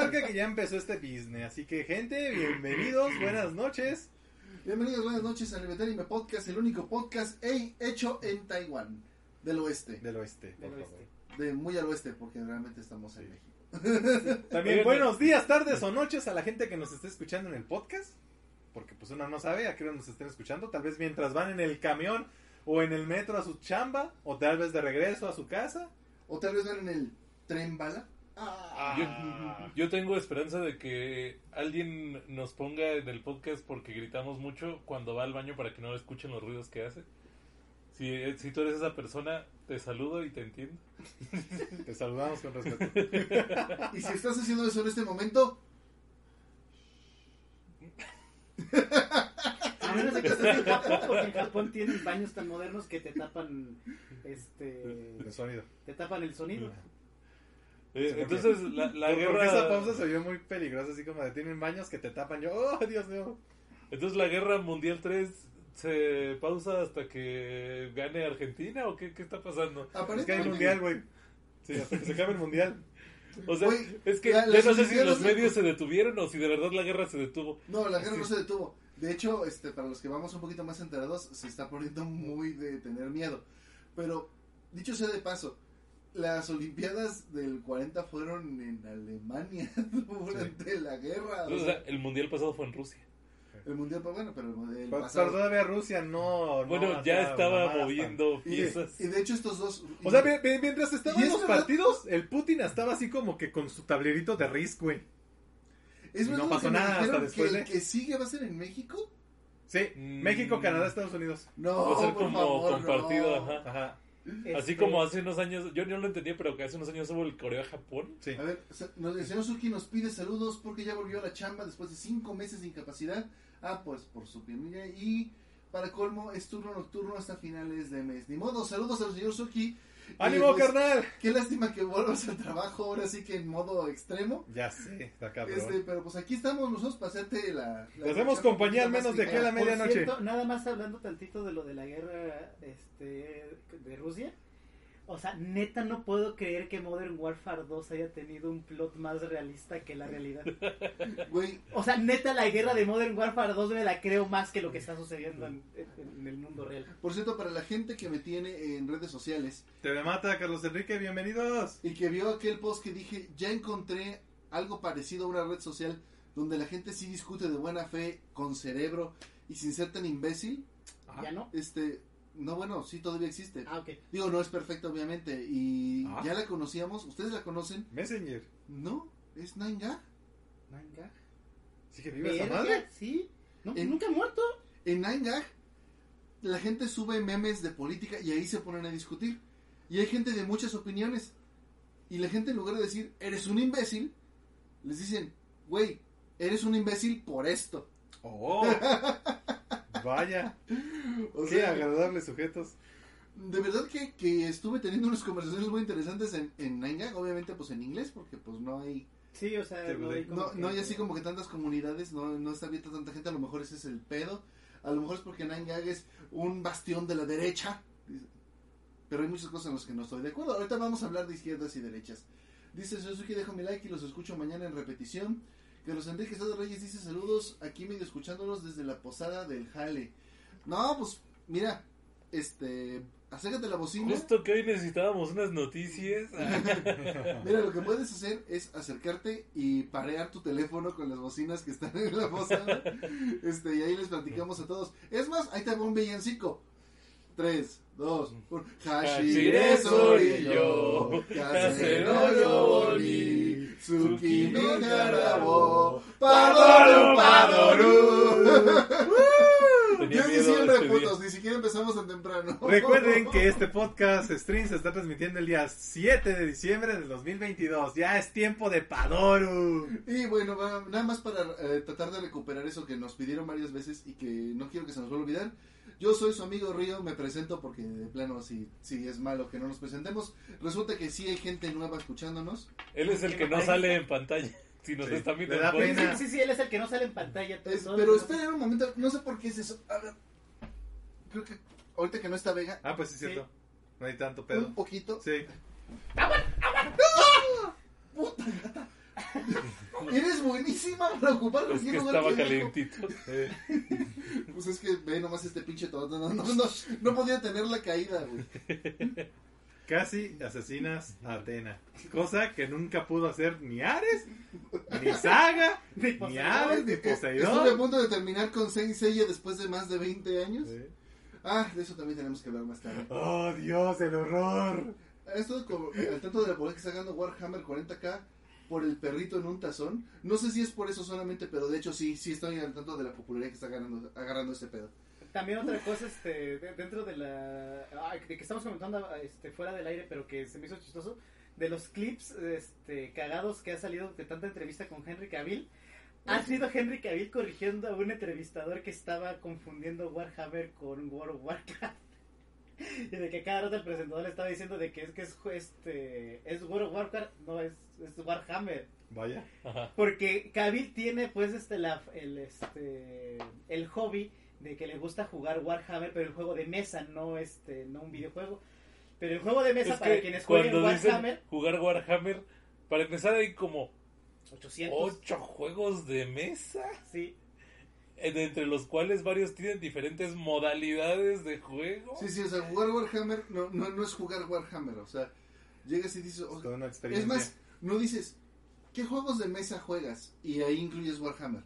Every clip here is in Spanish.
Marca que ya empezó este business, así que gente, bienvenidos, buenas noches. Bienvenidos, buenas noches al Anime Podcast, el único podcast hecho en Taiwán, del oeste. Del oeste, por Del favor. oeste. De muy al oeste, porque realmente estamos en México. También buenos días, tardes o noches a la gente que nos esté escuchando en el podcast. Porque pues uno no sabe a qué hora nos estén escuchando. Tal vez mientras van en el camión o en el metro a su chamba. O tal vez de regreso a su casa. O tal vez van en el tren bala. Ah. Yo, yo tengo esperanza de que alguien nos ponga en el podcast porque gritamos mucho cuando va al baño para que no escuchen los ruidos que hace. Si, eh, si tú eres esa persona, te saludo y te entiendo. Te saludamos con respeto. Y si estás haciendo eso en este momento, A menos de que estés en Japón, porque en Japón tienen baños tan modernos que te tapan este El sonido. te tapan el sonido. Eh, Sí, entonces, la, guerra... Porque esa pausa se vio muy peligrosa, así como de tienen baños que te tapan. Yo, oh, Dios mío. Entonces, ¿la guerra mundial 3 se pausa hasta que gane Argentina o qué, qué está pasando? Es que hay mundial, güey. Sí, hasta que se acabe el mundial. O sea, es que la- ya las no sé si los medios se detuvieron o si de verdad la guerra se detuvo. No, la guerra no se detuvo. De hecho, este, para los que vamos un poquito más enterados, se está poniendo muy de tener miedo. Pero, dicho sea de paso, las Olimpiadas del 40 fueron en Alemania durante la guerra. o O sea, sea, el mundial pasado fue en Rusia. el mundial, pues bueno, pero el, el Pero, pasado. pero todavía Rusia no. no Bueno, ya estaba moviendo Y de, piezas. y de hecho, estos dos. O sea, mi- mi- mientras estaban los verdad- partidos, el Putin estaba así como que con su tablerito de Risk, güey. es no pasó que nada hasta después que de- el que sigue va a ser en México. Sí, Mm. México, Canadá, Estados Unidos. No, Va a ser por como favor, compartido, no. ajá. Ajá, Así Este, como hace unos años, yo no lo entendía, pero que hace unos años hubo el Corea-Japón. sí. A ver, nos- el señor Suki nos pide saludos porque ya volvió a la chamba después de cinco meses de incapacidad. Ah, pues por su familia. Y para colmo, es turno nocturno hasta finales de mes. Ni modo, saludos al señor Suki. ¡Ánimo, pues, carnal! Qué lástima que vuelvas al trabajo ahora sí que en modo extremo. Ya sé, está cabrón. Este, pero pues aquí estamos nosotros para hacerte la. la Te hacemos compañía al menos de aquí a la medianoche. nada más hablando tantito de lo de la guerra este de Rusia. O sea, neta no puedo creer que Modern Warfare 2 haya tenido un plot más realista que la realidad. Güey, O sea, neta la guerra de Modern Warfare 2 me la creo más que lo que está sucediendo en, en- en el mundo real. por cierto, para la gente que me tiene en redes sociales Te me mata, Carlos Enrique, bienvenidos. y que vio aquel post que dije, ya encontré algo parecido a una red social donde la gente sí discute de buena fe, con cerebro y sin ser tan imbécil. ¿Ya no? Este, no, bueno, sí todavía existe. Ah, ok. Digo, no es perfecta obviamente y Ah. ya la conocíamos, ustedes la conocen. Messenger. No, es 9gag. Manga. ¿Sí que vive esa madre? ¿Sí? ¿No? En- ¿Nunca ha muerto? En 9gag la gente sube memes de política y ahí se ponen a discutir. Y hay gente de muchas opiniones. Y la gente en lugar de decir, eres un imbécil, les dicen, güey, eres un imbécil por esto. Oh, vaya. O Qué sea, agradables sujetos. de verdad que, que estuve teniendo unas conversaciones muy interesantes en, en 9gag, obviamente pues en inglés, porque pues no hay, Sí, o sea, no hay no, que- no hay así como que tantas comunidades, no, no está abierta tanta gente, a lo mejor ese es el pedo. A lo mejor es porque 9gag es un bastión de la derecha. Pero hay muchas cosas en las que no estoy de acuerdo. Ahorita vamos a hablar de izquierdas y derechas. Dice Suzuki, dejo mi like y los escucho mañana en repetición. Carlos Enrique Estado Reyes dice saludos, aquí medio escuchándolos desde la posada del Jale. No, pues mira, este, acércate a la bocina. Justo que hoy necesitábamos unas noticias. Mira, lo que puedes hacer es acercarte y parear tu teléfono con las bocinas que están en la posada. Este, y ahí les platicamos a todos. Es más, ahí te va un villancico. 3, 2, 1. Hashire sori yo, kase no yori, tsuki no garabo, padoru padoru. Es miedo diciembre, este día. putos, ni siquiera empezamos tan temprano. Recuerden que este podcast stream se está transmitiendo el día 7 de diciembre del 2022. Ya es tiempo de Padoru. Y bueno, nada más para eh, tratar de recuperar eso que nos pidieron varias veces y que no quiero que se nos vuelva a olvidar. Yo soy su amigo Río, me presento porque de plano si, si es malo que no nos presentemos. Resulta que sí hay gente nueva escuchándonos. Él es el que no sale en pantalla. Si nos Sí, está viendo. Sí, sí, sí, él es el que no sale en pantalla. todo- Es- todo- pero esperen un momento, no sé por qué es eso. A ver, creo que ahorita que no está Vega, Ah, pues sí, es cierto. No hay tanto un pedo. poquito. Sí. ¡Puta gata! Eres buenísima para ocupar Es cualquier que estaba calientito. Eh, Pues es que ve nomás este pinche todo. No, no, no, no podía tener la caída, güey. Casi asesinas a Atena. Cosa que nunca pudo hacer ni Ares, ni Saga, Ni ni Poseidón. Estuve a punto de terminar con Saint Seiya después de más de 20 años. Ah, de eso también tenemos que hablar más tarde. Oh, Dios, el horror. Esto como- al tanto de la polémica que está ganando Warhammer 40k por el perrito en un tazón. No sé si es por eso solamente, pero de hecho sí, sí estoy al tanto de la popularidad que está ganando, agarrando este pedo. También otra cosa, este, de- dentro de la... ay, de que estamos comentando este, fuera del aire, pero que se me hizo chistoso, de los clips este, cagados que ha salido de tanta entrevista con Henry Cavill, ha sido Henry Cavill corrigiendo a un entrevistador que estaba confundiendo Warhammer con World of Warcraft. Y de que cada rato el presentador le estaba diciendo de que es que es este es World of Warcraft, no es, es Warhammer. Vaya. ajá. Porque Cavill tiene pues este la, el este el hobby de que le gusta jugar Warhammer, pero el juego de mesa, no este no un videojuego. Pero el juego de mesa Es para que quienes jueguen cuando dicen Warhammer, jugar Warhammer, para empezar hay como 800, ocho juegos de mesa, sí. eh, entre los cuales varios tienen diferentes modalidades de juego. Sí, sí, o sea, jugar Warhammer no, no, no es jugar Warhammer, o sea, llegas y dices, Es "Oh, más, no dices, ¿qué juegos de mesa juegas? Y ahí incluyes Warhammer.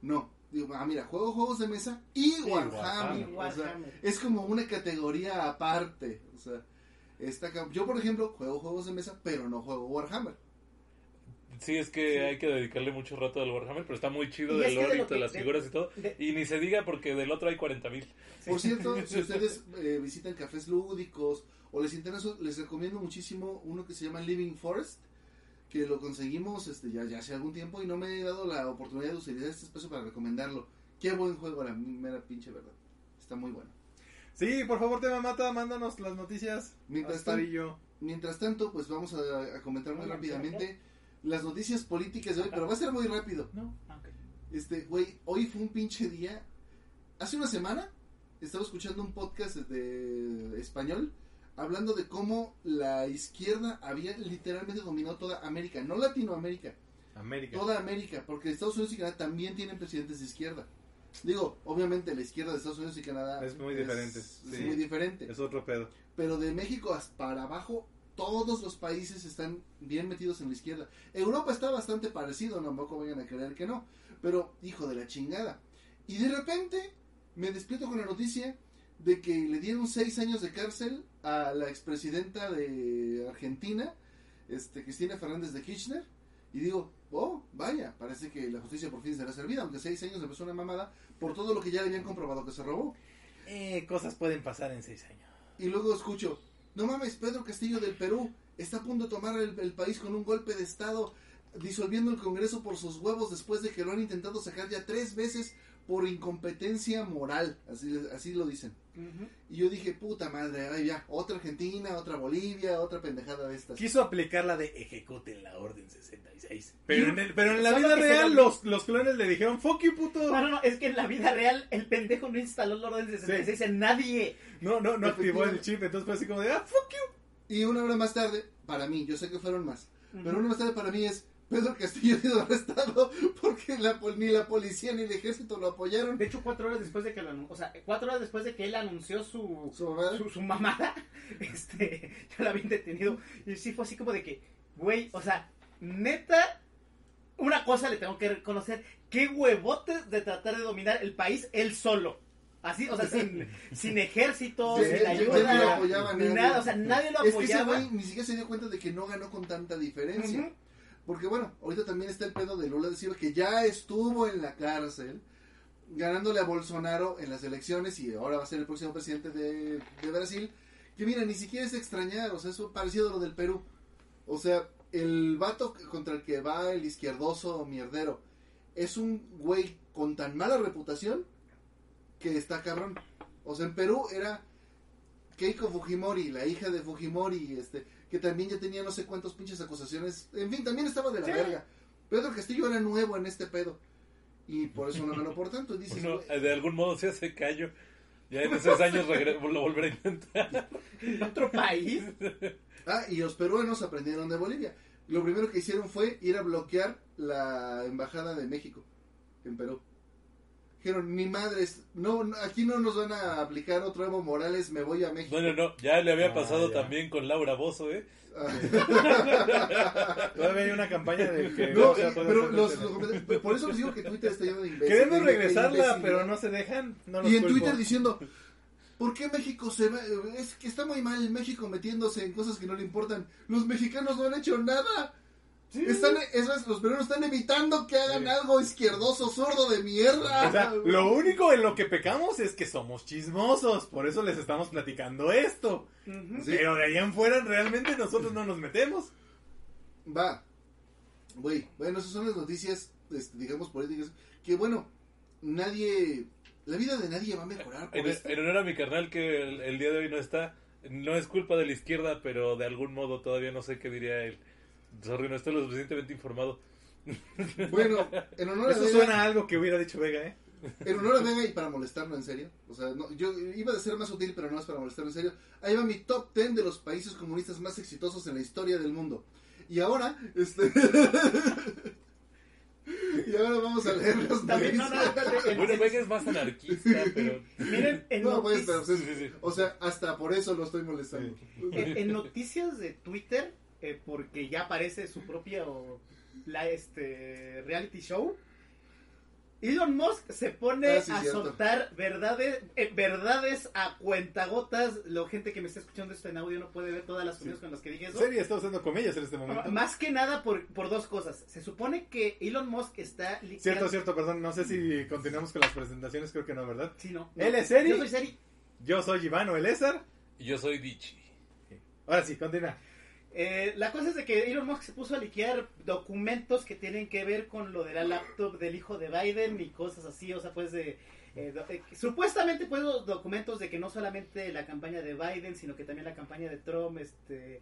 No, digo, ah, mira, juego juegos de mesa y Warhammer. Warhammer. O sea, Warhammer. es como una categoría aparte, o sea, está, cab- yo por ejemplo juego juegos de mesa, pero no juego Warhammer. Sí, es que hay que dedicarle mucho rato al Warhammer, pero está muy chido del lore lo y de las de- figuras y todo. de- Y ni se diga porque del otro hay 40 mil. Por cierto, si ustedes eh, visitan cafés lúdicos o les interesa, les recomiendo muchísimo uno que se llama Living Forest, que lo conseguimos este, ya, ya hace algún tiempo y no me he dado la oportunidad de utilizar este espacio para recomendarlo. Qué buen juego, la mera pinche verdad. Está muy bueno. Sí, por favor, tema mata, mándanos las noticias. Mientras Astarillo. Mientras tanto, pues vamos a, a comentar muy rápidamente las noticias políticas de hoy, pero va a ser muy rápido. No, Ah, ok. Este, güey, hoy fue un pinche día. Hace una semana estaba escuchando un podcast de español hablando de cómo la izquierda había literalmente dominado toda América, no Latinoamérica, América. toda América, porque Estados Unidos y Canadá también tienen presidentes de izquierda. Digo, obviamente la izquierda de Estados Unidos y Canadá Es muy diferente, es sí. muy diferente. Es otro pedo. Pero de México hasta para abajo, todos los países están bien metidos en la izquierda. Europa está bastante parecido, tampoco vayan a creer que no. Pero, hijo de la chingada. Y de repente me despierto con la noticia de que le dieron seis años de cárcel a la expresidenta de Argentina, este, Cristina Fernández de Kirchner. Y digo, oh, vaya, parece que la justicia por fin será servida, aunque seis años empezó una mamada por todo lo que ya le habían comprobado que se robó. Eh, cosas pueden pasar en seis años. Y luego escucho, no mames, Pedro Castillo del Perú está a punto de tomar el, país con un golpe de Estado, disolviendo el Congreso por sus huevos después de que lo han intentado sacar ya tres veces por incompetencia moral, así, así lo dicen. Y yo dije, puta madre, ay, ya, otra Argentina, otra Bolivia, otra pendejada de estas. Quiso aplicar la de ejecuten la orden 66. Pero en, el- pero en la vida real lo- los, los clones le dijeron, fuck you, puto. No, no, no, es que en la vida real el pendejo no instaló el orden de 66 en nadie. No, no, no activó el chip, entonces fue así como de, ah, fuck you. Y una hora más tarde, para mí, yo sé que fueron más, pero una hora más tarde para mí es, Pedro Castillo ha sido arrestado porque la, ni la policía ni el ejército lo apoyaron. De hecho, cuatro horas después de que lo o sea, cuatro horas después de que él anunció su, Su mamada. su, su mamada, este, ya la habían detenido. Y sí fue así como de que, güey, o sea, neta, una cosa le tengo que reconocer, qué huevotes de tratar de dominar el país él solo. Así, o sea, sin, sin ejército, Sí, sin ayuda, apoyaba ni nada, o sea, nadie lo Es que ese apoyaba. güey ni siquiera se dio cuenta de que no ganó con tanta diferencia. Porque bueno, ahorita también está el pedo de Lula de Silva que ya estuvo en la cárcel ganándole a Bolsonaro en las elecciones y ahora va a ser el próximo presidente de, Brasil. Que mira, ni siquiera es extrañar, o sea, es parecido a lo del Perú. O sea, el vato contra el que va el izquierdoso mierdero es un güey con tan mala reputación que está cabrón. O sea, en Perú era Keiko Fujimori, la hija de Fujimori, este, que también ya tenía no sé cuántos pinches acusaciones. En fin, también estaba de la Sí. verga. Pedro Castillo era nuevo en este pedo. Y por eso no ganó por tanto. Dices, de algún modo se hace callo. Ya en esos años lo volverá a intentar. En otro país. ah, y los peruanos aprendieron de Bolivia. lo primero que hicieron fue ir a bloquear la embajada de México en Perú. Dijeron, ni madres, no, aquí no nos van a aplicar otro Evo Morales, me voy a México. No, no, ya le había Ah, pasado ya. también con Laura Bozo, ¿eh? Ah, Todavía hay una campaña de que... no, puede pero los, los por eso les digo que Twitter está lleno de imbéciles. Queremos regresarla, imbéciles. pero no se dejan. No los Y en culpo. Twitter diciendo, ¿por qué México se va? Es que está muy mal México metiéndose en cosas que no le importan. Los mexicanos no han hecho nada. Están, es más, los peruanos están evitando que hagan Sí. algo izquierdoso, sordo de mierda. O sea, lo único en lo que pecamos es que somos chismosos. Por eso les estamos platicando esto. Pero de ahí en fuera realmente nosotros no nos metemos. Va. Güey, bueno, esas son las noticias, este, digamos, políticas. Que bueno, nadie. La vida de nadie va a mejorar por En, esto. en honor a mi carnal que el, el día de hoy no está, no es culpa de la izquierda, pero de algún modo todavía no sé qué diría él. Sorry, no estoy lo suficientemente informado. Bueno, en honor, a Eso Vega, suena a algo que hubiera dicho Vega, ¿eh? en honor a Vega y para molestarlo en serio. O sea, no, yo iba a ser más útil, pero no es para molestarlo en serio. Ahí va mi top 10 de los países comunistas más exitosos en la historia del mundo. Y ahora, este. y ahora vamos a leer las También, no, no, Bueno, en- Vega es más anarquista, pero... Miren, en, No, pues, pero, pues, Sí, sí, sí. O sea, hasta por eso lo estoy molestando. en- en noticias de Twitter, eh, porque ya aparece su propio la, este, reality show, Elon Musk se pone Ah, sí, a cierto. soltar verdades, eh, verdades a cuentagotas. La gente que me está escuchando esto en audio no puede ver todas las opiniones con las que dije eso. Serie está usando comillas en este momento. Más que nada por, por dos cosas. Se supone que Elon Musk está liqueando- Cierto, cierto, perdón. No sé si continuamos con las presentaciones, creo que no, ¿verdad? Sí, no. ¿Él No. es Seri? Yo soy Seri. Yo soy Iván o Elezar. Y yo soy Dichi. Ahora sí, continúa. Eh, la cosa es de que Elon Musk se puso a liquear documentos que tienen que ver con lo de la laptop del hijo de Biden y cosas así, o sea, pues de... eh, eh, supuestamente pues los documentos de que no solamente la campaña de Biden, sino que también la campaña de Trump este,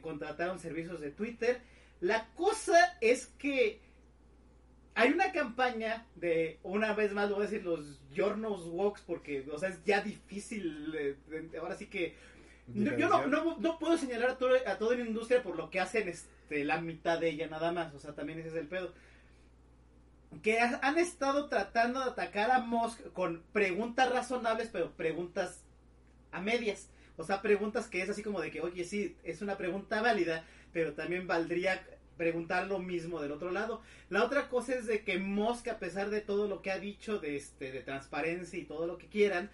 contrataron servicios de Twitter. La cosa es que hay una campaña de, una vez más lo voy a decir, los Journals Walks, porque, o sea, es ya difícil, ahora sí que no, yo no, no, no puedo señalar a, todo- a toda la industria por lo que hacen este, la mitad de ella nada más, o sea, también ese es el pedo. Que ha- han estado tratando de atacar a Musk con preguntas razonables, pero preguntas a medias. O sea, preguntas que es así como de que, oye, sí, es una pregunta válida, pero también valdría preguntar lo mismo del otro lado. La otra cosa es de que Musk, a pesar de todo lo que ha dicho de, este, de transparencia y todo lo que quieran,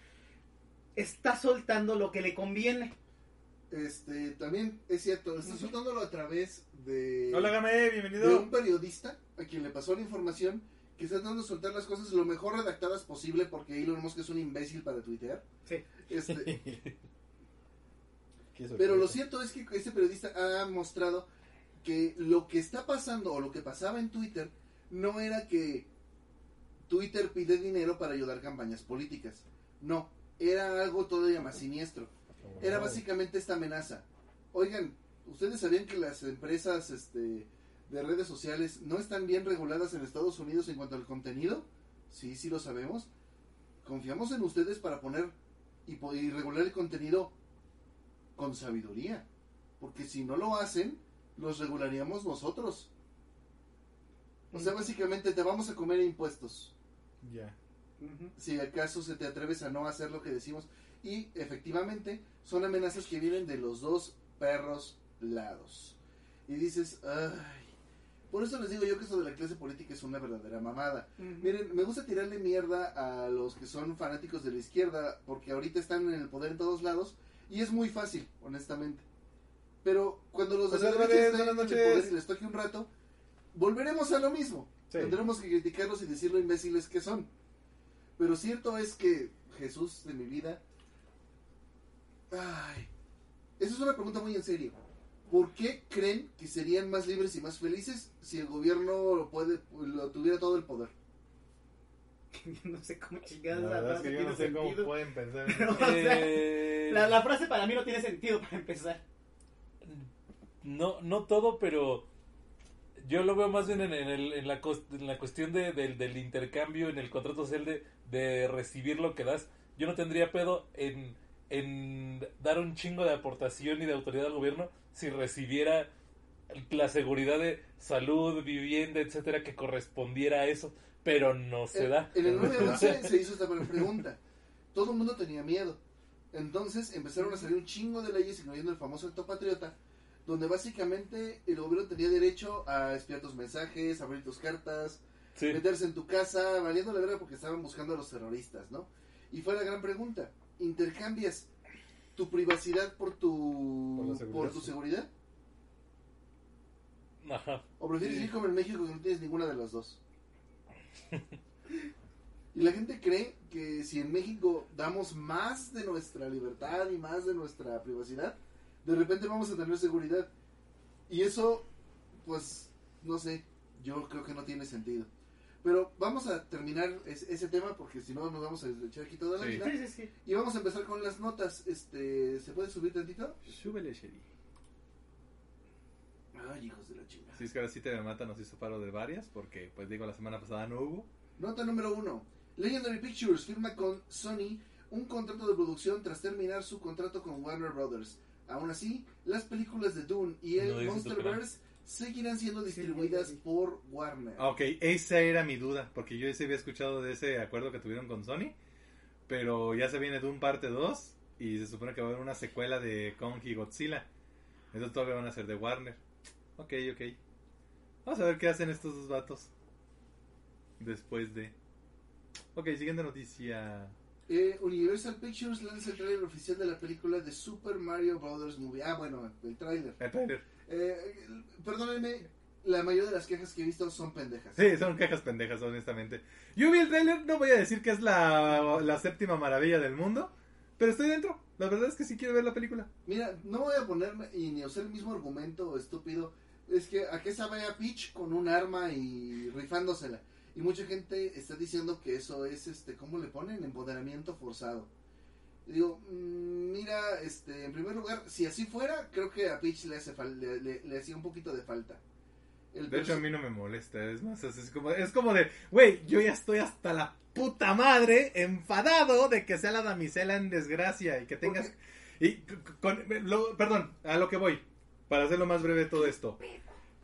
está soltando lo que le conviene. Este, también es cierto, está soltándolo a través de, Hola, Game, de bienvenido. un periodista a quien le pasó la información que está tratando de soltar las cosas lo mejor redactadas posible porque Elon Musk es un imbécil para tuitear. Sí. Este, pero lo cierto es que este periodista ha mostrado que lo que está pasando o lo que pasaba en Twitter no era que Twitter pide dinero para ayudar campañas políticas. No, era algo todavía más siniestro. Era básicamente esta amenaza. Oigan, ¿ustedes sabían que las empresas este, de redes sociales no están bien reguladas en Estados Unidos en cuanto al contenido? Sí, sí lo sabemos. Confiamos en ustedes para poner y, po- y regular el contenido con sabiduría. Porque si no lo hacen, los regularíamos nosotros. O sea, básicamente te vamos a comer impuestos Ya. Si acaso se te atreves a no hacer lo que decimos. Y efectivamente son amenazas que vienen de los dos perros lados. Y dices, ay. Por eso les digo yo que esto de la clase política es una verdadera mamada. Miren, me gusta tirarle mierda a los que son fanáticos de la izquierda porque ahorita están en el poder en todos lados y es muy fácil, honestamente. Pero cuando los de Pues, la derecha estén en el poder y les toque un rato, volveremos a lo mismo. Sí. Tendremos que criticarlos y decir lo imbéciles que son. Pero cierto es que Jesús de mi vida. Ay. Esa es una pregunta muy en serio. ¿Por qué creen que serían más libres y más felices si el gobierno lo puede lo tuviera todo el poder? no sé cómo chingadas la, es frase que yo tiene no sé cómo pueden pensar. Pero, o sea, Eh, la, la frase para mí no tiene sentido para empezar. No, no todo, pero yo lo veo más bien en, en el- en la, cos- en la cuestión de- del, del intercambio, en el contrato social de, de recibir lo que das. Yo no tendría pedo en, en dar un chingo de aportación y de autoridad al gobierno si recibiera la seguridad de salud, vivienda, etcétera, que correspondiera a eso, pero no se En- da. En el 911 se hizo esta pregunta. Todo el mundo tenía miedo. Entonces empezaron a salir un chingo de leyes, incluyendo el famoso acto patriota, donde básicamente el gobierno tenía derecho a espiar tus mensajes, abrir tus cartas, Sí. meterse en tu casa, valiendo la verga porque estaban buscando a los terroristas, ¿no? Y fue la gran pregunta. ¿Intercambias tu privacidad por tu, Por tu seguridad? Ajá. ¿O prefieres ir como en México que no tienes ninguna de las dos? Y la gente cree que si en México damos más de nuestra libertad y más de nuestra privacidad, de repente vamos a tener seguridad. Y eso, pues, no sé, yo creo que no tiene sentido. Pero vamos a terminar es- ese tema porque si no nos vamos a echar aquí toda la Sí. vida. Sí, sí, sí. Y vamos a empezar con las notas. Este, ¿Se puede subir tantito? Súbele, Sherry. Ay, hijos de la chingada. Sí, es que ahora sí te me mata, nos hizo paro de varias, porque, pues digo, la semana pasada no hubo. Nota número uno. Legendary Pictures firma con Sony un contrato de producción tras terminar su contrato con Warner Brothers. Aún así, las películas de Dune y el No Monsterverse seguirán siendo distribuidas sí, sí. por Warner. Ok, esa era mi duda, porque yo sí había escuchado de ese acuerdo que tuvieron con Sony, pero ya se viene Doom parte 2 y se supone que va a haber una secuela de Kong y Godzilla. Entonces todavía van a ser de Warner. Ok, ok. Vamos a ver qué hacen estos dos vatos. Después de... Ok, siguiente noticia. Eh, Universal Pictures lanza el trailer oficial de la película de Super Mario Brothers Movie. Ah, bueno, el trailer. El trailer. Eh, perdónenme, la mayoría de las quejas que he visto son pendejas. Sí, son quejas pendejas, honestamente. Yo vi el trailer, no voy a decir que es la, la séptima maravilla del mundo, pero estoy dentro. La verdad es que sí quiero ver la película. Mira, no voy a ponerme y ni usar el mismo argumento estúpido. Es que a qué sabe a Peach con un arma y rifándosela. Y mucha gente está diciendo que eso es, este, ¿cómo le ponen? Empoderamiento forzado. Digo, mm, mira, este, en primer lugar, si así fuera, creo que a Peach le, hace fal- le, le- le hacía un poquito de falta. El De hecho, a mí no me molesta, es más, es como, es como de, güey, yo ya estoy hasta la puta madre enfadado de que sea la damisela en desgracia y que tengas... Y con, lo- perdón, a lo que voy, para hacerlo más breve todo esto.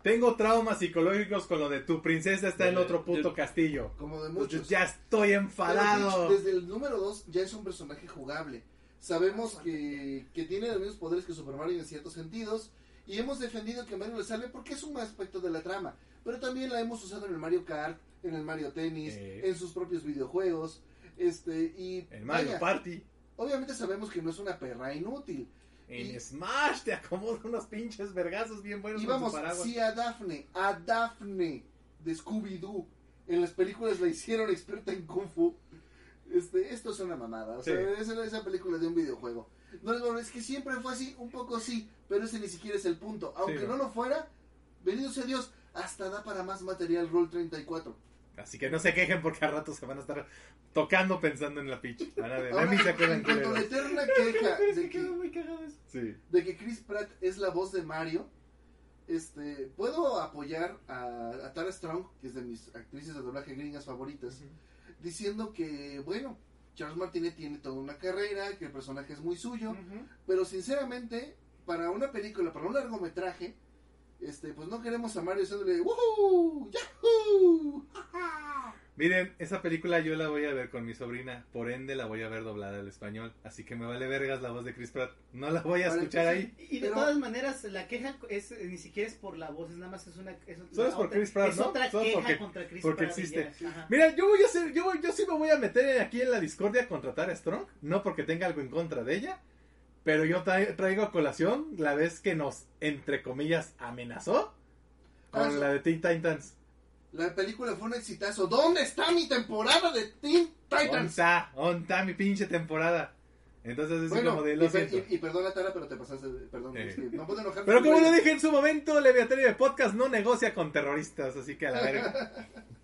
Tengo traumas psicológicos con lo de tu princesa está en otro puto castillo. como de muchos. ya estoy enfadado. Desde el número 2 ya es un personaje jugable. Sabemos que, que tiene los mismos poderes que Super Mario en ciertos sentidos. Y hemos defendido que Mario le sale porque es un aspecto de la trama. Pero también la hemos usado en el Mario Kart, en el Mario Tennis, Eh. en sus propios videojuegos. Este, y En Mario vaya, Party. obviamente sabemos que no es una perra inútil. En Y- Smash te acomodo unos pinches vergazos bien buenos Y vamos, si a Daphne, a Daphne de Scooby-Doo, en las películas la hicieron experta en Kung Fu, este, esto es una mamada. O sea, esa, esa película de un videojuego. No, no, es que siempre fue así, un poco sí, pero ese ni siquiera es el punto. Aunque Sí, no no. lo fuera, bendito sea Dios, hasta da para más material Roll 34. Así que no se quejen porque a rato se van a estar tocando pensando en la Peach. Van a ver, Ahora, a mí se quedan en cuanto a la culeros. eterna queja de que, muy cagado eso. Sí. de que Chris Pratt es la voz de Mario, este, puedo apoyar a, a Tara Strong, que es de mis actrices de doblaje gringas favoritas, diciendo que, bueno, Charles Martinet tiene toda una carrera, que el personaje es muy suyo, pero sinceramente, para una película, para un largometraje, este, pues no queremos a Mario haciéndole ¡Woohoo! ¡Yahoo! Miren, esa película yo la voy a ver con mi sobrina, por ende la voy a ver doblada al español, así que me vale vergas la voz de Chris Pratt. No la voy a Vale, escuchar pues, ahí. Y de Pero- todas maneras, la queja es ni siquiera es por la voz, es nada más es una. Es, Solo es por otra- Chris Pratt, es ¿no? otra Solo queja porque- contra Chris porque Pratt existe. Ajá. Mira, yo voy a hacer, yo, voy- yo sí me voy a meter aquí en la discordia contra Tara Strong, no porque tenga algo en contra de ella, pero yo tra- traigo a colación la vez que nos, entre comillas, amenazó con Ah, la de Teen Titans. La película fue un exitazo. ¿Dónde está mi temporada de Teen Titans? Onta, onta mi pinche temporada. Entonces es Bueno, como de y, lo per- siento. y- y perdona Tara, pero te pasaste. Perdón, Eh. no puedo enojar. Pero como lo dije en su momento, Leviatán de Podcast no negocia con terroristas, así que a la verga.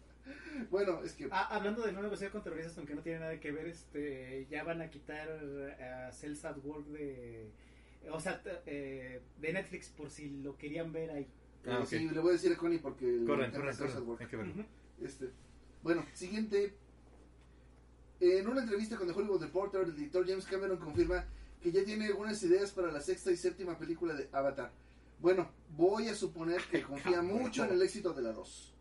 Bueno, es que... Ah, hablando de no negociar con terroristas, aunque no tiene nada que ver, este, ya van a quitar a Cells at Work de, o sea, eh, de Netflix por si lo querían ver ahí. Ah, ok. Sí, le voy a decir a Connie porque... Corren, corren. Hay que verlo. Este, bueno, siguiente. En una entrevista con The Hollywood Reporter, el director James Cameron confirma que ya tiene algunas ideas para la sexta y séptima película de Avatar. Bueno, voy a suponer que confía mucho en el éxito de la 2.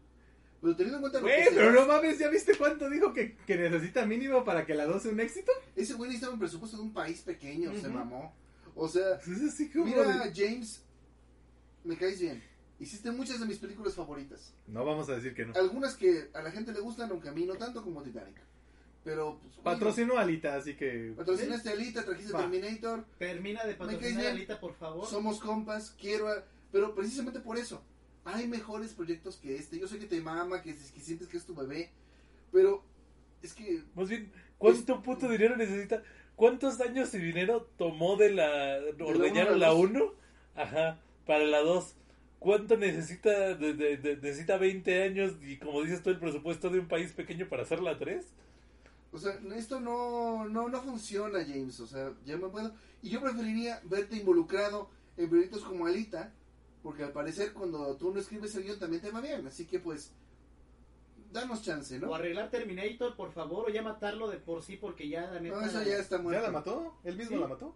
Pero teniendo en cuenta lo Güey, que pero no mames, ¿ya viste cuánto dijo que, que necesita mínimo para que la 2 sea un éxito? ese güey necesitaba un presupuesto de un país pequeño, se Ujú. mamó. O sea, Pues es así como mira, de- James, me caes bien. Hiciste muchas de mis películas favoritas. No vamos a decir que no. Algunas que a la gente le gustan, aunque a mí no tanto como Titanic. Pero, pues, güey, Patrocinó a Alita, así que... Patrocinaste a Alita, trajiste Va. Terminator, Termina de caes patrocinar bien. a Alita, por favor. somos compas, quiero... a- Pero precisamente por eso, hay mejores proyectos que este. Yo sé que te mama, que, que sientes que es tu bebé, pero es que... Más bien, ¿cuánto puto dinero necesita? ¿Cuántos años y dinero tomó de la... ordeñaron la la 1? Ajá, para la 2. ¿Cuánto necesita? de- de- de- necesita 20 años y como dices tú, el presupuesto de un país pequeño para hacer la 3. O sea, esto no, no, no funciona, James. O sea, ya me puedo... Y yo preferiría verte involucrado en proyectos como Alita, porque al parecer cuando tú no escribes el guion también te va bien. Así que pues, danos chance, ¿no? O arreglar Terminator, por favor, o ya matarlo de por sí, porque ya la neta. No, eso ya está ¿Ya muerto. la mató? ¿Él mismo Sí. la mató?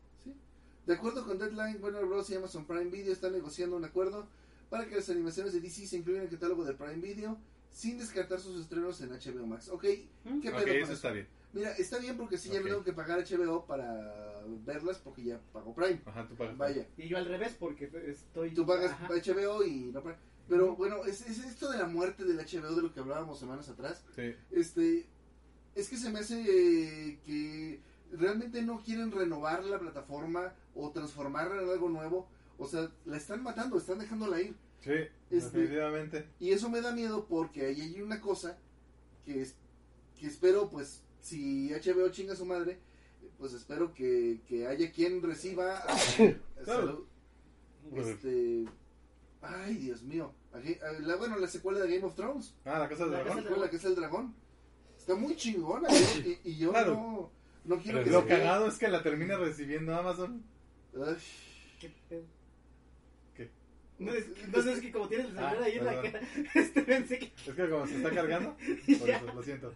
De acuerdo con Deadline, Warner Bros. y Amazon Prime Video están negociando un acuerdo para que las animaciones de DC se incluyan en el catálogo de Prime Video sin descartar sus estrenos en HBO Max. Ok, ¿Mm? ¿qué Ok, pedo con eso eso? está bien. Mira, está bien porque sí ya me tengo que pagar HBO para verlas porque ya pago Prime. Ajá, tú pagas. Vaya, Y yo al revés, porque estoy. tú pagas Ajá. HBO y no Prime. Pero bueno, es, es esto de la muerte del HBO de lo que hablábamos semanas atrás. Sí. Este, es que se me hace eh, que realmente no quieren renovar la plataforma o transformarla en algo nuevo. O sea, la están matando, están dejándola ir. Sí, Este- definitivamente. Y eso me da miedo porque ahí hay una cosa que, es, que espero, pues, si HBO chinga a su madre, pues espero que, que haya quien reciba a- a Claro. salud. Este, ay, Dios mío. A a la, bueno, la secuela de Game of Thrones. Ah, la casa del La dragón. Casa del secuela que es el dragón. Está muy chingona. yo- y, y yo Claro. no, no quiero que Pero Lo se vea. cagado es que la termina recibiendo Amazon. Ay, ¿Qué pedo? No, es, no sé, es que como tienes el celular Ah, ahí en la cara, este pensé que. Es que como se está cargando, por eso, lo siento.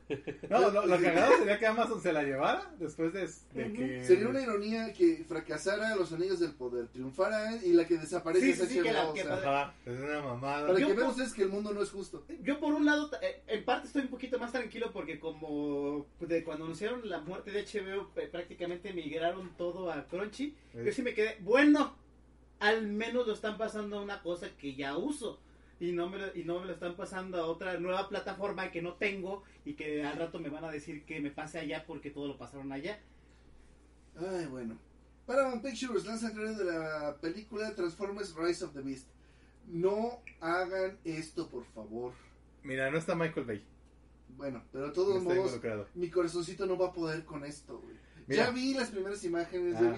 No, lo, lo cagado sería que Amazon se la llevara después de, de Ujú. que... Sería una ironía que fracasara los anillos del poder, triunfara y la que desaparece Sí, es sí, sí, HBO. que la- que Ajá, es una mamada. para Yo que vean por- ustedes que el mundo no es justo. Yo por un lado, eh, en parte estoy un poquito más tranquilo porque como de cuando anunciaron la muerte de HBO eh, prácticamente migraron todo a Crunchy. Yo sí me quedé, bueno, al menos lo están pasando a una cosa que ya uso. Y no, me lo, y no me lo están pasando a otra nueva plataforma que no tengo y que al rato me van a decir que me pase allá porque todo lo pasaron allá. Ay, bueno. Paramount Pictures lanza el trailer de la película Transformers Rise of the Beast. No hagan esto, por favor. Mira, no está Michael Bay. Bueno, pero de todos modos, mi corazoncito no va a poder con esto, güey. Mira. Ya vi las primeras imágenes, Ah,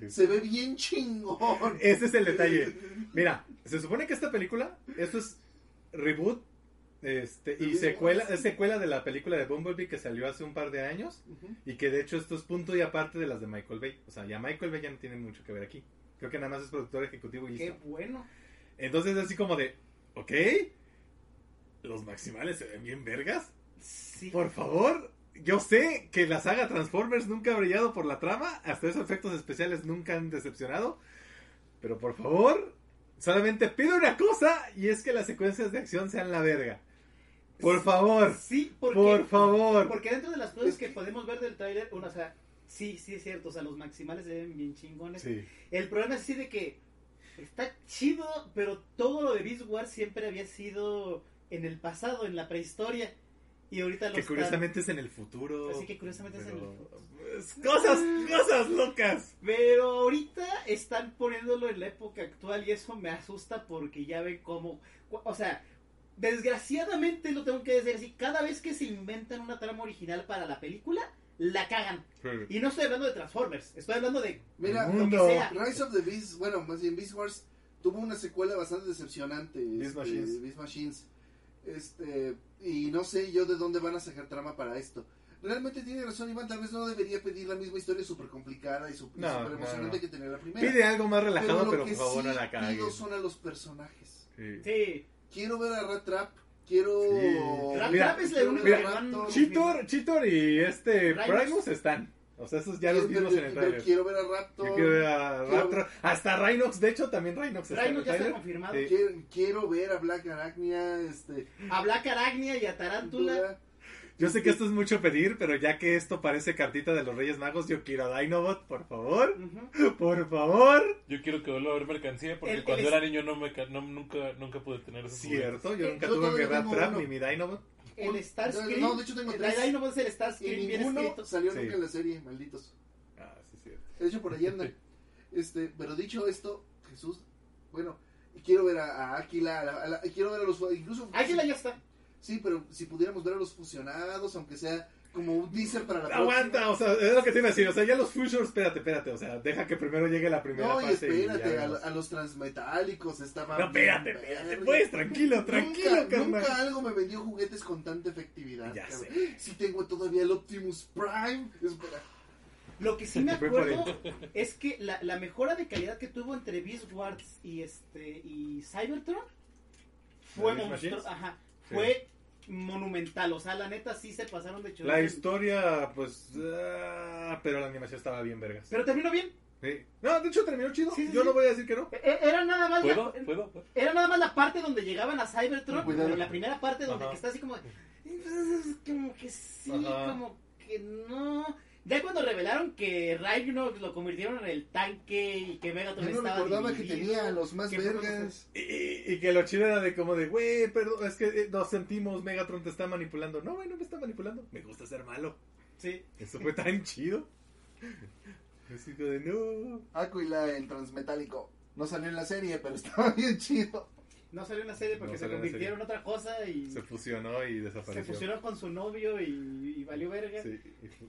vi se ve bien chingón. Ese es el detalle. Mira, se supone que esta película, esto es reboot este, y secuela, es secuela de la película de Bumblebee que salió hace un par de años y que de hecho esto es punto y aparte de las de Michael Bay. O sea, ya Michael Bay ya no tiene mucho que ver aquí. Creo que nada más es productor ejecutivo y Qué listo. bueno. Entonces es así como de, ok, los maximales se ven bien vergas. Sí. Por favor, yo sé que la saga Transformers nunca ha brillado por la trama, hasta esos efectos especiales nunca han decepcionado, pero por favor, solamente pido una cosa y es que las secuencias de acción sean la verga. Por favor, Sí, porque, por favor. Porque dentro de las cosas que podemos ver del tráiler, una, o sea, sí, sí es cierto, o sea, los maximales se ven bien chingones. Sí, El problema es así de que está chido, pero todo lo de Beast Wars siempre había sido en el pasado, en la prehistoria. Y ahorita lo que están- curiosamente es en el futuro. Así que curiosamente es en el futuro. Cosas, cosas locas. Pero ahorita están poniéndolo en la época actual y eso me asusta porque ya ven cómo... O sea, desgraciadamente lo tengo que decir así, cada vez que se inventan una trama original para la película, la cagan. Y no estoy hablando de Transformers, estoy hablando de... Mira, Lo mundo. que sea. Rise of the Beast, bueno, más bien Beast Wars tuvo una secuela bastante decepcionante. Beast este, Machines. Beast Machines. Este, y no sé yo de dónde van a sacar trama para esto. Realmente tiene razón Iván, tal vez no debería pedir la misma historia súper complicada y súper No, no, emocionante no. que tenía la primera. Pide algo más relajado, lo pero, que por favor sí no la pido cagues. son a los personajes. Sí. Sí, Quiero ver a Rat Trap, quiero... Sí. Rat Trap es la única mira. Cheetor, Cheetor y este. Primus están. O sea, esos ya los vimos en el trailer. Yo quiero ver a Raptor. Yo quiero ver a Quiero- Raptor. Hasta Rhinox, de hecho, también Rhinox está en Rhino el ya está confirmado. Sí. Quiero, quiero ver a Black Arachnia, este... A Black Arachnia y a Tarántula. Yo sé que esto es mucho pedir, pero ya que esto parece cartita de los Reyes Magos, yo quiero a Dinobot, por favor. Por favor. Yo quiero que vuelva a haber mercancía porque El- cuando el- era niño no me no, nunca nunca pude tener esos Cierto, yo Eh, nunca yo tuve mi Rat Trap ni mi Dinobot. El Starscream. No, de hecho tengo tres. Dynamon es el Y Starscream bien ninguno escrito. salió Sí. nunca en la serie, malditos. Ah, sí, cierto. De hecho, por ahí andan. Este, pero dicho esto, Jesús, bueno, quiero ver a, a Áquila, a la- a la- quiero ver a los, incluso, Águila ya está. sí, pero si pudiéramos ver a los fusionados, aunque sea como un teaser para la Aguanta, o sea, es lo que iba a decir. O sea, ya los Fusions, espérate, espérate. O sea, deja que primero llegue la primera No, y fase. y ya espérate, a, vemos. a los transmetálicos estaban. No, espérate, espérate, pues, tranquilo, tranquilo, nunca, carnal. nunca algo me vendió juguetes con tanta efectividad. Ya sé. Si tengo todavía el Optimus Prime. Espera. Lo que sí me acuerdo es que la, la mejora de calidad que tuvo entre Beast Wars y este y Cybertron fue ¿La Beast monstruo, ajá, fue monumental, o sea, la neta sí se pasaron de chorizo. La historia, pues. ah, pero la animación estaba bien, vergas. Pero terminó bien. Sí. No, de hecho terminó chido. Sí, sí, Yo sí. no voy a decir que no. E- Era nada más la, ¿Puedo? ¿Puedo? era nada más la parte donde llegaban a Cybertron, Cuidado. pero la primera parte donde que está así como entonces, como que sí, Ajá. como que no. Ya cuando revelaron que Rhino lo convirtieron en el tanque y que Megatron Yo no estaba recordaba que tenía a los más vergas. Y, y- y que lo chido era de como de, güey, perdón, es que eh, nos sentimos, Megatron te está manipulando. No, güey, no me está manipulando. Me gusta ser malo. Sí. Eso fue tan chido. Es hijo de no. Aquila en Transmetálico. No salió en la serie, pero estaba bien chido. No salió en la serie porque No se convirtieron en otra cosa y Se fusionó y se desapareció. fusionó con su novio y, y valió verga. Sí,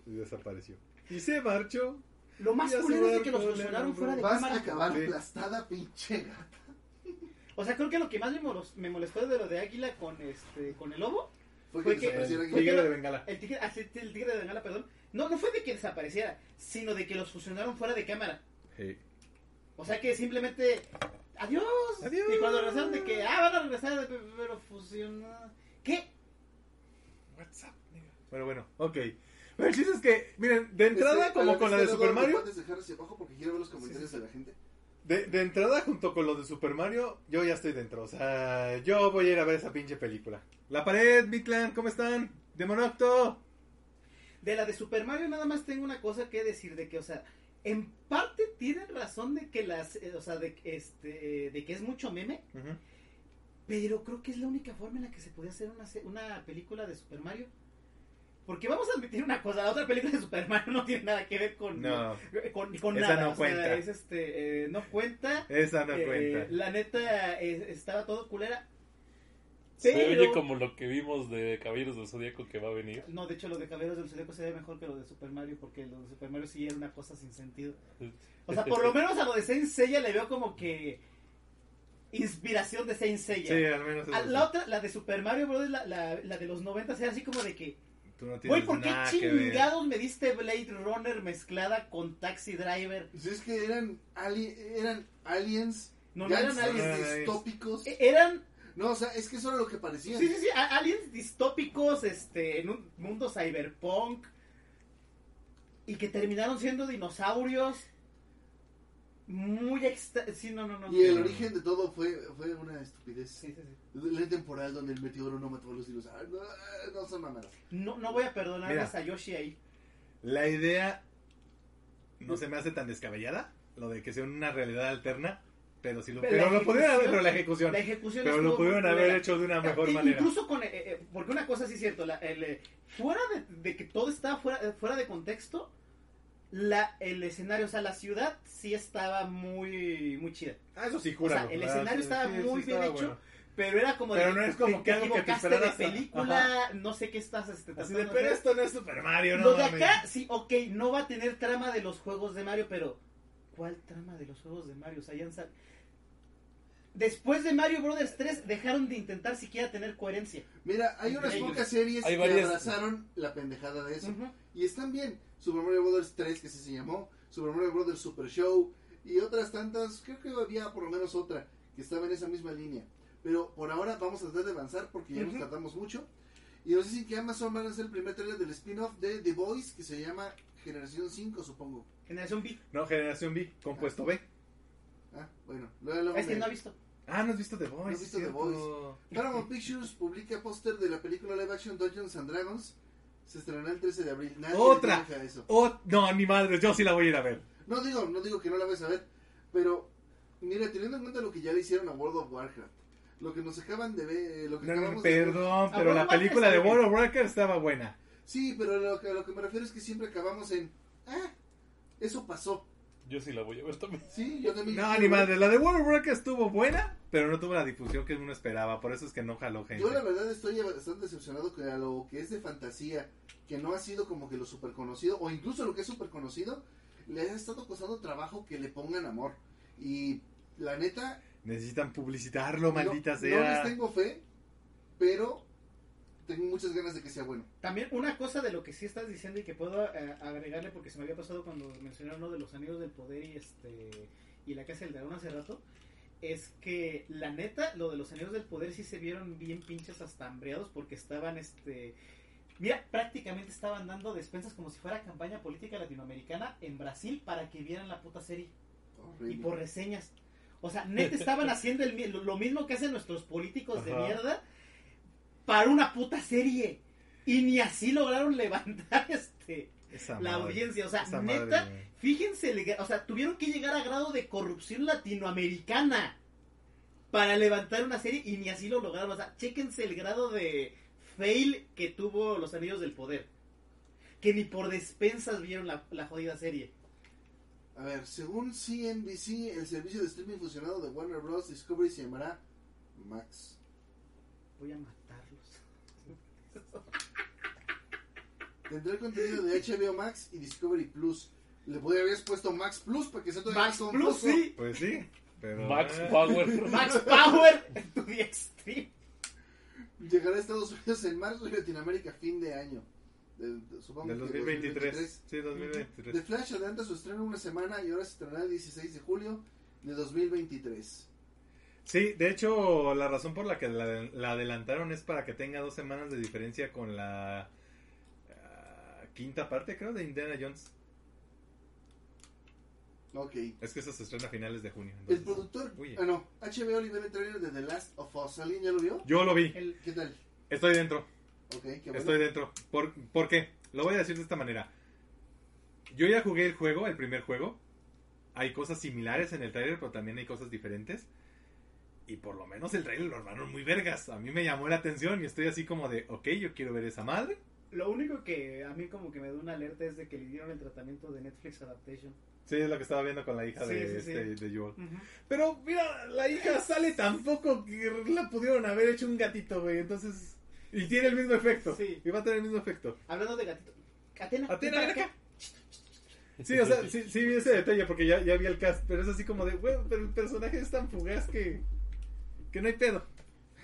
y, desapareció. Y se marchó. Lo más se culero es de que los fusionaron fuera de Vas a cámara. acabar Sí. aplastada, pinche gata. O sea, creo que lo que más me molestó, de lo de Águila con este con el lobo, Fue Fue que que- El tigre de Bengala. el tigre, ah, sí, el tigre de Bengala, perdón. No, no fue de que desapareciera, sino de que los fusionaron fuera de cámara. Sí. O sea que simplemente adiós. Adiós. Y cuando regresaron de que ah van a regresar pero fusionó. ¿Qué? What's up, nigga? Bueno, bueno, ok. Bueno, el chiste es que, miren, de entrada, Este, como a la con la de Super dos, ¿me Mario, puedes dejar hacia abajo porque quiero ver los comentarios de la gente. de, de entrada, junto con los de Super Mario, yo ya estoy dentro. O sea, yo voy a ir a ver esa pinche película. La pared, mi clan, ¿cómo están? Demonocto. De la de Super Mario nada más tengo una cosa que decir de que, o sea, en parte tienen razón de que las, eh, o sea, de este, de que es mucho meme, pero creo que es la única forma en la que se podía hacer una, una película de Super Mario. Porque vamos a admitir una cosa, la otra película de Super Mario no tiene nada que ver con, No, con, con Esa nada. no o sea, cuenta. es este, eh, no cuenta. esa no Eh, cuenta. La neta estaba todo culera. Se Pero- oye como lo que vimos de Caballeros del Zodíaco que va a venir. No, de hecho, lo de Caballeros del Zodíaco se ve mejor que lo de Super Mario, porque lo de Super Mario sí era una cosa sin sentido. O sea, por lo menos a lo de Saint Seiya le veo como que inspiración de Saint Seiya. Sí, al menos A la otra, la de Super Mario Bros., la, la, la de los 90 era así como de que, no güey, ¿por qué chingados me diste Blade Runner mezclada con Taxi Driver? Pues es que eran, ali- eran aliens, No, no eran aliens. Distópicos. E- Eran, No, o sea, es que eso era lo que parecían. sí, sí, sí, aliens distópicos, este, en un mundo cyberpunk, y que terminaron siendo dinosaurios. Muy extra... Sí, no, no, no. Y el no. origen de todo fue, fue una estupidez. Sí, sí, sí. Ley temporal donde el meteoro no mató a los dinosaurios. No, no son mamadas. No, no voy a perdonarles a Yoshi ahí. La idea no se me hace tan descabellada, lo de que sea una realidad alterna, pero si lo, Pero lo pudieron haber, pero la ejecución, La ejecución pero lo pudieron haber hecho de una mejor E- manera. Incluso con. eh, eh, porque una cosa sí es cierto. La, el, eh, fuera de, de que todo estaba fuera, eh, fuera de contexto, la, el escenario, o sea, la ciudad sí estaba muy, muy chida. Ah, eso sí, O sea, júralo. el escenario estaba sí, muy sí bien estaba hecho. bueno. Pero era como Pero de, no es como que algo que te de película, no sé qué estás este, Así de, pero esto no es Super Mario, no Lo de acá, sí, ok, no va a tener trama de los juegos de Mario, pero ¿cuál trama de los juegos de Mario? O sea, ya han sal- Después de Mario Brothers 3 dejaron de intentar siquiera tener coherencia. Mira, hay unas Ellos. pocas series Hay que varias- abrazaron la pendejada de eso. Y están bien. Super Mario Bros. 3, que así se llamó. Super Mario Bros. Super Show. Y otras tantas. Creo que había por lo menos otra que estaba en esa misma línea. Pero por ahora vamos a tratar de avanzar porque ya nos tardamos mucho. Y no sé si que Amazon van a hacer el primer trailer del spin-off de The Voice que se llama generación 5, supongo. Generación B. No, Generación B, compuesto B. Ah, bueno. Luego, luego Es que me- no ha visto. Ah, ¿no has visto The Boys? No he visto The. Boys. Paramount Pictures publica póster de la película live action Dungeons and Dragons. Se estrenará el 13 de abril. Nadie Otra. eso. Oh, no, ni madre, yo sí la voy a ir a ver. No digo, no digo que no la vayas a ver, pero mira, teniendo en cuenta lo que ya le hicieron a World of Warcraft, lo que nos acaban de ver, lo que No, de perdón, pero la película de World of Warcraft estaba buena. Sí, pero lo que, a lo que me refiero es que siempre acabamos en, ah, eso pasó. Yo sí la voy a ver también. Sí, yo también. No, ni madre, la de World of Warcraft estuvo buena, pero no tuvo la difusión que uno esperaba, por eso es que no jaló gente. Yo la verdad estoy bastante decepcionado que a lo que es de fantasía, que no ha sido como que lo super conocido, o incluso lo que es super conocido, le ha estado costando trabajo que le pongan amor. Y la neta, Necesitan publicitarlo, maldita no, sea. no les tengo fe, pero tengo muchas ganas de que sea bueno. También una cosa de lo que sí estás diciendo y que puedo eh, agregarle porque se me había pasado cuando mencionaron uno de los anillos del poder y este y la casa del dragón hace rato es que la neta lo de los anillos del poder sí se vieron bien pinches hasta hambreados porque estaban este mira prácticamente estaban dando despensas como si fuera campaña política latinoamericana en Brasil para que vieran la puta serie y por reseñas. O sea, neta estaban haciendo el mi- lo mismo que hacen nuestros políticos de mierda para una puta serie. Y ni así lograron levantar este Esa la madre, audiencia. O sea, neta, madre, fíjense, o sea, tuvieron que llegar a grado de corrupción latinoamericana para levantar una serie y ni así lo lograron. O sea, chéquense el grado de fail que tuvo los Anillos del Poder. Que ni por despensas vieron la, la jodida serie. A ver, según CNBC, el servicio de streaming fusionado de Warner Bros. Discovery se llamará Max. Voy a matarlos. Tendrá el contenido de HBO Max y Discovery Plus. Le podría haber puesto Max Plus para que sea todavía Max más Plus, confuso. sí. Pues sí, pero... Max eh, Power. Max Power to the extreme. Llegará a Estados Unidos en marzo y Latinoamérica a fin de año. De- de- supongo Del que 2023. Sí, The 2023. Flash adelanta su estreno una semana y ahora se estrenará el 16 de julio de 2023. Sí, de hecho, la razón por la que la, la adelantaron es para que tenga dos semanas de diferencia con la quinta parte, creo, de Indiana Jones. Ok. Es que eso se estrena a finales de junio. El entonces- productor. Uy. Ah, no. HBO libera el trailer de The Last of Us. ¿Alguien ya lo vio? Yo lo vi, El, ¿Qué tal? estoy dentro. Ok, qué bueno. Estoy dentro. ¿Por, ¿Por qué? Lo voy a decir de esta manera. Yo ya jugué el juego, el primer juego. Hay cosas similares en el trailer, pero también hay cosas diferentes. Y por lo menos el trailer lo armaron muy vergas. A mí me llamó la atención y estoy así como de, ok, yo quiero ver esa madre. Lo único que a mí como que me da una alerta es de que le dieron el tratamiento de Netflix Adaptation. Sí, es lo que estaba viendo con la hija Sí, de, sí, este, sí. de Joel. Pero mira, la hija sale tan poco que la pudieron haber hecho un gatito, güey. Entonces... Y tiene el mismo efecto. Sí. Y va a tener el mismo efecto. Hablando de gatito. Atena, Atena, ven acá. Sí, o sea, sí, sí vi ese detalle porque ya, ya vi el cast, pero es así como de, bueno, pero el personaje es tan fugaz que, que no hay pedo.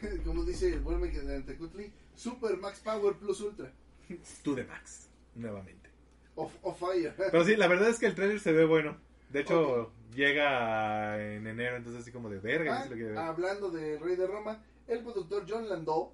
Como dice el buen de Antecutli, Super Max Power Plus Ultra. Tú de Max, nuevamente. Of, of Fire. Pero sí, la verdad es que el trailer se ve bueno. De hecho, llega en enero, entonces así como de verga. Ah, lo hablando de Rey de Roma, el productor John Landau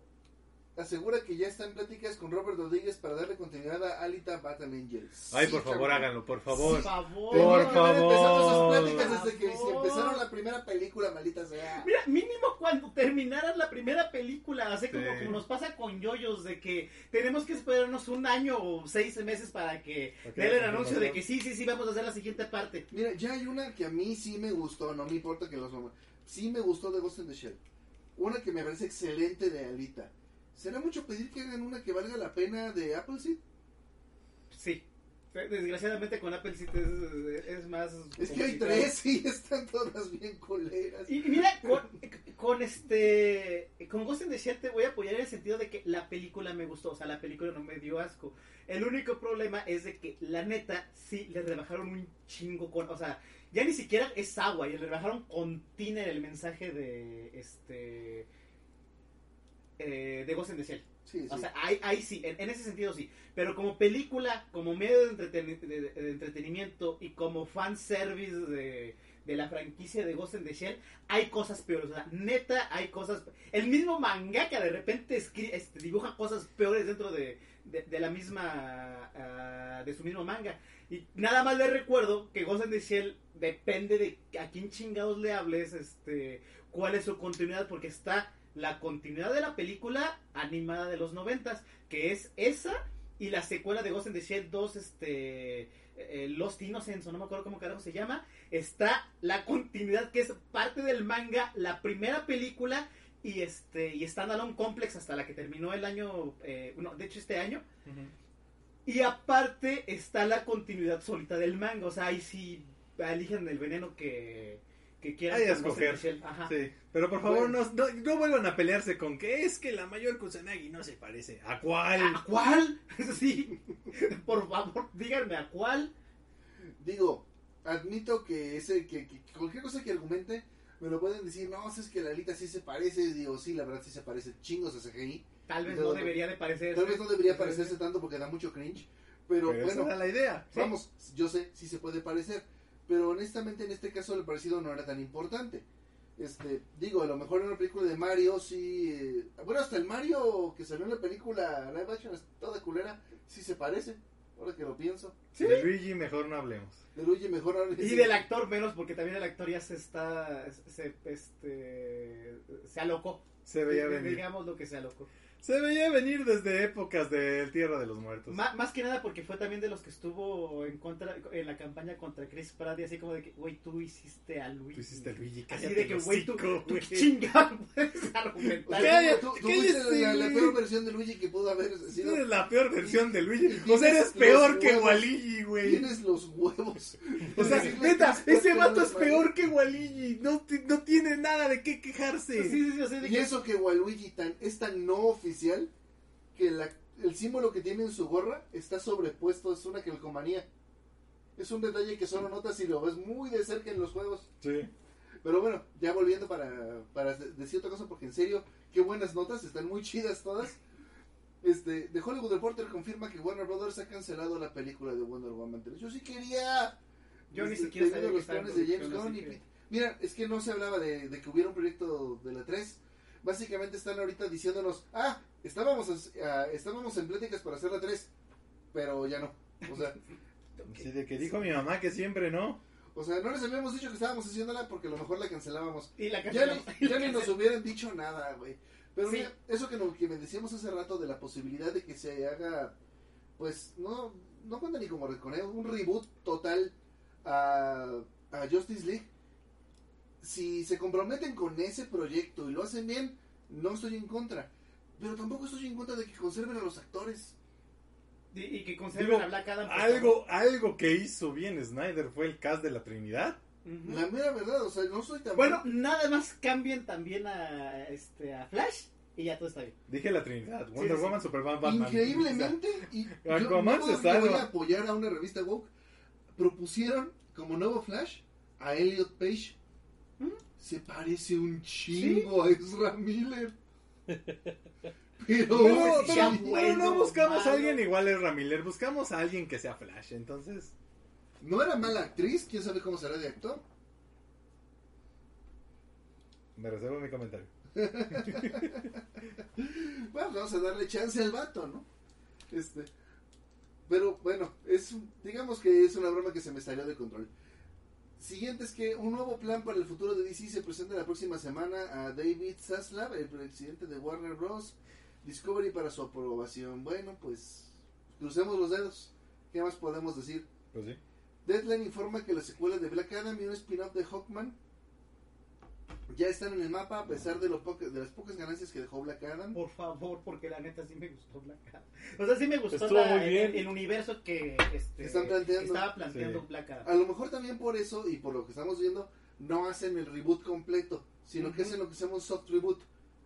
asegura que ya está en pláticas con Robert Rodríguez para darle continuidad a Alita Battle Angels. Ay, Sí, por favor, cabrón. háganlo, por favor. Por favor. Por que haber empezado favor. esas pláticas desde que empezaron la primera película, maldita sea. Mira, mínimo cuando terminaran la primera película, así como, Sí. como nos pasa con Yoyos, de que tenemos que esperarnos un año o seis meses para que Ok, den el anuncio de que sí, sí, sí, vamos a hacer la siguiente parte. Mira, ya hay una que a mí sí me gustó, no me importa que los Sí me gustó de Ghost in the Shell. Una que me parece excelente de Alita. ¿Será mucho pedir que hagan una que valga la pena de Appleseed? Sí. Desgraciadamente con Apple sí es, es más... Es que hay tres y están todas bien culeras. Y mira, con, con este. Con Ghost in the Shell te voy a apoyar en el sentido de que la película me gustó. O sea, la película no me dio asco. El único problema es de que, la neta, sí le rebajaron un chingo con. O sea, ya ni siquiera es agua. Y le rebajaron con tiner el mensaje de. Este. Eh, de Ghost in the Shell. Sí, sí. O sea, ahí, ahí sí, en, en ese sentido sí. Pero como película, como medio de, entreten- de- de entretenimiento y como fanservice de, de la franquicia de Ghost in the Shell, hay cosas peores. O sea, neta, hay cosas. El mismo mangaka de repente este, dibuja cosas peores dentro de, de, de la misma. ah, de su mismo manga. Y nada más le recuerdo que Ghost in the Shell depende de a quién chingados le hables, este, cuál es su continuidad, porque está la continuidad de la película animada de los noventas, que es esa y la secuela de Ghost in the Shell 2, este, eh, Lost Innocents, o no me acuerdo cómo carajo se llama, está la continuidad que es parte del manga, la primera película y este y Standalone Complex hasta la que terminó el año, eh, no, de hecho este año. Y aparte está la continuidad solita del manga, o sea, ahí sí eligen el veneno que, que quieran. Escoger. Ajá. Sí, pero por favor Bueno. no, no, no vuelvan a pelearse con que es que la mayor Kusanagi no se parece. ¿A cuál? ¿A cuál? Sí, por favor, díganme a cuál. Digo, admito que ese que, que cualquier cosa que argumente me lo pueden decir, no, si es que la Alita sí se parece, digo, sí, la verdad sí se parece chingos a CGI. Tal vez No, debería de parecer. Tal vez no debería parecerse tanto porque da mucho cringe, pero, Pero esa bueno, era la idea. Sí. vamos, yo sé, sí se puede parecer, pero honestamente en este caso el parecido no era tan importante. Este, digo, a lo mejor en una película de Mario sí, eh, bueno, hasta el Mario que salió en la película live action es toda culera, sí se parece, ahora que lo pienso. Sí. De Luigi mejor no hablemos. De Luigi mejor ahora Y sí. del actor menos, porque también el actor ya se está. Se, este, se alocó. Se veía venir. Digamos lo que se alocó. Se veía venir desde épocas del Tierra de los Muertos. Ma- más que nada porque fue también de los que estuvo en contra en la campaña contra Chris Pratt y así como de que, güey, tú hiciste a Luigi. Tú hiciste a Luigi, Así de que, güey, tú, tú chingado puedes argumentar. Cállate, tú, tú cállate, fuiste la, peor versión de Luigi que pudo haber sido. Eres la peor versión de Luigi. O sea, eres peor que huevos. Waligi, güey. Tienes los huevos. O sea, neta, ese vato es peor que Waligi. No, no tiene nada de qué quejarse. Sí, sí, sí, o sea, de Y que- eso que Waluigi tan, es tan no oficial que la- el símbolo que tiene en su gorra está sobrepuesto, es una calcomanía. Es un detalle que solo notas si lo ves muy de cerca en los juegos. Sí. Pero bueno, ya volviendo para, para de- decir otra cosa, porque en serio, qué buenas notas, están muy chidas todas. Este, The Hollywood Reporter confirma que Warner Brothers ha cancelado la película de Wonder Woman 3. Yo sí quería. Yo ni este, siquiera sabía que los planes de James Gunn y Mira, es que no se hablaba de, de que hubiera un proyecto de la 3. Básicamente están ahorita diciéndonos, ah, estábamos, ah, estábamos en pláticas para hacer la 3, pero ya no. O sea, Así de que dijo mi mamá que siempre no. o sea, no les habíamos dicho que estábamos haciéndola porque a lo mejor la cancelábamos. Y la Ya cancelamos. ni, ya ni nos hubieran dicho nada, güey. Pero Sí. mira, eso que, no- que me decíamos hace rato de la posibilidad de que se haga, pues, no, no cuenta ni como reconeo, un reboot total a, a Justice League. Si se comprometen con ese proyecto y lo hacen bien, no estoy en contra. Pero tampoco estoy en contra de que conserven a los actores. Y, y que conserven Digo, a Black Adam. Algo, algo que hizo bien Snyder fue el cast de la Trinidad. La mera verdad, o sea, no soy tan... Bueno, nada más cambien también a, este, a Flash y ya todo está bien. Dije la Trinidad. Wonder sí, sí. Woman, Superman, Batman. Increíblemente, y yo, Aquaman yo se voy a apoyar a una revista woke, propusieron como nuevo Flash a Elliot Page. ¿Mm? Se parece un chingo a Ezra Miller. Pero, Pero, No, pero- sea pero bueno, no buscamos a alguien igual a Ramiller, buscamos a alguien que sea Flash. Entonces, no era mala actriz, quién sabe cómo será de actor. me reservo mi comentario. Bueno, vamos a darle chance al vato, ¿no? Este, pero bueno, es digamos que es una broma que se me salió de control. Siguiente es que un nuevo plan para el futuro de DC se presenta la próxima semana a David Zaslav, el presidente de Warner Bros. Discovery para su aprobación. Bueno, pues crucemos los dedos. ¿Qué más podemos decir? Pues sí. Deadline informa que la secuela de Black Adam y un spin-off de Hawkman ya están en el mapa a pesar de, lo poca- de las pocas ganancias que dejó Black Adam. Por favor, porque la neta sí me gustó Black Adam. O sea, sí me gustó Estuvo la- muy bien. El, el universo que este, Están planteando. estaba planteando Sí. Black Adam. A lo mejor también por eso y por lo que estamos viendo, no hacen el reboot completo, sino que hacen lo que se llama un soft reboot.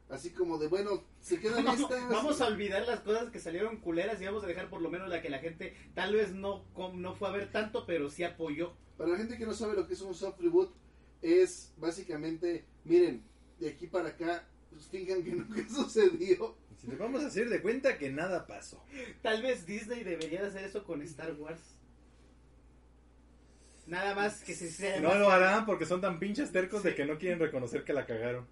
Así como de, bueno, se quedan Vamos, estas. vamos a olvidar las cosas que salieron culeras y vamos a dejar por lo menos la que la gente tal vez no, com- no fue a ver tanto, pero sí apoyó. Para la gente que no sabe lo que es un soft reboot, es básicamente, miren, de aquí para acá, pues, finjan que nunca sucedió. Si le vamos a hacer de cuenta que nada pasó. Tal vez Disney debería de hacer eso con Star Wars. Nada más que se sea No lo harán porque son tan pinches tercos de que no quieren reconocer que la cagaron.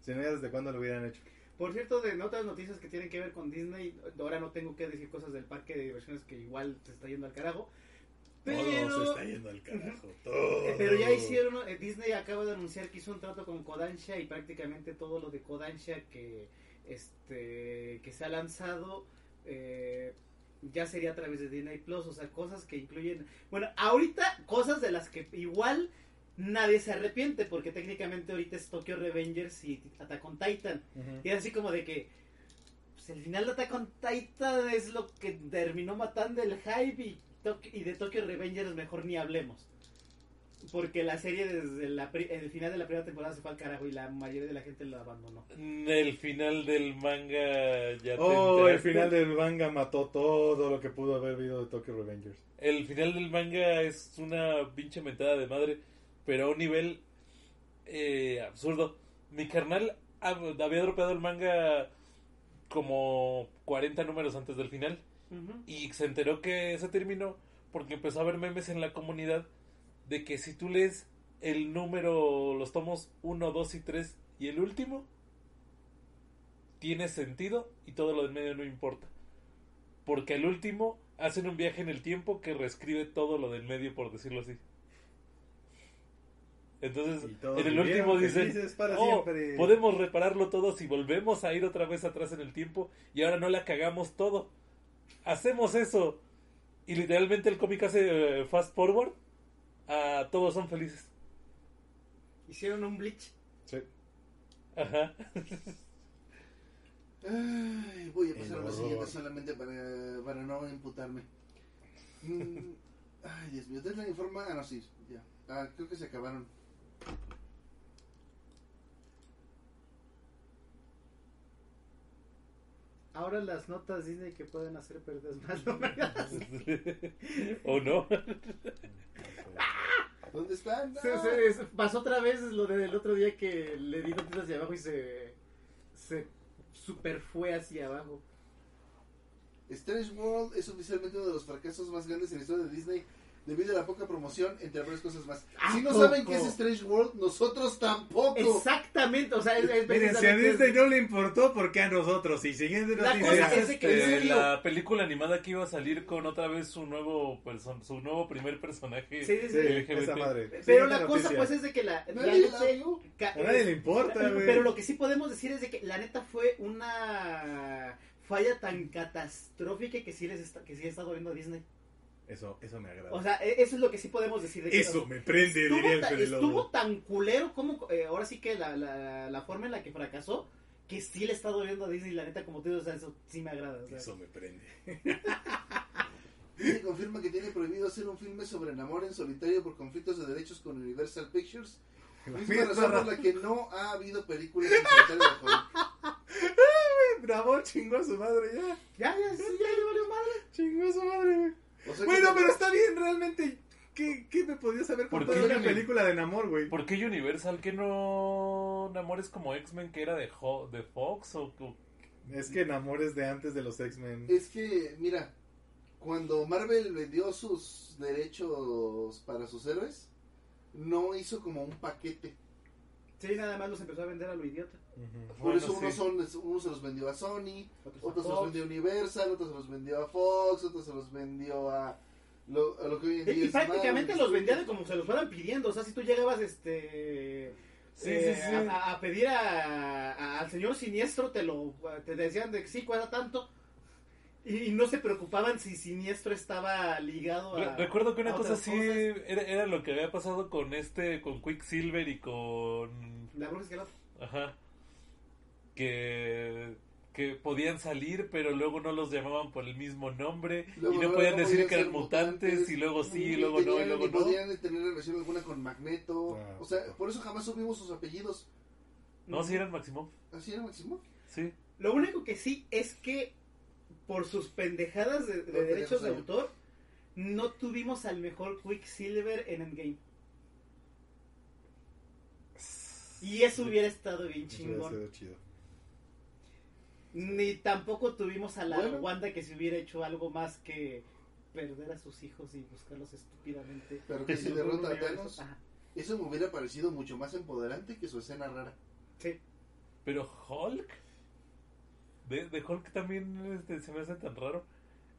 Si no, ya desde cuándo lo hubieran hecho. Por cierto, de otras noticias que tienen que ver con Disney, ahora no tengo que decir cosas del parque de diversiones que igual se está yendo al carajo. Pero, Todo se está yendo al carajo. Todo. pero ya hicieron, eh, Disney acaba de anunciar que hizo un trato con Kodansha y prácticamente todo lo de Kodansha que, este, que se ha lanzado eh, ya sería a través de Disney Plus, o sea, cosas que incluyen, bueno, ahorita cosas de las que igual nadie se arrepiente, porque técnicamente ahorita es Tokyo Revengers y Attack on Titan. Y es así como de que pues, el final de Attack on Titan es lo que terminó matando el hype y, Y de Tokyo Revengers mejor ni hablemos. Porque la serie desde la pri- el final de la primera temporada se fue al carajo y la mayoría de la gente lo abandonó. El final del manga ya te Oh, el final del manga mató todo lo que pudo haber habido de Tokyo Revengers. El final del manga es una pinche mentada de madre, pero a un nivel eh, absurdo. Mi carnal hab- había dropeado el manga como 40 números antes del final y se enteró que se terminó porque empezó a ver memes en la comunidad de que si tú lees el número, los tomos 1, 2 y 3 y el último, tiene sentido y todo lo del medio no importa. Porque el último hacen un viaje en el tiempo que reescribe todo lo del medio, por decirlo así. Entonces, en el último dicen, "Oh, siempre". podemos repararlo todo si volvemos a ir otra vez atrás en el tiempo y ahora no la cagamos todo. Hacemos eso. Y literalmente el cómic hace eh, fast forward. a todos son felices. Hicieron un bleach. Sí. Ajá. Ay, voy a pasar a la siguiente solamente para, para no imputarme. Mm, Ay, Dios mío, la informa. Ah, no, sí, ya. Ah, creo que se acabaron. Ahora las notas Disney que pueden hacer perder más. ¿O no? ¿Dónde están? Se- se- se- pasó otra vez lo del otro día que le di noticias hacia abajo y se, se super fue hacia abajo. Strange World es oficialmente uno de los fracasos más grandes en la historia de Disney debido a la poca promoción, entre varias cosas más. ¿A Si no poco? saben qué es Strange World, nosotros tampoco. Exactamente, o sea, es, es Miren, si a Disney no le importó, ¿por qué a nosotros? Y siguiente La noticia. cosa Es este, la película animada que iba a salir con otra vez su nuevo person su nuevo primer personaje Sí, sí, sí. LGBT. esa madre. Pero la cosa noticia. pues es de que la, la Nadie neta- la A nadie le importa, güey. Pero lo que sí podemos decir es de que la neta fue una falla tan catastrófica que sí les está, que sí está doliendo a Disney. Eso, eso me agrada. O sea, e- eso es lo que sí podemos decir. De que, eso me prende, estuvo, diría el ta- estuvo tan culero como eh, ahora sí que la, la, la forma en la que fracasó que sí le está doliendo a Disney la neta como tú dices, o sea, eso sí me agrada. o sea. Eso me prende. Disney confirma que tiene prohibido hacer un filme sobre amor en solitario por conflictos de derechos con Universal Pictures. La Misma razón por la que no ha habido películas en solitario de Hulk. Bravo, chingó a su madre ya. Ya, ya, sí, ya, ya valió madre. Chingó a su madre, güey. O sea que Bueno, no- pero está bien, realmente. ¿Qué, qué me podías haber ¿Por contado qué una película de Namor, güey? ¿Por qué Universal? ¿Que no Namores como X-Men que era de, Ho- de Fox? O, o- Es que Namor es de antes de los X-Men. Es que, mira, cuando Marvel vendió sus derechos para sus héroes, no hizo como un paquete. Sí, nada más los empezó a vender a lo idiota. Ujú. Por Bueno, eso unos, sí. son, unos se los vendió a Sony, Otros a se los vendió a Universal, otros se los vendió a Fox, otros se los vendió a lo, a lo que hoy en día Y, y es prácticamente Marvel los vendía de como se los fueran pidiendo. O sea, si tú llegabas este Sí, eh, sí, sí. A, a pedir a, a- al señor siniestro, te lo te decían de que sí cuesta tanto. Y, y no se preocupaban si siniestro estaba ligado a. Re- Recuerdo que una cosa así era, era lo que había pasado con este, con Quicksilver y con... La bruja escarlata. Ajá. Que, que podían salir, pero luego no los llamaban por el mismo nombre. Luego y no no podían podían decir que eran mutantes, y luego sí, y luego no, y luego no. podían tener relación alguna con Magneto. Ah, o sea, por eso jamás supimos sus apellidos. No, sí eran Maximum. ¿Así era Máximo? Sí. Lo único que sí es que por sus pendejadas de, derechos de autor, no tuvimos al mejor Quicksilver en Endgame. Y eso hubiera estado bien Eso hubiera chingón. sido chido. Ni tampoco tuvimos a la Bueno. Wanda que se hubiera hecho algo más que perder a sus hijos y buscarlos estúpidamente. Pero que si derrota a. Thanos, eso me hubiera parecido mucho más empoderante que su escena rara. Sí. Pero Hulk. De, de Hulk también este, se me hace tan raro.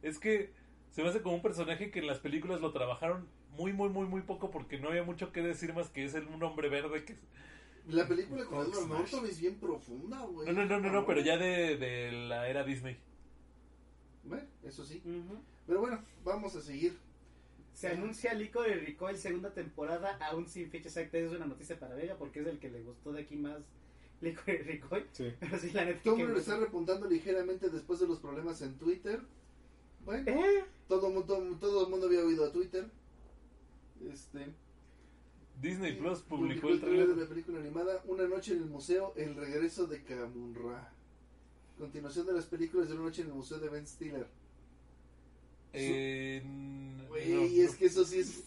Es que se me hace como un personaje que en las películas lo trabajaron muy, muy, muy, muy poco porque no había mucho que decir más que es el, un hombre verde que... La película con Edward. Norton es bien profunda, güey. No, no, no, no, no, pero ya de, de la era Disney. Bueno, eso sí. Pero bueno, vamos a seguir. Se anuncia Lico de Recoil segunda temporada, aún sin fecha exacta. Es una noticia para Vega porque es el que le gustó de aquí más Lico de Recoil. Sí. Pero sí, la neta. Tumblr que- está repuntando ligeramente después de los problemas en Twitter. Bueno, ¿Eh? todo el mundo, todo el mundo había oído a Twitter. Este, Disney Plus publicó publicó el trailer de la película animada Una noche en el museo, El regreso de Kamunra. Continuación de las películas de Una noche en el museo de Ben Stiller. Eh, Güey, no, es no. que eso sí es,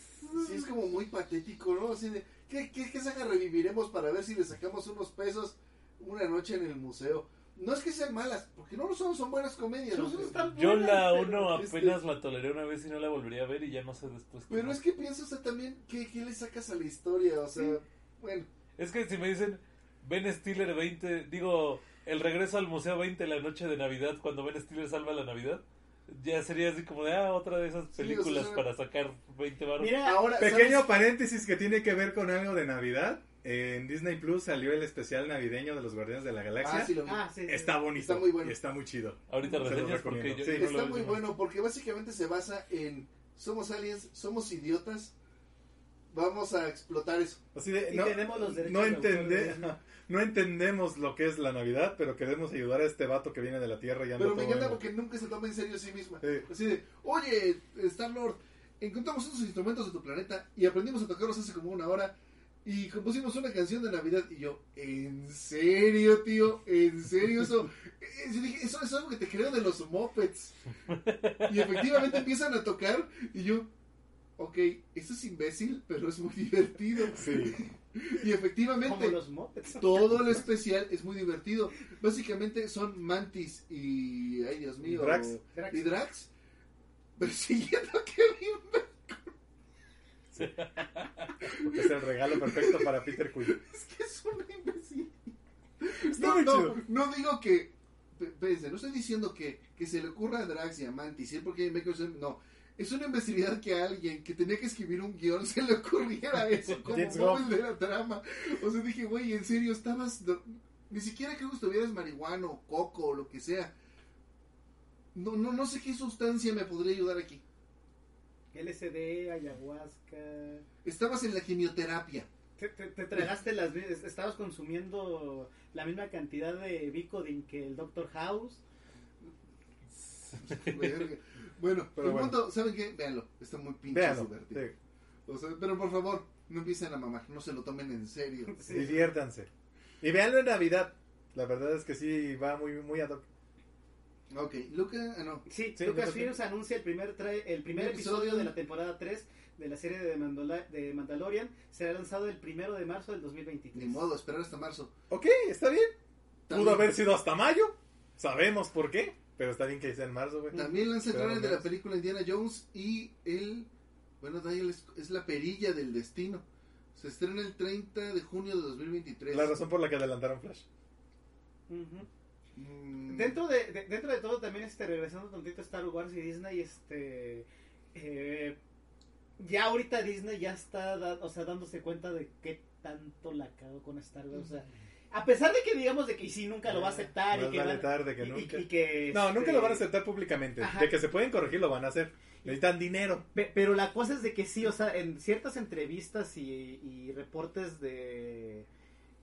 sí es como muy patético, ¿no? Así de, ¿qué, qué, qué saga reviviremos para ver si le sacamos unos pesos una noche en el museo? No es que sean malas, porque no lo son, son buenas comedias. ¿no? son tan Yo buenas, la uno este- apenas la toleré una vez y no la volvería a ver y ya no sé después. qué Pero más. es que piensa usted también, ¿qué, qué le sacas a la historia? O sea, bueno, Es que si me dicen Ben Stiller 20, digo, el regreso al Museo 20 la noche de Navidad, cuando Ben Stiller salva la Navidad, ya sería así como de, ah, otra de esas Sí, películas o sea, para sacar 20 baros. Mira, ahora... Pequeño ¿sabes? paréntesis que tiene que ver con algo de Navidad. En Disney Plus salió el especial navideño de los Guardianes de la Galaxia. Ah, sí, lo ah, sí, sí. Está bonito. Está muy bueno. y Está muy chido. Ahorita reseñas porque yo Sí, lo Está he muy bueno porque básicamente se basa en somos aliens, somos idiotas, vamos a explotar eso. Así de, Y no, tenemos los derechos no, de no entendemos lo que es la Navidad, pero queremos ayudar a este vato que viene de la Tierra y anda Pero me encanta porque nunca se toma en serio a sí misma. Sí. Así de, oye, Star Lord, encontramos unos instrumentos de tu planeta y aprendimos a tocarlos hace como una hora y compusimos una canción de Navidad. Y yo, ¿en serio, tío? ¿En serio eso? Yo dije, eso es algo que te creo de los mopeds. Y efectivamente empiezan a tocar y yo, ok, eso es imbécil, pero es muy divertido. Sí. Y efectivamente Como los Muppets. todo el especial es muy divertido. Básicamente son Mantis y. Ay, Dios mío. Drax. Drax. Y Drax. Persiguiendo a Kevin. Porque es el regalo perfecto para Peter Quill. Es que es una imbécil. No, no, no digo que. p- Espérense, no estoy diciendo que, que se le ocurra a Drax y a Mantis. ¿sí? Porque no. Es una imbecilidad que a alguien que tenía que escribir un guion se le ocurriera eso como móvil de la trama. O sea, dije, güey, en serio, estabas. do- Ni siquiera creo que estuvieras marihuana o coco o lo que sea. No, no, no sé qué sustancia me podría ayudar aquí. LSD, ayahuasca. Estabas en la quimioterapia. Te, te- te tragaste las. Estabas consumiendo la misma cantidad de Vicodin que el Doctor House. Bueno, Pero el bueno. punto, ¿saben qué? Véanlo, está muy pinche Véanlo. divertido. sí. O sea, pero por favor, no empiecen a mamar, no se lo tomen en serio. Sí. Diviértanse. Y véanlo en Navidad. La verdad es que sí va muy, muy ad hoc. Ok, Luca, ah, no. Sí, Sí, Lucasfilms anuncia el primer tra- el primer episodio. episodio de la temporada 3 de la serie de, Mandola- de Mandalorian. Será lanzado el primero de marzo del 2023. Ni modo, esperar hasta marzo. Ok, está bien. También, Pudo haber sido hasta mayo. Sabemos por qué. Pero está bien que sea en marzo, güey. también lanza el trailer de la película Indiana Jones y el... Bueno, Daniel es, es la perilla del destino. Se estrena el 30 de junio de 2023. La razón por la que adelantaron Flash. Ujú. Mm, Dentro de, de- dentro de todo también este regresando tantito a Star Wars y Disney este eh, ya ahorita Disney ya está da- o sea dándose cuenta de qué tanto la cagó con Star Wars o sea a pesar de que digamos de que sí nunca lo va a aceptar y que, vale van- tarde que y- nunca. y que, No, este, nunca lo van a aceptar públicamente. Ajá. De que se pueden corregir, lo van a hacer. Necesitan dinero. Pe- Pero la cosa es de que sí, o sea, en ciertas entrevistas y, y reportes de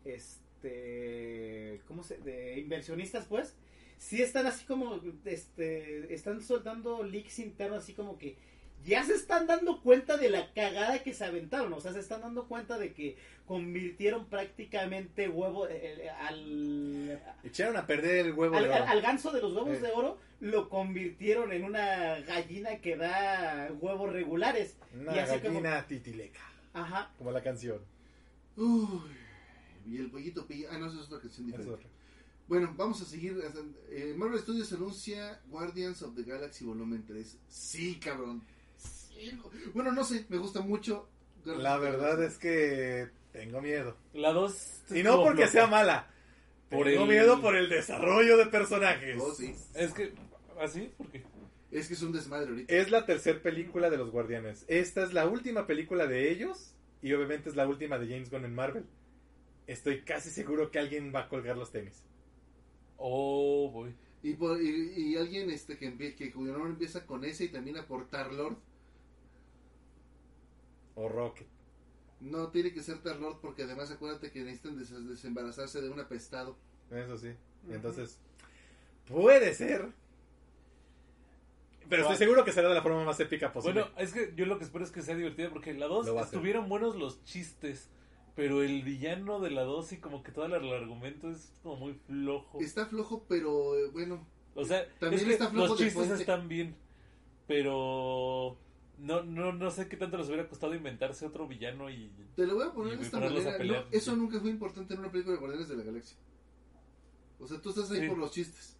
este ¿cómo se? de inversionistas pues, sí están así como este están soltando leaks internos así como que ya se están dando cuenta de la cagada que se aventaron, o sea, se están dando cuenta de que convirtieron prácticamente huevo eh, eh, al Echaron a perder el huevo al, de oro. al- ganso de los huevos Eh. de oro lo convirtieron en una gallina que da huevos regulares. Una y así gallina titileca. Ajá. Como la canción. Uy, y el pollito pilla. Ah, no, esa es otra canción Eso. diferente. Bueno, vamos a seguir. Eh, Marvel Studios anuncia Guardians of the Galaxy Volumen 3. Sí, cabrón. Bueno, no sé, me gusta mucho. La verdad es que tengo miedo. La 2. Y no porque sea mala. Por tengo el- miedo por el desarrollo de personajes. Oh, sí. Es que. ¿Así? ¿Por qué? Es que es un desmadre ahorita. Es la tercera película de los Guardianes. Esta es la última película de ellos. Y obviamente es la última de James Gunn en Marvel. Estoy casi seguro que alguien va a colgar los tenis. Oh, voy. Y, por- y, y alguien este que, que cuyo nombre empieza con S y termina por Tarlord. O Rocket. No tiene que ser Tarlord porque además acuérdate que necesitan des- desembarazarse de un apestado. Eso sí. Entonces, puede ser. Pero estoy seguro que será de la forma más épica posible. Bueno, es que yo lo que espero es que sea divertida porque la 2 Lo va a hacer. estuvieron buenos los chistes, pero el villano de la 2 y como que todo el argumento es como muy flojo. Está flojo, pero eh, bueno. O sea, También es que está flojo los chistes están bien, pero no, no, no sé qué tanto les hubiera costado inventarse otro villano y... Te lo voy a poner de esta manera. pelear. no, eso nunca fue importante en una película de Guardianes de la Galaxia. O sea, tú estás ahí Sí. por los chistes.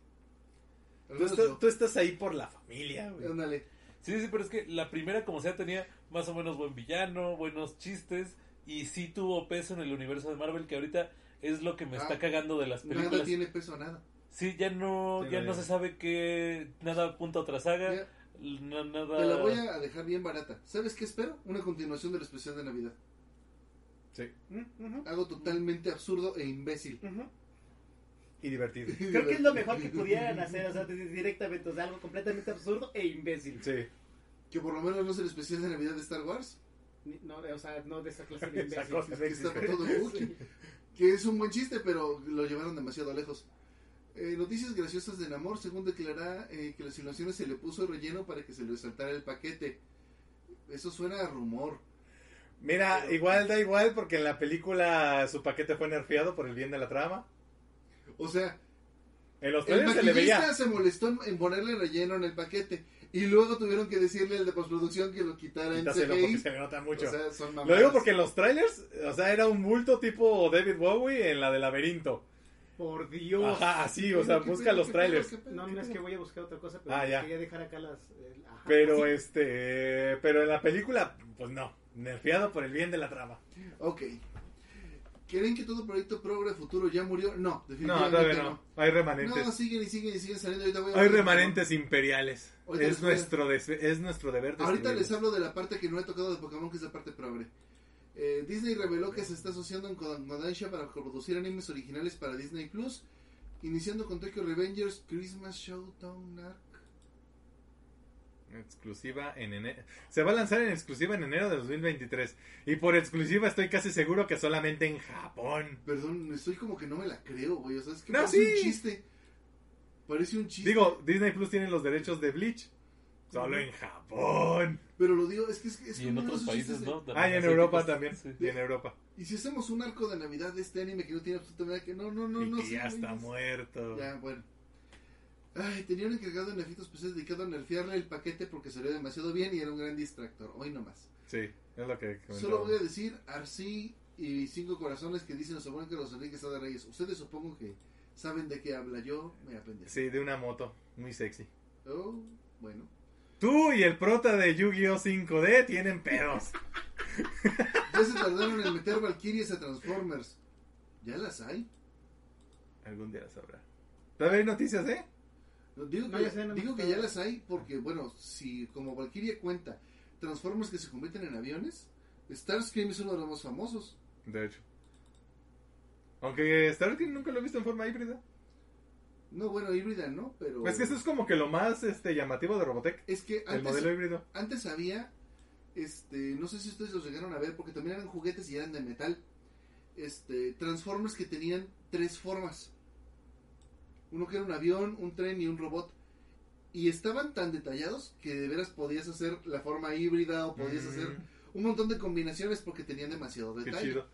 Tú, estás, yo. tú estás ahí por la familia, güey. Ándale. Sí, sí, pero es que la primera como sea tenía más o menos buen villano, buenos chistes y sí tuvo peso en el universo de Marvel que ahorita es lo que me Ah, está cagando de las películas. Nada tiene peso a nada. Sí, ya no, Sí, ya no, se sabe qué, nada apunta a otra saga, Ya, nada... te la voy a dejar bien barata. ¿Sabes qué espero? Una continuación del especial de Navidad. Sí. Mm, ujú, Algo totalmente absurdo e imbécil. Y divertido. Creo que es lo mejor que pudieran hacer, o sea, di- directamente, o sea, algo completamente absurdo e imbécil. Sí. Que por lo menos no es el especial de Navidad de Star Wars. Ni- No, o sea, no de esa clase de Esa imbécil. Que está todo Wookiee. Que es un buen chiste, pero lo llevaron demasiado lejos. Eh, noticias graciosas de Namor, según declara eh, que las ilusiones se le puso relleno para que se le saltara el paquete. Eso suena a rumor. Mira, Pero- igual da igual porque en la película su paquete fue nerfeado por el bien de la trama. O sea, En los el trailers se le veía. se molestó en, ponerle relleno en el paquete. Y luego tuvieron que decirle al de postproducción que lo quitara en Quítaselo porque se nota mucho. O sea, son Lo digo porque en los trailers, o sea, era un bulto tipo David Bowie en la de Laberinto. Por Dios. Ajá, así, o sea, ¿Qué busca los trailers. No, no es que voy a buscar otra cosa, pero Ah, ya. quería dejar acá las... ajá. Pero este, pero en la película, pues no, nerfeado por el bien de la trama. Ok. ¿Creen que todo proyecto progre futuro ya murió? No, No, definitivamente todavía no. no. Hay remanentes. No, siguen y siguen y siguen saliendo. Ahorita voy a Hay de- remanentes imperiales. Ahorita Es a- nuestro, des- es nuestro deber Ahorita les hablo de la parte que no he tocado de Pokémon, que es la parte progre. Eh, Disney reveló que se está asociando con Kodansha para producir animes originales para Disney Plus, iniciando con Tokyo Revengers, Christmas Showdown Arc. Exclusiva en enero. Se va a lanzar en exclusiva en enero de 2023. Y por exclusiva estoy casi seguro que solamente en Japón. Perdón, estoy como que no me la creo, güey. O sea, es que No, parece sí. un chiste. Parece un chiste. Digo, Disney Plus tiene los derechos de Bleach. Solo en Japón. Pero lo digo, es que es, es Y en como uno de otros esos países, chistes de- ¿no? Ah, y en. Europa también. Sí. Y en Europa. Y si hacemos un arco de Navidad de este anime que no tiene absolutamente que no, no, no, y no. que sé, ya güey, está no sé. muerto. Ya, bueno. Ay, tenía un encargado en efectos especiales dedicado a nerfearle el paquete porque salió demasiado bien y era un gran distractor. Hoy nomás. Sí, es lo que comentaba. Solo voy a decir Arcí y Cinco Corazones que dicen los que los Enrique de Reyes. Ustedes supongo que saben de qué habla. Yo me apendejo. Sí, de una moto. Muy sexy. Oh, bueno. Tú y el prota de Yu-Gi-Oh 5D tienen pedos. Ya se tardaron en meter Valkyries a Transformers. ¿Ya las hay? Algún día sabrá. ¿Todavía hay noticias, eh? No, Digo, No, que, ya sé, no me digo que ya las hay porque, bueno, si como Valkyria cuenta Transformers que se convierten en aviones, Starscream es uno de los más famosos. De hecho. Aunque Starkey nunca lo he visto en forma híbrida. No, bueno, híbrida no, pero... Es que eso es como que lo más este llamativo de Robotech. Es que El antes, modelo híbrido. antes había, este, no sé si ustedes los llegaron a ver, porque también eran juguetes y eran de metal, este, Transformers que tenían tres formas. Uno que era un avión, un tren y un robot. Y estaban tan detallados que de veras podías hacer la forma híbrida o podías Mm, hacer un montón de combinaciones porque tenían demasiado Qué detalle. chido.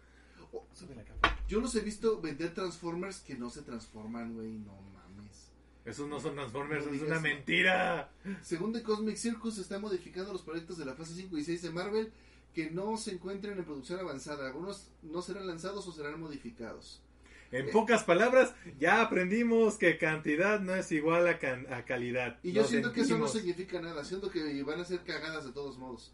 Oh, la capa. yo los he visto vender Transformers que no se transforman, güey, no. Esos no son Transformers, No es una mentira. Según The Cosmic Circus, está modificando los proyectos de la fase 5 y 6 de Marvel que no se encuentren en producción avanzada. Algunos no serán lanzados o serán modificados. En pocas palabras, ya aprendimos que cantidad no es igual a, can- a calidad. Y yo siento que eso no significa nada, siento que van a ser cagadas de todos modos.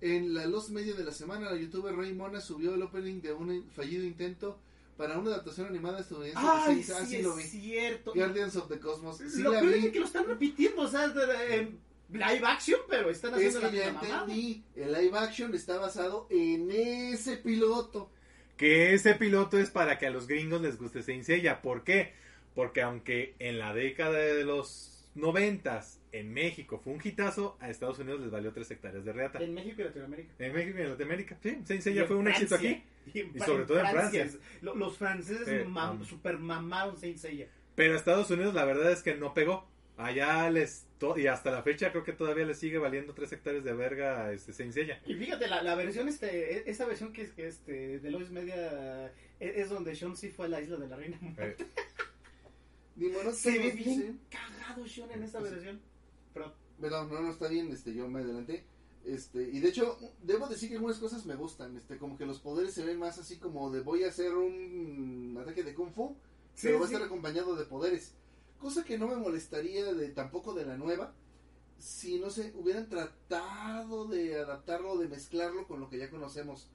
En la Los Media de la semana, la youtuber Ray Mona subió el opening de un fallido intento para una adaptación animada estadounidense. de Ay, sí, ah, sí es lo vi. cierto. Guardians of the Cosmos. Sí lo la peor es vi. que lo están repitiendo, o sea, de- de- en live action, pero están Es haciendo que la ya mamada. entendí. El live action está basado en ese piloto. Que ese piloto es para que a los gringos les guste Saint Seiya. ¿Por qué? Porque aunque en la década de los noventas en México fue un hitazo, a Estados Unidos les valió tres hectáreas de reata. En México y Latinoamérica. En México y Latinoamérica, sí, Saint Y Seiya en fue un éxito aquí. Y, en Y Fra- sobre todo en Francia. Lo- Los franceses mam- super mamaron Saint Seiya. Pero a Estados Unidos la verdad es que no pegó. Allá les... to- y hasta la fecha creo que todavía les sigue valiendo tres hectáreas de verga este Saint Seiya. Y fíjate, la, la versión, este, e- esa versión que es que este, de Lois Media es, es donde Sean sí fue a la isla de la reina. Eh, Ni modo, Se ve bien cagado Sean en esa Pues- versión. Pero Perdón, no, no está bien, este, yo me adelanté. Este, y de hecho, debo decir que algunas cosas me gustan, este, como que los poderes se ven más así como de voy a hacer un ataque de kung fu, Sí, pero va a estar acompañado de poderes. Cosa que no me molestaría de tampoco de la nueva, si no sé, hubieran tratado de adaptarlo, de mezclarlo con lo que ya conocemos.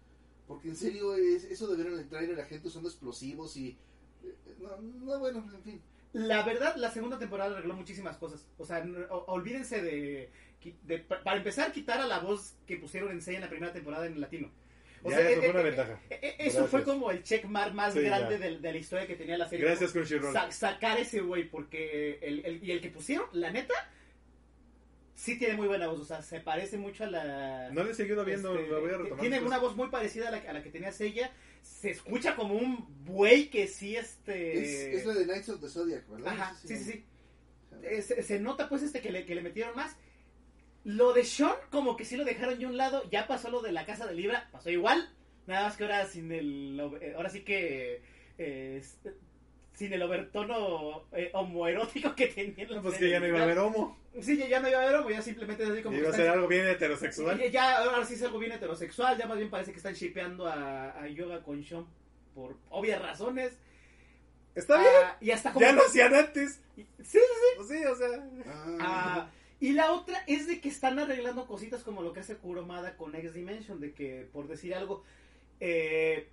Porque en serio, es, eso de ver en el trailer la gente usando explosivos y... eh, No, no, bueno, en fin. La verdad, la segunda temporada arregló muchísimas cosas. O sea, o- olvídense de, de- pa- Para empezar, quitar a la voz que pusieron en Seiya en la primera temporada en latino. O ya sea, eso eh, fue una eh, ventaja. eh, Eso fue como el checkmark más Sí, grande de, de la historia que tenía la serie. Gracias Crunchyroll. Sa- sacar ese güey, porque el, el- y el que pusieron, la neta, sí tiene muy buena voz. O sea, se parece mucho a la. No le he seguido viendo, este, lo voy a retomar. Tiene una voz muy parecida a la, a la que tenía Seiya. Se escucha como un buey que sí, este. Es, es la de Knights of the Zodiac, ¿verdad? Ajá, sí, sí, sí. Eh, se, se nota pues este que le, que le metieron más. Lo de Sean, como que sí lo dejaron de un lado. Ya pasó lo de la casa de Libra, pasó igual. Nada más que ahora sin el. eh, Ahora sí que. eh, sin el overtono eh, homoerótico que tenía en la No, pues que ya no iba a haber homo. Sí, ya, ya no iba a haber homo, ya simplemente es así como. Iba a ser algo bien heterosexual. ya, ya, ahora sí es algo bien heterosexual. Ya más bien parece que están shipeando a, a Yoga con Sean por obvias razones. Está bien. Ah, y hasta como. Ya lo hacían antes. Sí, sí, Pues sí, o sea. Ah, Ah, y la otra es de que están arreglando cositas como lo que hace Kuromada con X Dimension, de que, por decir algo, eh,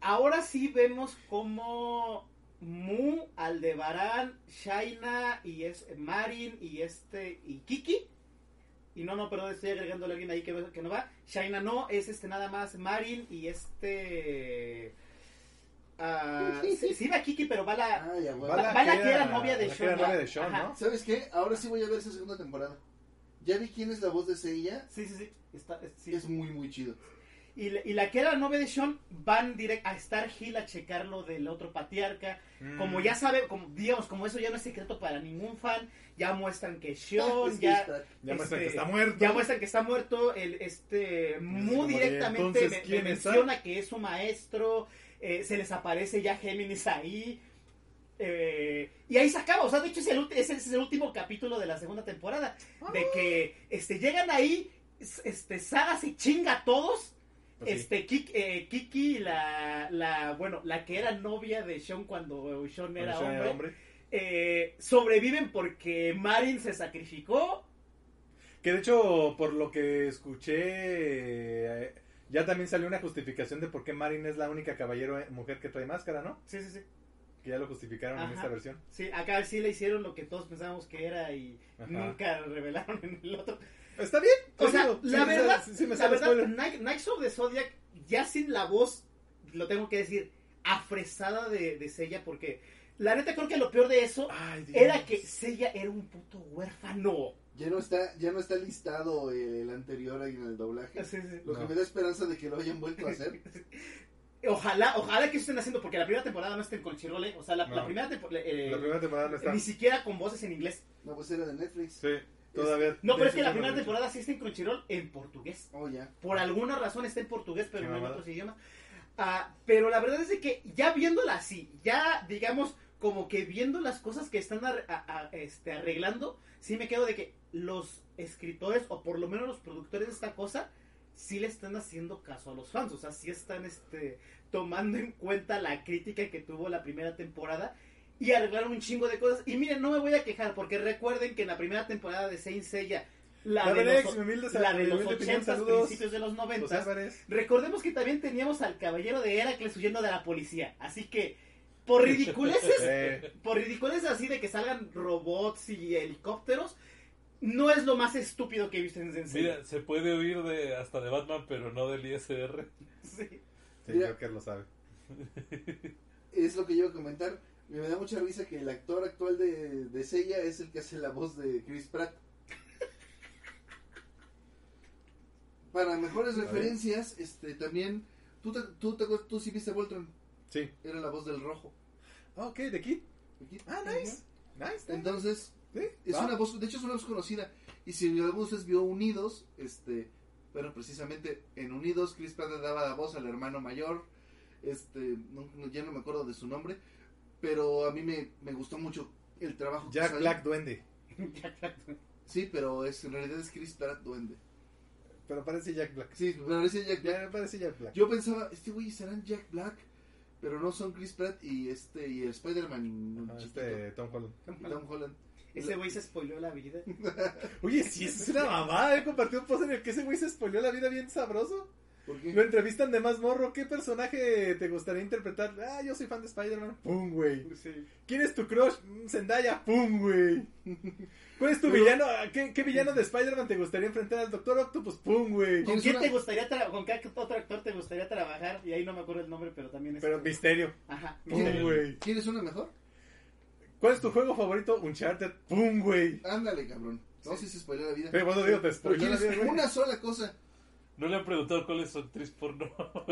ahora sí vemos como Mu, Aldebarán, Shaina y es Marin y este y Kiki. Y no, no, perdón, estoy agregándole a alguien ahí que, no- que no va. Shaina no, es este nada más Marin y este... ah, sí, sí va Kiki, pero va la... ah, ya, bueno. Va, va la que era novia de Sean. novia ¿no? de Sean, Ajá. ¿no? ¿Sabes qué? Ahora sí voy a ver esa segunda temporada. Ya vi quién es la voz de Seiya. Sí, sí, sí. Está, es- sí. Es muy, muy chido. Y, la- y la que era la novia de Sean van directo a Star Hill a checar lo del otro patriarca. Mm. Como ya sabe, como, digamos, como eso ya no es secreto para ningún fan, ya muestran que Ah, Sean, ya, muestran que este, está muerto. ya muestran que está muerto. El, este, muy directamente entonces, me- me, menciona que es su maestro. eh, se les aparece ya Géminis ahí. eh, y ahí se acaba, o sea, de hecho es el, ese es el último capítulo de la segunda temporada. De que este, llegan ahí, este, Saga se chinga a todos. Pues sí. Este, Kiki, eh, Kiki, la, la, bueno, la que era novia de Sean cuando Sean Cuando era Sean hombre, eh, sobreviven porque Marin se sacrificó. Que de hecho, por lo que escuché, eh, ya también salió una justificación de por qué Marin es la única caballero eh, mujer que trae máscara, ¿no? Sí, sí, sí. Que ya lo justificaron en esta versión. Sí, acá sí le hicieron lo que todos pensábamos que era y Ajá. nunca revelaron en el otro. Está bien. O sea, la sí, verdad, sí, sí me la verdad, spoiler. Night- Knights of the Zodiac, ya sin la voz, lo tengo que decir, afresada de, de Seiya, porque la neta creo que lo peor de eso Ay, era que Seiya era un puto huérfano. Ya no está, ya no está listado el anterior ahí en el doblaje. Sí, sí. Lo No. que me da esperanza de que lo hayan vuelto a hacer. Ojalá, ojalá que eso estén haciendo, porque la primera temporada no está en Crunchyroll, ¿eh? o sea, la, No. la primera temporada, eh, La primera temporada no está. ni siquiera con voces en inglés. No, pues era de Netflix. Sí, todavía. No, pero es que la primera temporada sí está en Crunchyroll en portugués. Oh, ya. Por alguna razón está en portugués, pero no en otros idiomas. Ah, pero la verdad es de que ya viéndola así, ya digamos como que viendo las cosas que están ar- a- a- este, arreglando, sí me quedo de que los escritores o por lo menos los productores de esta cosa sí le están haciendo caso a los fans, o sea, sí están este, tomando en cuenta la crítica que tuvo la primera temporada y arreglaron un chingo de cosas. Y miren, no me voy a quejar porque recuerden que en la primera temporada de Saint Seiya, la, La de los, mi humilde la de mi los humilde opinión, 80, saludos. principios de los José 90, Álvarez. recordemos que también teníamos al caballero de Heracles huyendo de la policía. Así que, por ridiculeces, por ridiculeces así de que salgan robots y helicópteros, no es lo más estúpido que he visto en Sensei. Mira, se puede oír de, hasta de Batman, pero no del ISR. Sí. sí, Mira. Joker lo sabe. Es lo que yo iba a comentar. Me da mucha risa que el actor actual de, de Seiya es el que hace la voz de Chris Pratt. Para mejores referencias, este también. ¿Tú, te, tú, te tú sí viste Voltron? Sí. Era la voz del rojo. Ah, ok, de Kid. Ah, nice. Nice. nice. Entonces, Sí, es una voz, de hecho es una voz conocida. Y si alguno de ustedes vio Unidos, este, bueno, precisamente en Unidos, Chris Pratt le daba la voz al hermano mayor. Este, no- ya no me acuerdo de su nombre. Pero a mí me, me gustó mucho el trabajo que Jack hizo ahí. Black Duende. Sí, pero es, en realidad es Chris Pratt duende. Pero parece Jack Black. Sí, pero parece Jack Black. Ya parece Jack Black. Yo pensaba, este güey serán Jack Black, pero no son Chris Pratt y este y el Spider-Man Ah, este Tom Holland. Tom Holland. Ese güey se spoileó la vida. Oye, sí, eso es una mamada. He compartido un post en el que ese güey se spoileó la vida bien sabroso. ¿Por qué? Lo entrevistan de más morro. ¿Qué personaje te gustaría interpretar? Ah, yo soy fan de Spider-Man. Pum, güey. Sí. ¿Quién es tu crush? Mm, Zendaya. Pum, güey. ¿Cuál es tu Pero- villano? ¿A ¿Qué, qué villano de Spider-Man te gustaría enfrentar al Doctor Octopus? Pum, güey. ¿Con ¿Tienes quién una- te gustaría con qué otro actor te gustaría trabajar? Y ahí no me acuerdo el nombre, pero también es. Pero misterio. Ajá. Pum, ¿Quién- güey. ¿Quieres una mejor? ¿Cuál es tu juego favorito? Uncharted. Pum, güey. Ándale, cabrón. No sé si se spoiló la vida. Pero bueno, digo, te Pero spoileó la vida, una sola cosa. No le han preguntado cuál es su actriz porno.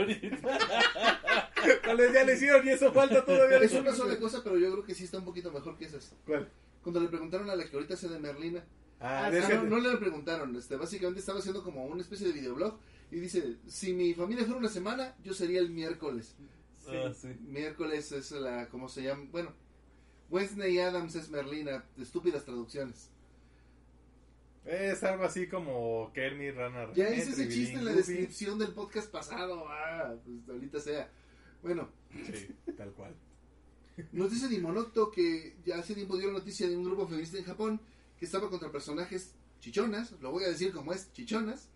Tal vez ya le hicieron y eso falta todavía. Es una sola cosa, pero yo creo que sí está un poquito mejor que esas. ¿Cuál? Cuando le preguntaron a la que ahorita hace de Merlina, Ah, Ah, no, no le preguntaron, este, básicamente estaba haciendo como una especie de videoblog y dice, si mi familia fuera una semana, yo sería el miércoles. Sí. Ah, sí. Miércoles es la, ¿cómo se llama? Bueno, Wednesday Adams es Merlina, estúpidas traducciones. Es algo así como Kermit Runner. Ya hice ese chiste en la descripción del podcast pasado, ah, pues ahorita sea. Bueno, Sí, tal cual. nos dice Dimonocto que ya hace tiempo dio la noticia de un grupo feminista en Japón que estaba contra personajes chichonas, lo voy a decir como es, chichonas,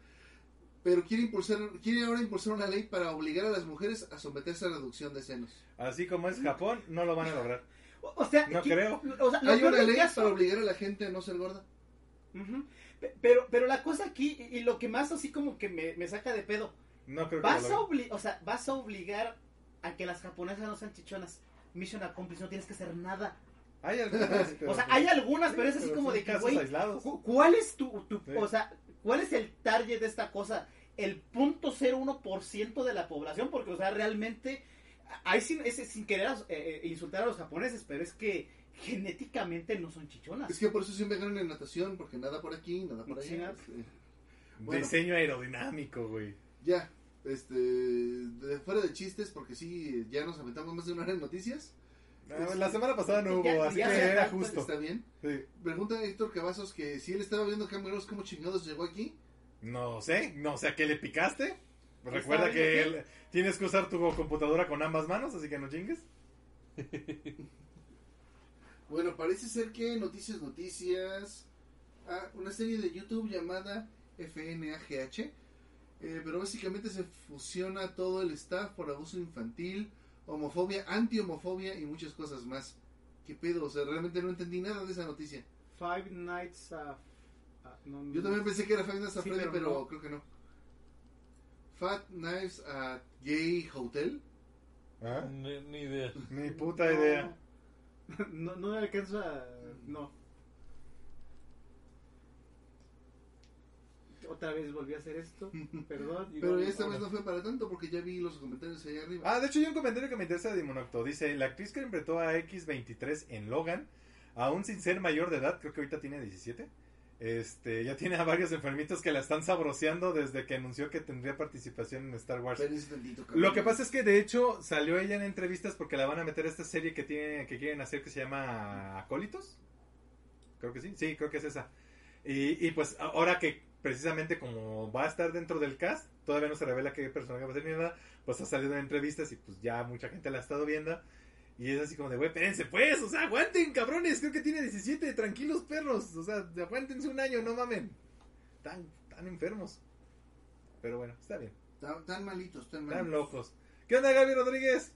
pero quiere impulsar, quiere ahora impulsar una ley para obligar a las mujeres a someterse a reducción de senos. Así como es Japón, no lo van a lograr. O, sea, No aquí- creo. O sea, Hay una ley caso- para obligar a la gente a no ser gorda. Pero, pero la cosa aquí, y lo que más así como que me, me saca de pedo, No creo que vas lo a, obli- o sea, vas a obligar a que las japonesas no sean chichonas. Mission accomplished, no tienes que hacer nada. Hay algunas, pero- o sea, hay algunas, pero es así pero como de que, güey, ¿cuál es tu, tu- Sí. o sea, cuál es el target de esta cosa? El punto 01% de la población, porque, o sea, realmente, ahí sin, es sin querer eh, eh, insultar a los japoneses, pero es que genéticamente no son chichonas. Es que por eso siempre ganan en natación, porque nada por aquí, nada por allá. Este, bueno. Diseño aerodinámico, güey. Ya, este, de- fuera de chistes, porque sí, ya nos aventamos más de una hora en noticias. Ah, La semana pasada no hubo, Ya- así ya que era justo. ¿Está bien? Sí. Pregunta a Héctor Cavazos que si él estaba viendo Cam Girls, ¿cómo chingados llegó aquí? No sé, no sé a qué le picaste. ¿Qué Recuerda que el- tienes que usar tu computadora con ambas manos, así que no chingues. Bueno, parece ser que Noticias Noticias, ah, una serie de YouTube llamada FNAGH, eh, pero básicamente se fusiona todo el staff por abuso infantil, homofobia, anti-homofobia y muchas cosas más. ¿Qué pedo? O sea, realmente no entendí nada de esa noticia. Five Nights at... ah, no. Yo también pensé que era Five Nights at Sí, Freddy, pero pero, no. creo que no. Fat Knives at Gay Hotel. ¿Ah? Ni, ni idea. Ni puta idea. No, no me alcanzo a... No. Otra vez volví a hacer esto. Perdón. Pero esta vez no fue para tanto porque ya vi los comentarios ahí arriba. Ah, de hecho hay un comentario que me interesa de Dimonocto. Dice, la actriz que interpretó a X23 en Logan, aún sin ser mayor de edad, creo que ahorita tiene 17, este, ya tiene a varios enfermitos que la están sabroseando desde que anunció que tendría participación en Star Wars. Lo que pasa es que de hecho salió ella en entrevistas porque la van a meter a esta serie que tiene que quieren hacer que se llama Acólitos. Creo que sí, sí, creo que es esa. Y, y pues ahora que precisamente como va a estar dentro del cast, todavía no se revela qué personaje va a ser ni nada, pues ha salido en entrevistas y pues ya mucha gente la ha estado viendo. Y es así como de, güey, espérense pues, o sea, aguanten, cabrones, creo que tiene 17, tranquilos perros, o sea, aguántense un año, no mamen. Tan, tan enfermos. Pero bueno, está bien, Tan, tan malitos, tan tan malitos. locos. ¿Qué onda, Gaby Rodríguez?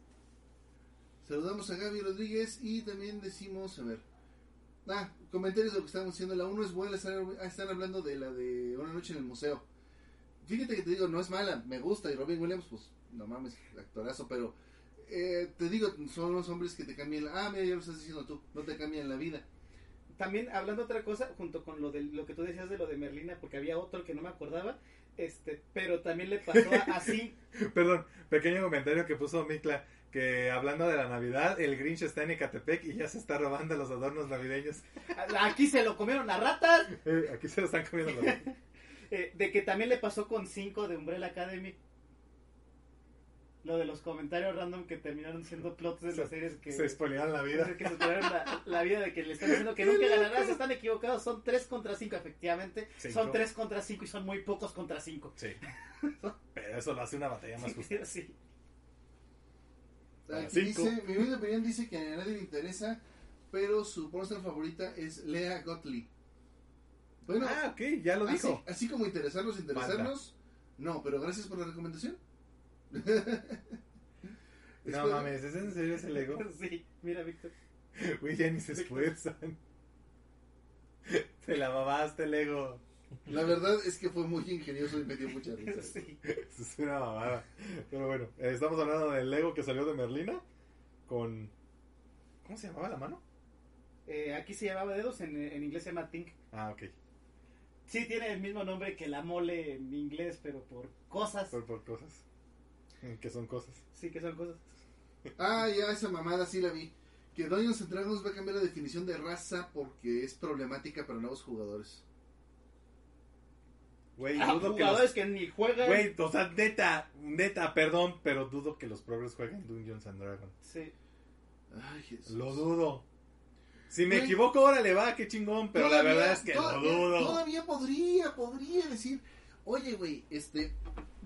Saludamos a Gaby Rodríguez y también decimos, a ver. Ah, comentarios de lo que estamos diciendo. La 1 es buena, están, ah, están hablando de la de Una noche en el museo. Fíjate que te digo, no es mala, me gusta. Y Robin Williams, pues, no mames, actorazo, pero eh, te digo, son los hombres que te cambian la... Ah, mira, ya lo estás diciendo tú, no te cambian la vida. También hablando otra cosa, junto con lo de lo que tú decías de lo de Merlina, porque había otro que no me acordaba, este, pero también le pasó así, Perdón, pequeño comentario que puso Mikla, que hablando de la Navidad, el Grinch está en Ecatepec y ya se está robando los adornos navideños. aquí se lo comieron a ratas, Eh, aquí se lo están comiendo los eh, de que también le pasó con 5 de Umbrella Academy. Lo de los comentarios random que terminaron siendo plots de Se- las series que... Se spoilearon la vida. que se la, la vida de que le están diciendo que nunca ganarás, están equivocados, son 3 contra 5, efectivamente. Cinco. Son 3 contra 5 y son muy pocos contra 5. Sí. Pero eso lo hace una batalla más justa. Sí. Aquí dice, mi humilde opinión dice que a nadie le interesa, pero su pornstar favorita es Lea Gottlieb. Bueno, Ah, ok, ya lo así, dijo. así como interesarnos, interesarnos. No, pero gracias por la recomendación. No mames, ¿es en serio ese Lego? Sí, mira, Víctor. Güey, ya ni se esfuerzan. Te la mamaste, Lego. La verdad es que fue muy ingenioso y me dio mucha risa. Sí. Eso es una mamada. Pero bueno, eh, estamos hablando del Lego que salió de Merlina. Con. ¿Cómo se llamaba la mano? Eh, aquí se llamaba dedos, en, en inglés se llama Tink. Ah, ok. Sí, tiene el mismo nombre que la mole en inglés, pero por cosas. Por, por cosas. Que son cosas. Sí, que son cosas. Ah, ya esa mamada sí la vi. Que Dungeons and Dragons va a cambiar la definición de raza porque es problemática para nuevos jugadores. Güey, Ah, dudo que jugadores los. que ni juegan. Güey, o sea, neta, neta, perdón, pero dudo que los progres jueguen Dungeons and Dragons. Sí. Ay, Jesús. Lo dudo. Si me Güey. equivoco, órale, va, qué chingón, pero la Todavía- verdad es que lo todavía- dudo. Todavía podría, podría decir, oye, güey, este,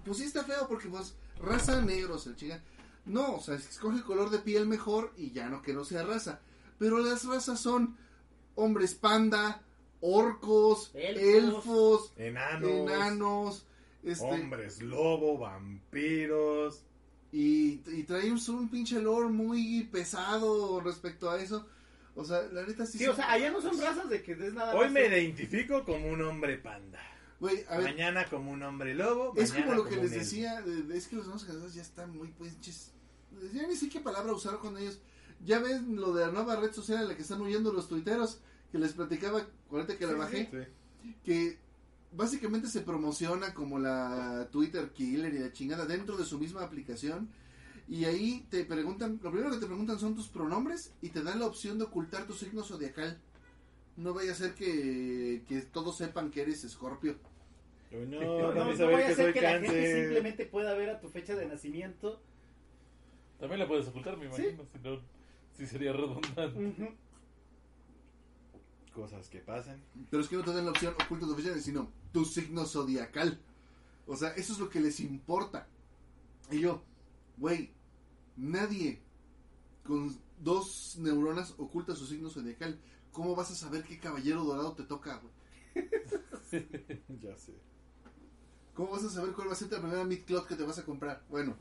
pues sí está feo porque pues raza negros, el chinga. No, o sea, escoge el color de piel mejor y ya no que no sea raza. Pero las razas son hombres panda, orcos, Elfos. elfos, Enanos, enanos, este, hombres lobo, vampiros. y, y traemos un pinche lore muy pesado respecto a eso. O sea, la neta sí. Sí, o sea, allá no son razas de que es nada Hoy más me de- identifico como un hombre panda. Güey, a ver, Mañana como un hombre lobo. Es como lo que les decía, de- de- es que los nuevos candidatos ya están muy pinches. Ya ni sé qué palabra usar con ellos. Ya ven lo de la nueva red social en la que están huyendo los tuiteros, que les platicaba, ahorita que la Sí, bajé, Sí. que básicamente se promociona como la Twitter Killer y la chingada dentro de su misma aplicación. Y ahí te preguntan, lo primero que te preguntan son tus pronombres y te dan la opción de ocultar tu signo zodiacal. No vaya a ser que, que todos sepan que eres escorpio. No, No, no, a vaya que soy la gente simplemente pueda ver a tu fecha de nacimiento. También la puedes ocultar, me imagino. Si no, sí sería redundante. Cosas que pasan. Pero es que no te dan la opción oculta tu fecha, sino tu signo zodiacal. O sea, eso es lo que les importa. Y yo, güey, nadie con dos neuronas oculta su signo zodiacal. ¿Cómo vas a saber qué caballero dorado te toca, güey? ya sé. ¿Cómo vas a saber cuál va a ser la primera mid cloth que te vas a comprar? Bueno,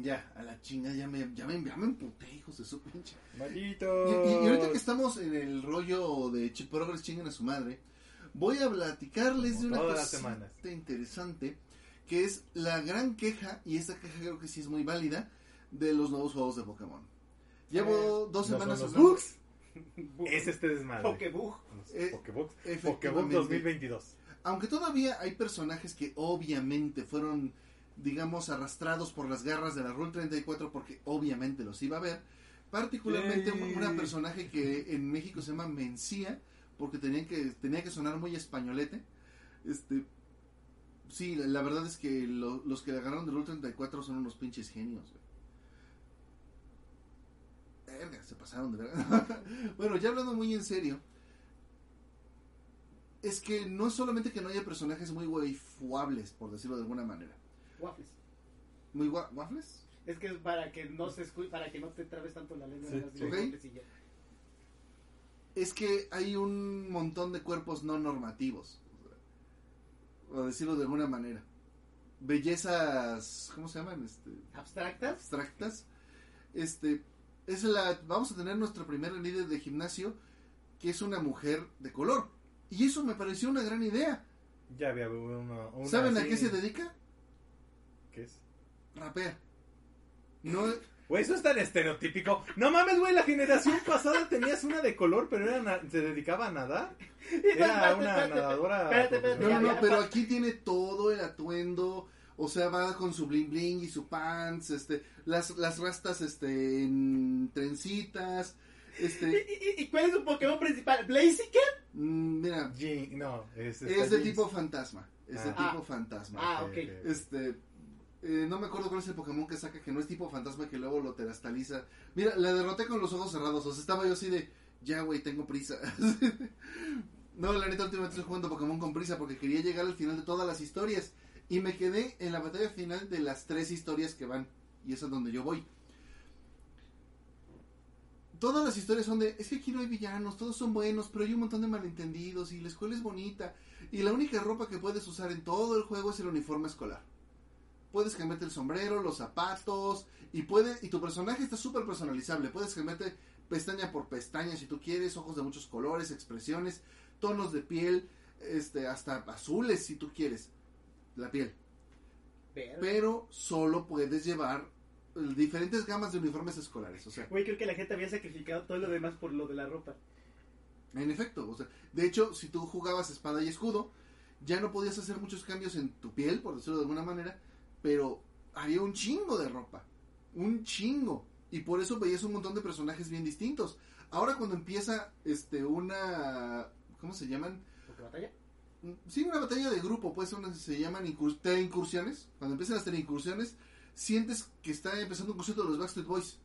ya, a la chinga, ya me, ya me, ya me emputé, hijos de su pinche. Y, Maldito. y- y ahorita que estamos en el rollo de Chip Progress chingan a su madre, voy a platicarles Como de una cosa interesante que es la gran queja, y esta queja creo que sí es muy válida, de los nuevos juegos de Pokémon. Llevo dos ¿No semanas los hablando- bugs? Es este desmadre. Pokébug. Los Eh, Pokébugs. Pokébook efectivamente. 2022. Aunque todavía hay personajes que obviamente fueron, digamos, arrastrados por las garras de la Rule 34 porque obviamente los iba a ver. Particularmente Yay. una personaje que en México se llama Mencía, porque tenían que, tenía que sonar muy españolete. Este, sí, la, la verdad es que lo- los que le agarraron de Rule 34 son unos pinches genios. güey. Verga, se pasaron de verdad. bueno, ya hablando muy en serio. Es que no es solamente que no haya personajes muy waifuables, por decirlo de alguna manera. Waffles. Muy wa- waffles. Es que es para que no se escu- para que no te trabes tanto la lengua. Sí, nada más sí. digo Ok. waffles y ya. Es que hay un montón de cuerpos no normativos. O decirlo de alguna manera. Bellezas, ¿cómo se llaman? Este, Abstractas. abstractas. Este, es la, vamos a tener nuestra primera líder de gimnasio, que es una mujer de color. Y eso me pareció una gran idea. Ya había uno. una ¿Saben a qué se dedica? ¿Qué es? Rapea. No, Güey, eso es tan estereotípico. No mames, güey, la generación pasada tenías una de color, pero era se dedicaba a nadar. Era Espérate, una espérate, nadadora. espérate, espérate. no, no, no, Ya, pero aquí tiene todo el atuendo. O sea, va con su bling bling y su pants, este, las, las rastas, este, en trencitas, ¿Y, este, y- y cuál es su Pokémon principal? ¿Blaziken? mm, mira, Jin- no, es, es está de tipo fantasma, es de Ah. tipo fantasma. Ah, ok. Este, eh, no me acuerdo cuál es el Pokémon que saca que no es tipo fantasma que luego lo terastaliza. Mira, la derroté con los ojos cerrados. O sea, estaba yo así de, ya, güey, tengo prisa. no, la neta, últimamente estoy jugando Pokémon con prisa porque quería llegar al final de todas las historias. Y me quedé en la batalla final de las tres historias que van. Y eso es donde yo voy. Todas las historias son de, es que aquí no hay villanos, todos son buenos, pero hay un montón de malentendidos y la escuela es bonita. Y la única ropa que puedes usar en todo el juego es el uniforme escolar. Puedes cambiarte el sombrero, los zapatos y puede y tu personaje está súper personalizable. Puedes cambiarte pestaña por pestaña si tú quieres, ojos de muchos colores, expresiones, tonos de piel, este hasta azules si tú quieres. La piel. Pero solo puedes llevar diferentes gamas de uniformes escolares, o sea, Güey, creo que la gente había sacrificado todo lo demás por lo de la ropa. En efecto, o sea, de hecho, si tú jugabas espada y escudo, ya no podías hacer muchos cambios en tu piel, por decirlo de alguna manera, pero había un chingo de ropa, un chingo, y por eso veías un montón de personajes bien distintos. Ahora cuando empieza este una ¿cómo se llaman? ¿Porque batalla? Mm, Sí, una batalla de grupo, pues una, se llaman incur- teleincursiones. Cuando empiezan las teleincursiones, sientes que está empezando un concierto de los Backstreet Boys.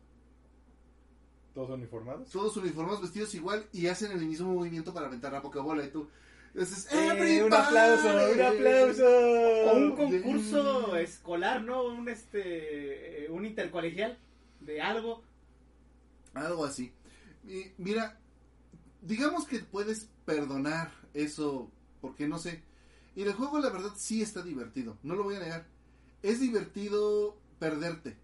¿Todos uniformados? todos uniformados vestidos igual y hacen el mismo movimiento para aventar la Pokébola y tú dices, ¡Eh, un "Everybody". aplauso! ¡Un aplauso! O un Oh, concurso escolar, ¿no? Un este eh, un intercolegial de algo. Algo así. Y mira, digamos que puedes perdonar eso porque no sé. Y el juego la verdad sí está divertido, no lo voy a negar. Es divertido perderte.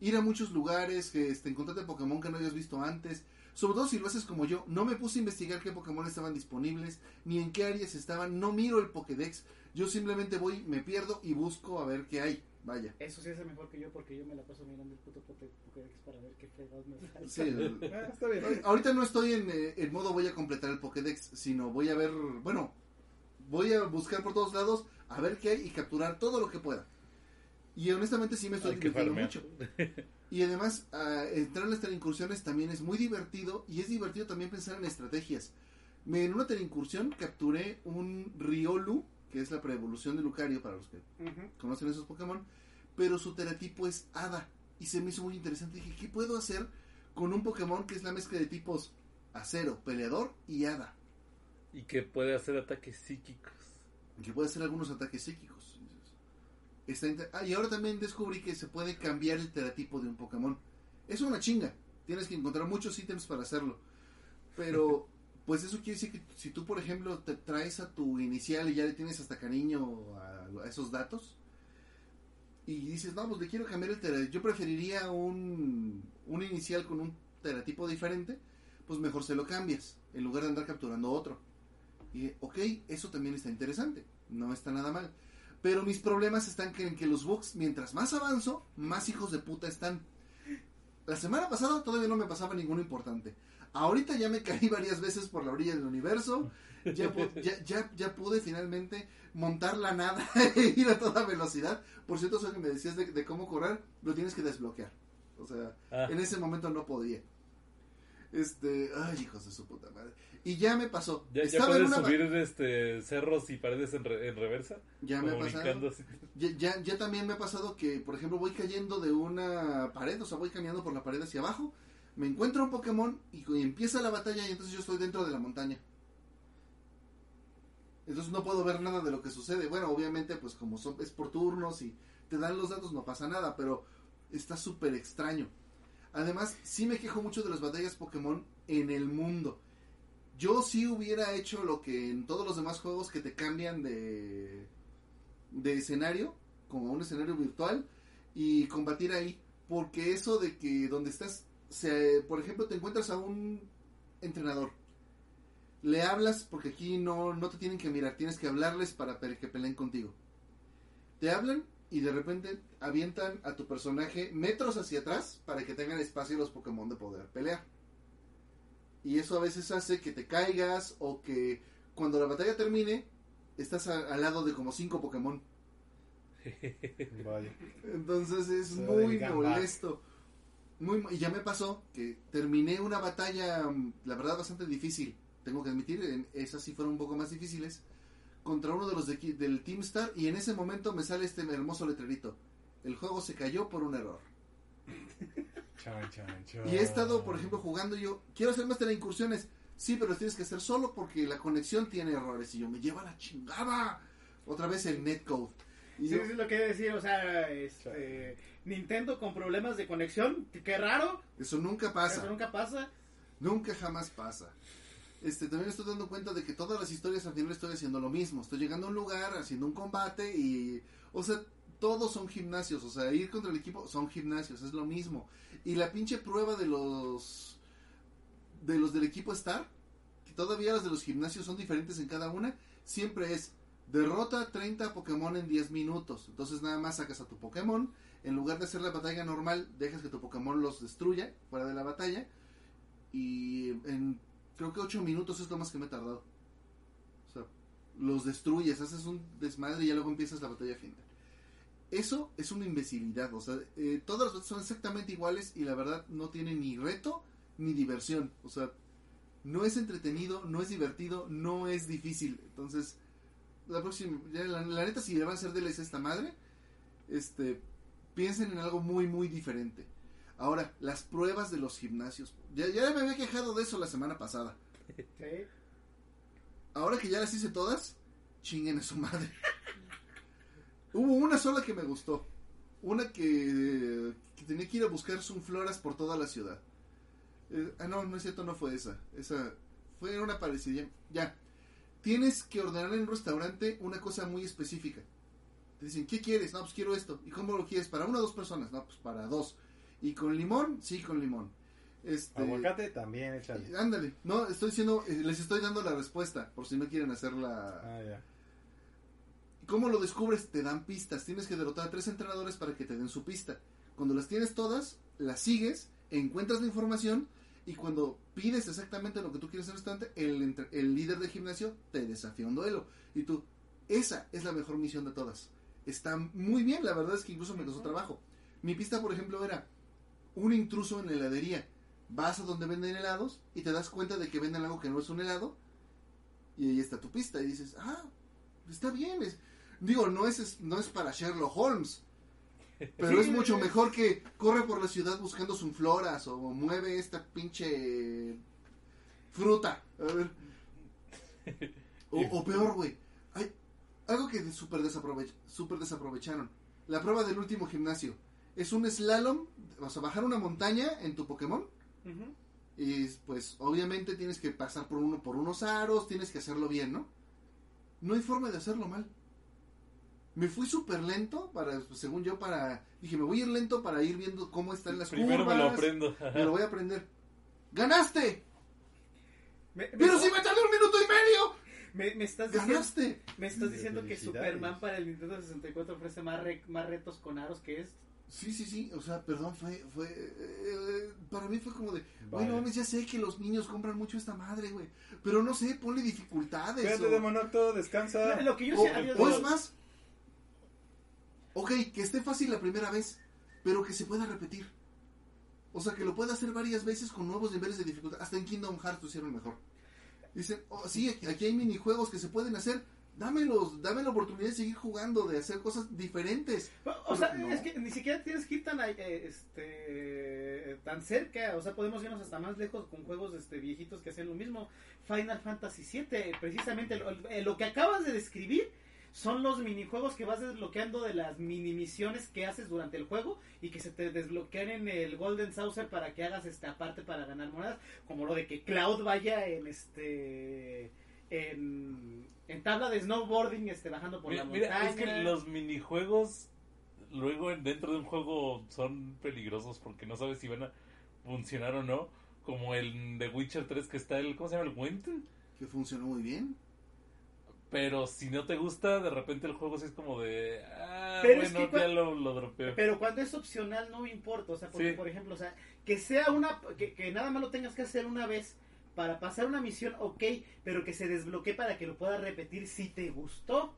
Ir a muchos lugares, que este, encontrarte Pokémon que no hayas visto antes. Sobre todo si lo haces como yo. No me puse a investigar qué Pokémon estaban disponibles, ni en qué áreas estaban. No miro el Pokédex. Yo simplemente voy, me pierdo y busco a ver qué hay. Vaya. Eso sí es mejor que yo porque yo me la paso mirando el puto Poké- Pokédex para ver qué fregados me falta. Sí, el- Ah, está bien. Ahorita no estoy en, eh, en modo voy a completar el Pokédex, sino voy a ver, bueno, voy a buscar por todos lados a ver qué hay y capturar todo lo que pueda. Y honestamente sí me estoy Hay que divirtiendo mucho. Y además, entrar en las teleincursiones también es muy divertido y es divertido también pensar en estrategias. Me, en una teleincursión capturé un Riolu, que es la preevolución de Lucario para los que conocen esos Pokémon, pero su teratipo es Hada. Y se me hizo muy interesante. Dije, ¿qué puedo hacer con un Pokémon que es la mezcla de tipos acero, peleador y Hada? Y que puede hacer ataques psíquicos. Que puede hacer algunos ataques psíquicos. Está ah, y ahora también descubrí que se puede cambiar el teratipo de un Pokémon. Es una chinga. Tienes que encontrar muchos ítems para hacerlo. Pero, pues eso quiere decir que si tú, por ejemplo, te traes a tu inicial y ya le tienes hasta cariño a, a esos datos, y dices, no, pues le quiero cambiar el teratipo. Yo preferiría un, un inicial con un teratipo diferente, pues mejor se lo cambias, en lugar de andar capturando otro. Y, ok, eso también está interesante, no está nada mal. Pero mis problemas están en que los bugs, mientras más avanzo, más hijos de puta están. La semana pasada todavía no me pasaba ninguno importante. Ahorita ya me caí varias veces por la orilla del universo. Ya, ya, ya, ya pude finalmente montar la nada e ir a toda velocidad. Por cierto, eso que me decías de, de cómo correr, lo tienes que desbloquear. O sea, Ah, en ese momento no podía. Este, ay, hijos de su puta madre. Y ya me pasó. ¿Ya, ya puedes una subir este, cerros y paredes en, re- en reversa? Ya me ha pasado. Ya, ya, ya también me ha pasado que, por ejemplo, voy cayendo de una pared, o sea, voy caminando por la pared hacia abajo, me encuentro un Pokémon y, y empieza la batalla y entonces yo estoy dentro de la montaña. Entonces no puedo ver nada de lo que sucede. Bueno, obviamente, pues como son, es por turnos y te dan los datos, no pasa nada, pero está súper extraño. Además, sí me quejo mucho de las batallas Pokémon en el mundo. Yo sí hubiera hecho lo que en todos los demás juegos que te cambian de, de escenario, como un escenario virtual, y combatir ahí. Porque eso de que donde estás, se, por ejemplo, te encuentras a un entrenador. Le hablas, porque aquí no, no te tienen que mirar, tienes que hablarles para que peleen contigo. Te hablan y de repente avientan a tu personaje metros hacia atrás para que tengan espacio los Pokémon de poder pelear. Y eso a veces hace que te caigas o que cuando la batalla termine estás a- al lado de como cinco Pokémon. Vaya. Entonces es Se muy molesto. Muy, mo- y ya me pasó que terminé una batalla, mm, la verdad, bastante difícil. Tengo que admitir, en- esas sí fueron un poco más difíciles. Contra uno de los de del Team Star. Y en ese momento me sale este hermoso letrerito. El juego se cayó por un error. Chan, chan, chan. Y he estado, por ejemplo, jugando yo. Quiero hacer más de incursiones. Sí, pero tienes que hacer solo porque la conexión tiene errores. Y yo, me lleva la chingada. Otra vez el netcode. Y Sí, yo, sí, es lo que iba a decir, o sea, este, Nintendo con problemas de conexión, qué raro, eso nunca pasa. eso nunca pasa. Nunca jamás pasa. Este, también estoy dando cuenta de que todas las historias al final estoy haciendo lo mismo. Estoy llegando a un lugar, haciendo un combate y... O sea, todos son gimnasios. O sea, ir contra el equipo son gimnasios, es lo mismo. Y la pinche prueba de los... De los del equipo Star, que todavía las de los gimnasios son diferentes en cada una, siempre es derrota 30 Pokémon en 10 minutos. Entonces nada más sacas a tu Pokémon. En lugar de hacer la batalla normal, dejas que tu Pokémon los destruya fuera de la batalla. Y en creo que 8 minutos es lo más que me he tardado. O sea, los destruyes, haces un desmadre y ya luego empiezas la batalla final. Eso es una imbecilidad. O sea, eh, todas las batallas son exactamente iguales y la verdad no tienen ni reto ni diversión. O sea, no es entretenido, no es divertido, no es difícil. Entonces, la próxima, ya la, la neta, si le van a hacer DLC a esta madre, este, piensen en algo muy, muy diferente. Ahora, las pruebas de los gimnasios. Ya, ya me había quejado de eso la semana pasada. Ahora que ya las hice todas, chinguen a su madre. Hubo una sola que me gustó. Una que, que tenía que ir a buscar sunfloras por toda la ciudad. Eh, ah, no, no es cierto, no fue esa. Esa fue una parecida. Ya. Tienes que ordenar en un restaurante una cosa muy específica. Te dicen, ¿qué quieres? No, pues quiero esto. ¿Y cómo lo quieres? ¿Para una o dos personas? No, pues para dos. ¿Y con limón? Sí, con limón. Este, Aguacate también, échale. Ándale, no, estoy diciendo, eh, les estoy dando la respuesta, por si no quieren hacer la... Ah, ya. ¿Cómo lo descubres? Te dan pistas, tienes que derrotar a tres entrenadores para que te den su pista. Cuando las tienes todas, las sigues, encuentras la información y cuando pides exactamente lo que tú quieres en el restaurante, el, el líder de gimnasio te desafía un duelo. Y tú, esa es la mejor misión de todas. Está muy bien, la verdad es que incluso me costó trabajo. Mi pista, por ejemplo, era un intruso en la heladería. Vas a donde venden helados y te das cuenta de que venden algo que no es un helado. Y ahí está tu pista. Y dices, ah, está bien. Es... Digo, no es, es- no es para Sherlock Holmes. Pero es mucho mejor que corre por la ciudad buscando sunfloras o mueve esta pinche fruta. A ver. O, o peor, güey. Algo que de- super, desaprovech- super desaprovecharon. La prueba del último gimnasio. Es un slalom, vas a bajar una montaña en tu Pokémon. Y pues obviamente tienes que pasar por uno por unos aros, tienes que hacerlo bien, ¿no? No hay forma de hacerlo mal. Me fui súper lento para, pues, según yo, para... Dije, me voy a ir lento para ir viendo cómo están las Primero curvas. me lo aprendo. Me lo voy a aprender. ¡Ganaste! Me, me- ¡Pero si me tardé un minuto y medio! me- me estás diciendo, ¡Ganaste! me estás diciendo que. Superman para el Nintendo 64 ofrece más, re- más retos con aros que esto. Sí, sí, sí. O sea, perdón, fue... fue eh, para mí fue como de... Vale. Bueno, mames, ya sé que los niños compran mucho esta madre, güey. Pero no sé, ponle dificultades. O- Demonocto, descansa. Lo, lo que yo O, sé, adiós, o adiós. es más, ok, que esté fácil la primera vez, pero que se pueda repetir. O sea, que lo pueda hacer varias veces con nuevos niveles de dificultad. Hasta en Kingdom Hearts lo hicieron mejor. Dicen, oh, sí, aquí hay minijuegos que se pueden hacer, dámelos, dame la oportunidad de seguir jugando, de hacer cosas diferentes. O sea, No. es que ni siquiera tienes que ir tan, eh, este, tan cerca. O sea, podemos irnos hasta más lejos con juegos este, viejitos que hacen lo mismo. Final Fantasy VII, precisamente lo, lo que acabas de describir son los minijuegos que vas desbloqueando de las mini misiones que haces durante el juego y que se te desbloquean en el Golden Saucer para que hagas este aparte para ganar monedas, como lo de que Cloud vaya en este en, en tabla de snowboarding este bajando por Mira, la mira, montaña. es que los minijuegos luego en- dentro de un juego son peligrosos porque no sabes si van a funcionar o no. Como el de Witcher 3 que está el, ¿cómo se llama? El Gwent. Que funcionó muy bien. Pero si no te gusta, de repente el juego sí es como de... Ah, Pero es bueno, que ya lo, lo dropeo. Pero cuando es opcional no me importa, o sea, porque Sí. por ejemplo, o sea, que sea una, que, que nada más lo tengas que hacer una vez para pasar una misión, ok, pero que se desbloquee para que lo puedas repetir si te gustó.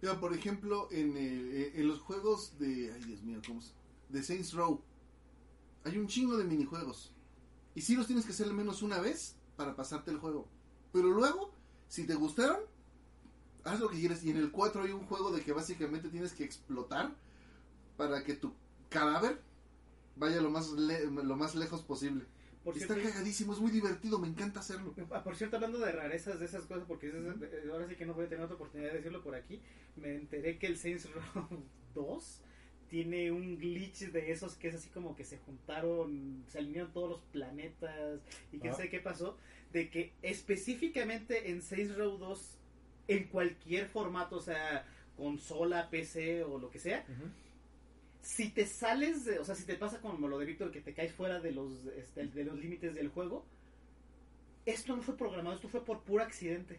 Mira, por ejemplo, en, eh, en los juegos de. Ay, Dios mío, ¿cómo se.? De Saints Row. Hay un chingo de minijuegos. Y sí los tienes que hacer al menos una vez para pasarte el juego. Pero luego, si te gustaron, haz lo que quieras. Y en el 4 hay un juego de que básicamente tienes que explotar para que tu cadáver vaya lo más, le- lo más lejos posible. Por Está cierto, cagadísimo, es muy divertido, me encanta hacerlo. Ah, Por cierto, hablando de rarezas de esas cosas, porque esas- eh, ahora sí que no voy a tener otra oportunidad de decirlo por aquí, me enteré que el Saints Row 2 tiene un glitch de esos que es así como que se juntaron, se alinearon todos los planetas y quién Ah. sabe qué pasó, de que específicamente en Saints Row 2, en cualquier formato, o sea, consola, PC o lo que sea, si te sales de, o sea, si te pasa como lo de Víctor, que te caes fuera de los, este, de los límites del juego, esto no fue programado, esto fue por puro accidente.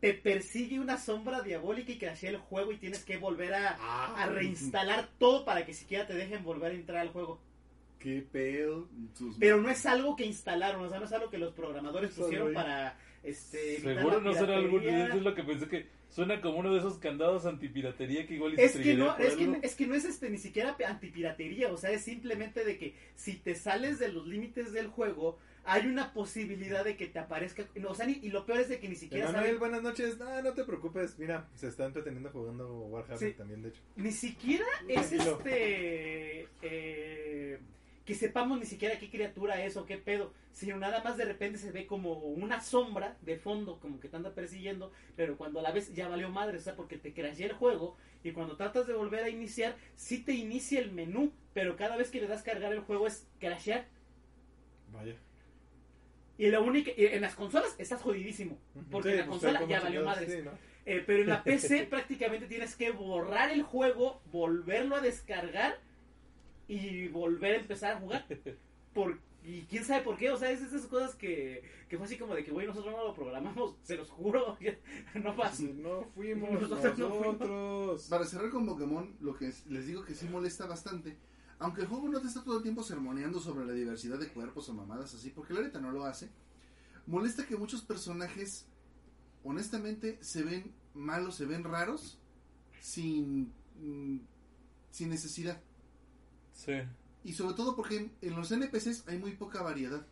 Te persigue una sombra diabólica y crashea el juego y tienes que volver a, Ah. a reinstalar todo para que siquiera te dejen volver a entrar al juego. Qué pedo. Sus- Pero no es algo que instalaron, o sea, no es algo que los programadores pusieron ahí. para este Seguro no será algún... Eso es lo que pensé que suena como uno de esos candados antipiratería que igual Es que, no, es, que, es que no es este ni siquiera antipiratería, o sea, es simplemente de que si te sales de los límites del juego, hay una posibilidad de que te aparezca, no, o sea, ni- y lo peor es de que ni siquiera Emanuel, saben, buenas noches. No, no te preocupes. Mira, se está entreteniendo jugando Warhammer Sí. también, de hecho. ni siquiera es este eh, que sepamos ni siquiera qué criatura es o qué pedo, sino nada más de repente se ve como una sombra de fondo, como que te anda persiguiendo, pero cuando la ves ya valió madre, o sea, porque te crashea el juego y cuando tratas de volver a iniciar, sí te inicia el menú, pero cada vez que le das cargar el juego es crashear. Vaya. Y la única, y en las consolas estás jodidísimo, porque Sí, en la pues, consola ya valió sí, ¿no? Eh, pero en la PC prácticamente tienes que borrar el juego, volverlo a descargar y volver a empezar a jugar. Por, y quién sabe por qué, o sea, es esas cosas que, que fue así como de que, güey, nosotros no lo programamos, se los juro, no pasa. No fuimos Nosotros no fuimos. nosotros. Para cerrar con Pokémon, lo que es- les digo que sí molesta bastante. Aunque el juego no te está todo el tiempo sermoneando sobre la diversidad de cuerpos o mamadas así, porque la neta no lo hace. Molesta que muchos personajes, honestamente, se ven malos, se ven raros, sin, mm, sin necesidad. Sí. Y sobre todo porque en, los NPCs hay muy poca variedad.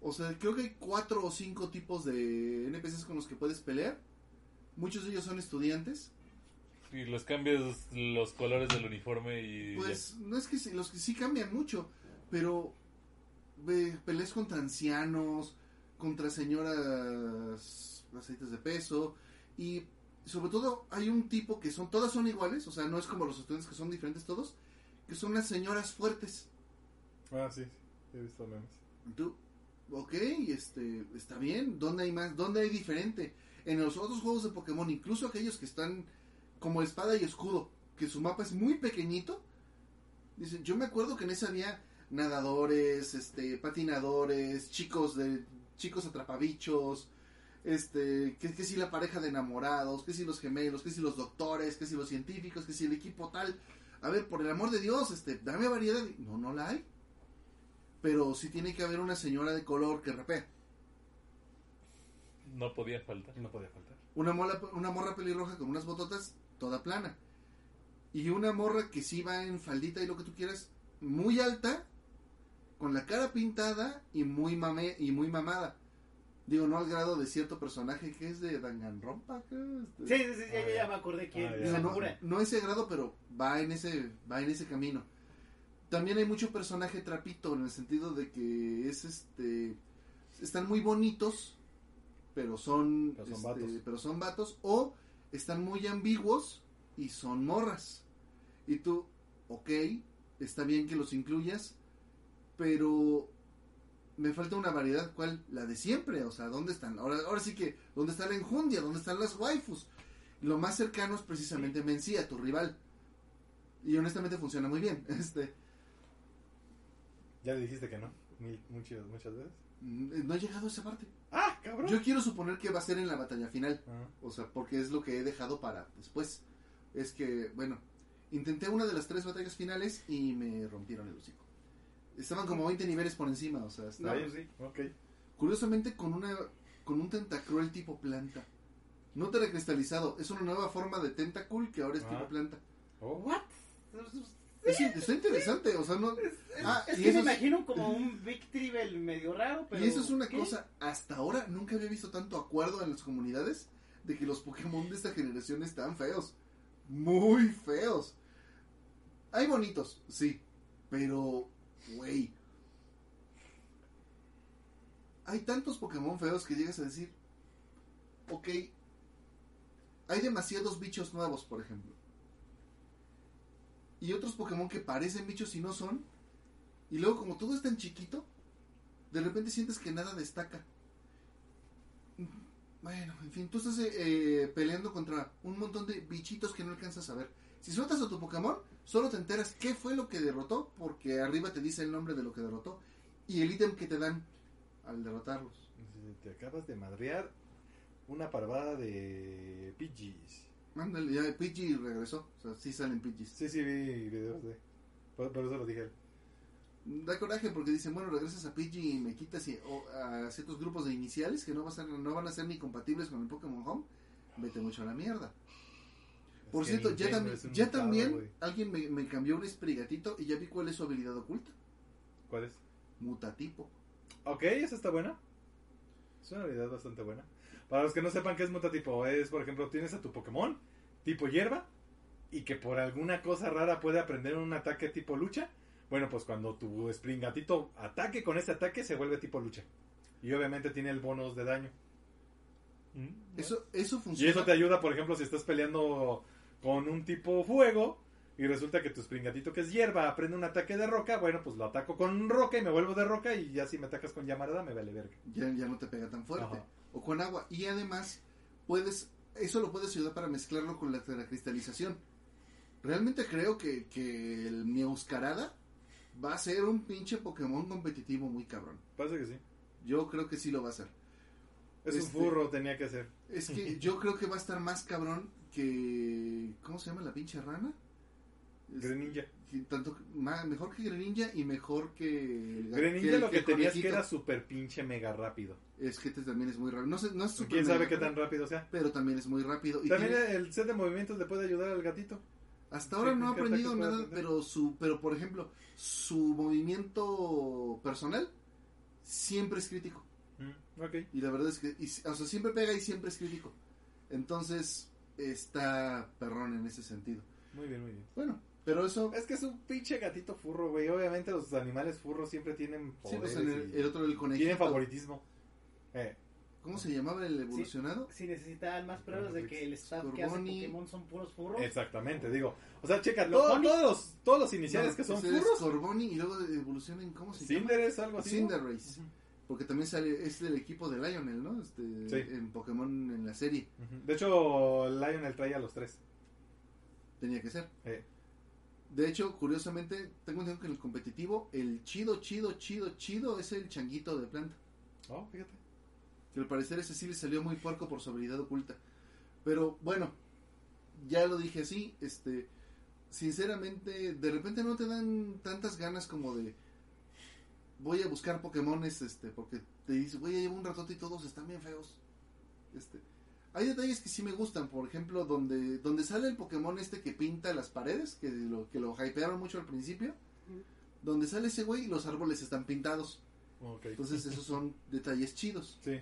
O sea, creo que hay cuatro o cinco tipos de NPCs con los que puedes pelear. Muchos de ellos son estudiantes. Y les cambias los colores del uniforme y... Pues no es que sí- los que sí cambian mucho, pero ve, peleas contra ancianos, contra señoras aceites de peso y sobre todo hay un tipo que son todas son iguales, o sea, no es como los estudiantes que son diferentes todos, que son las señoras fuertes. Ah, sí, sí, he visto memes. Tú, ok, este, está bien, ¿dónde hay más? ¿Dónde hay diferente? En los otros juegos de Pokémon, incluso aquellos que están como espada y escudo, que su mapa es muy pequeñito, dicen, yo me acuerdo que en ese había nadadores, este, patinadores, chicos de, chicos atrapabichos, este, que, que si la pareja de enamorados, que si los gemelos, que si los doctores, que si los científicos, que si el equipo tal. A ver, por el amor de Dios, este, dame variedad. No, no la hay pero sí tiene que haber una señora de color que rapea. No podía faltar. No podía faltar. Una, mola, una morra pelirroja con unas bototas toda plana. Y una morra que sí va en faldita y lo que tú quieras, muy alta, con la cara pintada y muy, mame, y muy mamada. Digo, no al grado de cierto personaje que es de Danganronpa, este. Sí, sí, sí, ya, Ah, ya ya. me acordé quién. Ah. Digo, no, ese grado, pero va en ese, va en ese camino. También hay mucho personaje trapito en el sentido de que es este están muy bonitos, pero son Pero son este, vatos. pero son vatos o están muy ambiguos y son morras. Y tú, ok, está bien que los incluyas, pero me falta una variedad, ¿cuál? La de siempre, o sea, ¿dónde están? Ahora, ahora sí que, ¿dónde está la enjundia? ¿Dónde están las waifus? Lo más cercano es precisamente Mencía, tu rival. Y honestamente funciona muy bien. Este, Ya le dijiste que no. Mil- muchas, muchas veces. mm, no he llegado a esa parte. ¡Ah, cabrón! Yo quiero suponer que va a ser en la batalla final. Ah, O sea, porque es lo que he dejado para después. Es que, bueno, intenté una de las tres batallas finales y me rompieron el hocico. Estaban como 20 niveles por encima, o sea, estaba- ahí sí, ok. curiosamente con una con un tentacruel tipo planta. No cristalizado, es una nueva forma de tentacool que ahora es Ah. tipo planta. Oh, ¿What? Es, está interesante, o sea, no Ah, Es y que eso me es- imagino como un Big Tribble medio raro, pero... Y eso es una ¿qué? cosa, hasta ahora nunca había visto tanto acuerdo en las comunidades de que los Pokémon de esta generación están feos. Muy feos. Hay bonitos, sí, pero, güey. Hay tantos Pokémon feos que llegas a decir, ok, hay demasiados bichos nuevos, por ejemplo. Y otros Pokémon que parecen bichos y no son. Y luego como todo es tan chiquito, de repente sientes que nada destaca. Bueno, en fin, tú estás eh, eh, peleando contra un montón de bichitos que no alcanzas a ver. Si sueltas a tu Pokémon, solo te enteras qué fue lo que derrotó, porque arriba te dice el nombre de lo que derrotó y el ítem que te dan al derrotarlos. Te acabas de madrear una parvada de Pidgeys. Mándale, ya Pidgey regresó, o sea, sí salen Pidgeys. Sí, sí, vi videos de. Por, por eso lo dije. Da coraje porque dicen, bueno, regresas a Pidgey y me quitas y- o a ciertos grupos de iniciales que no, va a ser, no van a ser ni compatibles con el Pokémon Home. Vete mucho a la mierda. Por cierto, ya, tam- también alguien me, me cambió un Sprigatito y ya vi cuál es su habilidad oculta. ¿Cuál es? Mutatipo. Ok, esa está buena. Es una habilidad bastante buena. Para los que no sepan qué es mutatipo, es por ejemplo, tienes a tu Pokémon tipo hierba y que por alguna cosa rara puede aprender un ataque tipo lucha. Bueno, pues cuando tu Springatito ataque con ese ataque se vuelve tipo lucha. Y obviamente tiene el bonus de daño. Mm, Eso, eso Y funciona. eso te ayuda, por ejemplo, si estás peleando con un tipo fuego y resulta que tu Springatito que es hierba aprende un ataque de roca, bueno, pues lo ataco con roca y me vuelvo de roca y ya si me atacas con llamarada me vale verga. ya, ya no te pega tan fuerte. Ajá. O con agua. Y además, puedes, eso lo puedes ayudar para mezclarlo con la, la cristalización. Realmente creo que, que el Meowscarada va a ser un pinche Pokémon competitivo muy cabrón. Parece que sí. Yo creo que sí lo va a hacer. Es un Este- furro, tenía que ser. Es que yo creo que va a estar más cabrón que. ¿Cómo se llama la pinche rana? Greninja. que tanto ma- mejor que Greninja y mejor que. Greninja lo que el tenías que era súper pinche mega rápido. Es que este también es muy rápido. No, sé, no es súper ¿Quién sabe qué tan rápido, sea? Pero también es muy rápido. Y También tiene- el set de movimientos le puede ayudar al gatito. hasta ahora sí, no ha ¿qué aprendido nada, pero su, pero por ejemplo, su movimiento personal siempre es crítico. Mm, ok. Y la verdad es que, y- o sea, siempre pega y siempre es crítico. Entonces, está perrón en ese sentido. Muy bien, muy bien. Bueno, pero eso, Es que es un pinche gatito furro, güey. Obviamente los animales furros siempre tienen sí, pues en el, y el otro, el conejito. tienen favoritismo. Eh, ¿Cómo se llamaba el evolucionado? Si necesitaban más pruebas de que el staff que hace. Pokémon son puros furros. exactamente, digo. O sea, checa, Los todo- Bonnie. todos, los, todos los iniciales No, que son ese es furros. Scorbunny y luego evoluciona en, ¿cómo se Cinder es algo llama? así. ¿no? Cinderace. Porque también sale, es del equipo de Lionel, ¿no? Este, Sí. En Pokémon en la serie. De hecho, Lionel trae a los tres. Tenía que ser. Eh, De hecho, curiosamente, tengo entendido que en el competitivo, el chido, chido, chido, chido es el changuito de planta. Oh, fíjate. Que al parecer ese sí le salió muy puerco por su habilidad oculta. Pero bueno, ya lo dije así, este, sinceramente, de repente no te dan tantas ganas como de voy a buscar Pokémones, este, porque te dices, güey, llevo un ratote y todos están bien feos. Este, hay detalles que sí me gustan, por ejemplo, donde, donde sale el Pokémon este que pinta las paredes, que lo, que lo hypearon mucho al principio, donde sale ese güey y los árboles están pintados. Entonces esos son detalles chidos. Sí.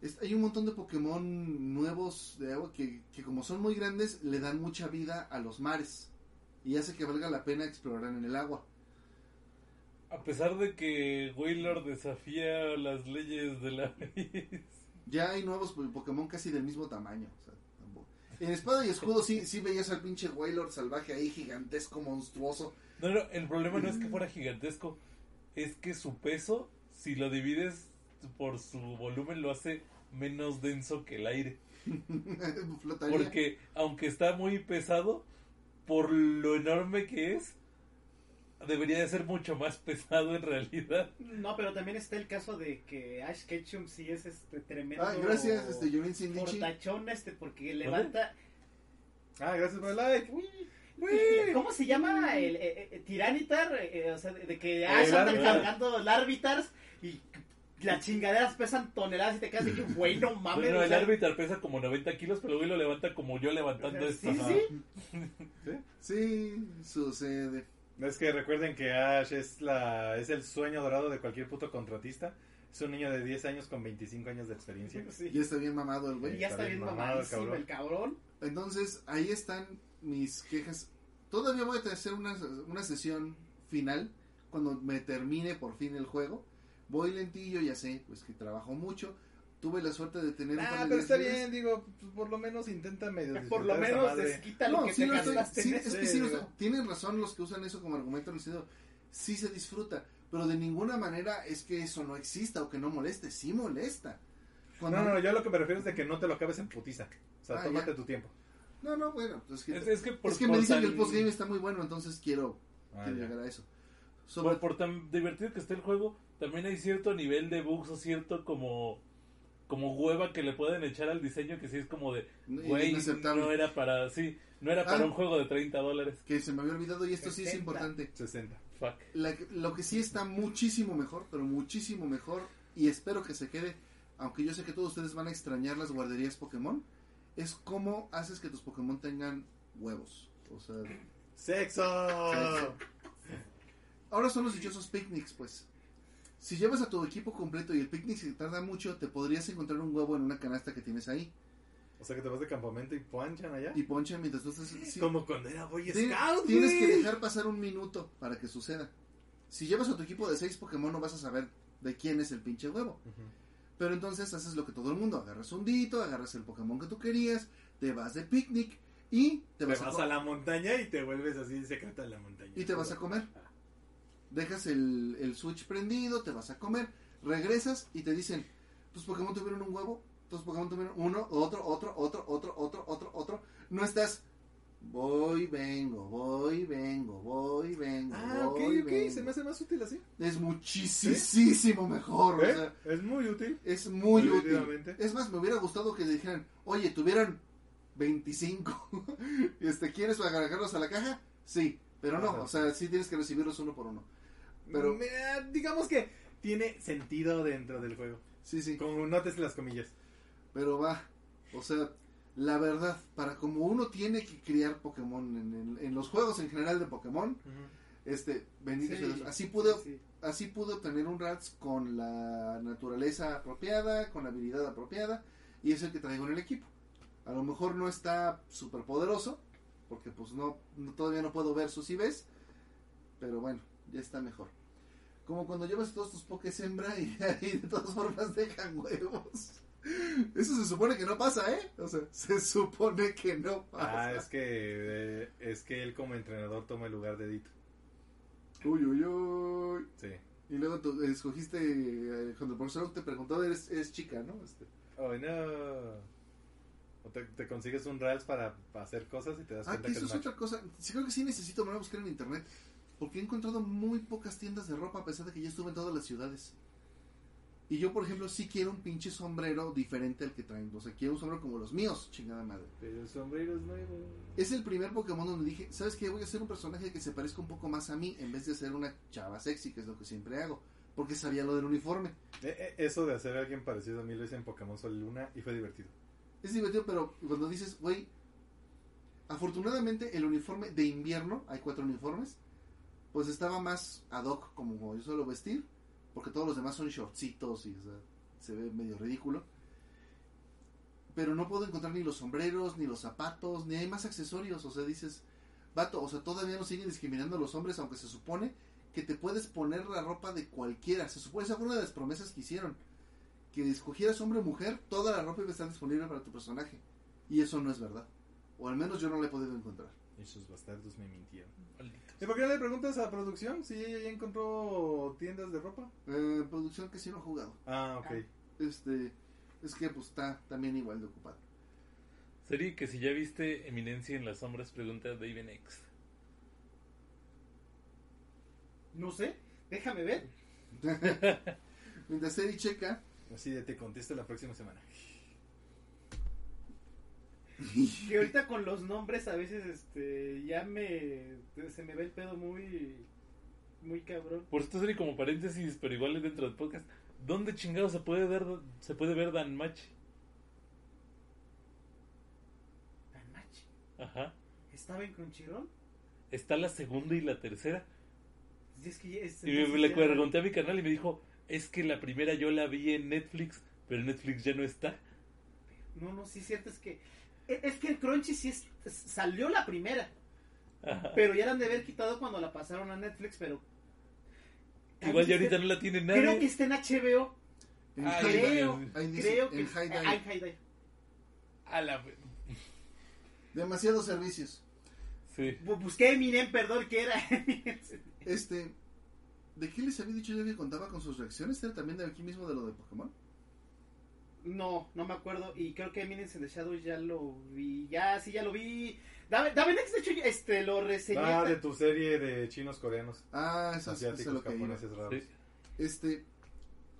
Es- hay un montón de Pokémon nuevos de agua que, que como son muy grandes le dan mucha vida a los mares y hace que valga la pena explorar en el agua. A pesar de que Wailord desafía las leyes de la Ya hay nuevos po- Pokémon casi del mismo tamaño. o sea, tampoco. en Espada y Escudo sí, sí veías al pinche Wailord salvaje ahí, gigantesco, monstruoso. No, no, el problema no es que fuera gigantesco, es que su peso, si lo divides por su volumen, lo hace menos denso que el aire. Porque aunque está muy pesado, por lo enorme que es, debería de ser mucho más pesado en realidad. No, pero también está el caso de que Ash Ketchum sí es este tremendo. Ah, gracias, este, Yorin Sindichi. Fortachón, este, porque levanta. Ah, gracias por el like. Uy, Uy. ¿Cómo se llama el eh, eh, Tiranitar? Eh, eh, o sea, de, de que Ash El anda cargando Larvitars y las chingaderas pesan toneladas y te quedas de que, güey, no mames. Bueno, o el sea, árbitro pesa como 90 kilos, pero hoy lo levanta como yo levantando Sí, esto. sí. Sí, sucede. Es que recuerden que Ash es la es el sueño dorado de cualquier puto contratista. Es un niño de 10 años con 25 años de experiencia. Sí. Ya está bien mamado el güey. Y ya está está bien bien mamado el cabrón. Entonces, ahí están mis quejas. Todavía voy a hacer una, una sesión final cuando me termine por fin el juego. Voy lentillo, ya sé, pues que trabajo mucho. Tuve la suerte de tener un Ah, par de pero está bien, digo, pues, por lo menos intenta medio Por lo menos desquita lo No, que sí te lo estoy- gastaste sí, en es que sí digo. tienen razón los que usan eso como argumento en el sentido, sí se disfruta, pero de ninguna manera es que eso no exista o que no moleste, sí molesta. Cuando- No, no, yo a lo que me refiero es de que no te lo acabes en putiza. O sea, Ah, tómate ya. tu tiempo. no, no, bueno, pues es que, Es, es que por, es que me dicen que el postgame está muy bueno, entonces quiero, Ah, quiero llegar a eso. Sobre por, por tan divertido que esté el juego, también hay cierto nivel de bugs o cierto como como hueva que le pueden echar al diseño que sí es como de güey no era para sí no era para Ah. un juego de 30 dólares que se me había olvidado y esto sí es 60. importante. 60. fuck La lo que sí está muchísimo mejor, pero muchísimo mejor, y espero que se quede, aunque yo sé que todos ustedes van a extrañar las guarderías Pokémon, es cómo haces que tus Pokémon tengan huevos. O sea, ¡Sexo! Sexo. ahora son los dichosos picnics, pues. Si llevas a tu equipo completo y el picnic se tarda mucho, te podrías encontrar un huevo en una canasta que tienes ahí. O sea que te vas de campamento y ponchan allá. Y ponchan mientras tú estás... sí. Como cuando era Boy Scout, tienes que dejar pasar un minuto para que suceda. Si llevas a tu equipo de seis Pokémon no vas a saber de quién es el pinche huevo. Pero entonces haces lo que todo el mundo, agarras un dito, agarras el Pokémon que tú querías, te vas de picnic y te Te vas, vas, a, a la montaña y te vuelves así secreta en la montaña. y te vas a comer. Dejas el, el switch prendido, te vas a comer, regresas y te dicen, tus Pokémon tuvieron un huevo, tus Pokémon tuvieron uno, otro, otro, otro, otro, otro, otro, otro. No estás, voy, vengo, voy, vengo, voy, vengo, Ah, ok, voy, ok. vengo. Se me hace más útil así. Es muchísimo mejor. o ¿Eh? sea, Es muy útil. es muy útil. Es más, me hubiera gustado que dijeran, oye, tuvieron 25. este, ¿Quieres agregarlos a la caja? Sí, pero no, Ajá. o sea, sí tienes que recibirlos uno por uno. Pero- Me- digamos que tiene sentido dentro del juego. Sí, sí, Con notes las comillas. pero va. O sea, la verdad, para como uno tiene que criar Pokémon en, en- en los juegos en general de Pokémon, este, bendito sea Dios. Así pude, sí. así pude obtener un Rats con la naturaleza apropiada, con la habilidad apropiada, y es el que traigo en el equipo. A lo mejor no está súper poderoso, porque pues no, no- todavía no puedo ver sus IVs, pero bueno, ya está mejor. Como cuando llevas todos tus Pokés hembra y, y de todas formas dejan huevos. Eso se supone que no pasa, ¿eh? O sea, se supone que no pasa. Ah, es que eh, es que él como entrenador toma el lugar de Dito. Uy, uy, uy. Sí. Y luego tú escogiste, eh, cuando el profesor te preguntó, eres, eres chica, ¿no? Este, Oh, no. O te, te consigues un Rals para, para hacer cosas y te das ah, cuenta que que eso es otra cosa. Sí, creo que sí necesito volver a buscar en internet. Porque he encontrado muy pocas tiendas de ropa a pesar de que ya estuve en todas las ciudades. Y yo, por ejemplo, sí quiero un pinche sombrero diferente al que traen. O sea, quiero un sombrero como los míos, chingada madre. Pero el sombrero es nuevo. Es el primer Pokémon donde dije, ¿sabes qué? Voy a hacer un personaje que se parezca un poco más a mí en vez de ser una chava sexy, que es lo que siempre hago. Porque sabía lo del uniforme. Eh, eh, eso de hacer a alguien parecido a mí lo hice en Pokémon Sol y Luna y fue divertido. Es divertido, pero cuando dices, güey, afortunadamente el uniforme de invierno, hay cuatro uniformes, pues estaba más ad hoc como yo suelo vestir, porque todos los demás son shortcitos y o sea, se ve medio ridículo. pero no puedo encontrar ni los sombreros, ni los zapatos, ni hay más accesorios. O sea, dices, vato, o sea, todavía no siguen discriminando a los hombres, aunque se supone que te puedes poner la ropa de cualquiera. Se supone, esa fue una de las promesas que hicieron. Que escogieras hombre o mujer, toda la ropa iba a estar disponible para tu personaje. Y eso no es verdad. O al menos yo no la he podido encontrar. Esos bastardos me mintieron. Malditos. ¿Y por qué no le preguntas a producción si ella ya encontró tiendas de ropa? Eh, producción que sí no he jugado. Ah, ok. Este, es que pues está también igual de ocupado. Serie que si ya viste Eminencia en las sombras, pregunta David X. No sé, déjame ver. Mientras Eri checa, Así de te contesto la próxima semana. Que ahorita con los nombres a veces este ya me se me ve el pedo muy muy cabrón. Por esto serie como paréntesis, pero igual es dentro del podcast. ¿Dónde chingado se puede ver se puede ver Dan Machi? Danmachi. Ajá. ¿Estaba en Crunchyroll? Está la segunda y la tercera. Sí, es que es- Y entonces le pregunté a mi canal y me dijo, es que la primera yo la vi en Netflix, pero Netflix ya no está. No, no, sí es cierto, es que es que el Crunchy sí es- salió la primera, Ajá. pero ya la han de haber quitado cuando la pasaron a Netflix, pero Igual ya ahorita no la tiene nadie. Creo que está en HBO. en Ah, creo, creo que en High Dive. A la... demasiados servicios. Sí. Bu- Busqué Eminem, perdón, que era Eminem. Este, ¿de qué les había dicho yo que contaba con sus reacciones? ¿Era también de aquí mismo de lo de Pokémon? No, no me acuerdo. Y creo que Eminence in the Shadows ya lo vi. Ya, sí, ya lo vi. David David X, de hecho, este, lo reseñé. Ah, de tu serie de chinos coreanos. Ah, eso es- eso es Asiáticos, lo que iba. japoneses raros. Sí. Este,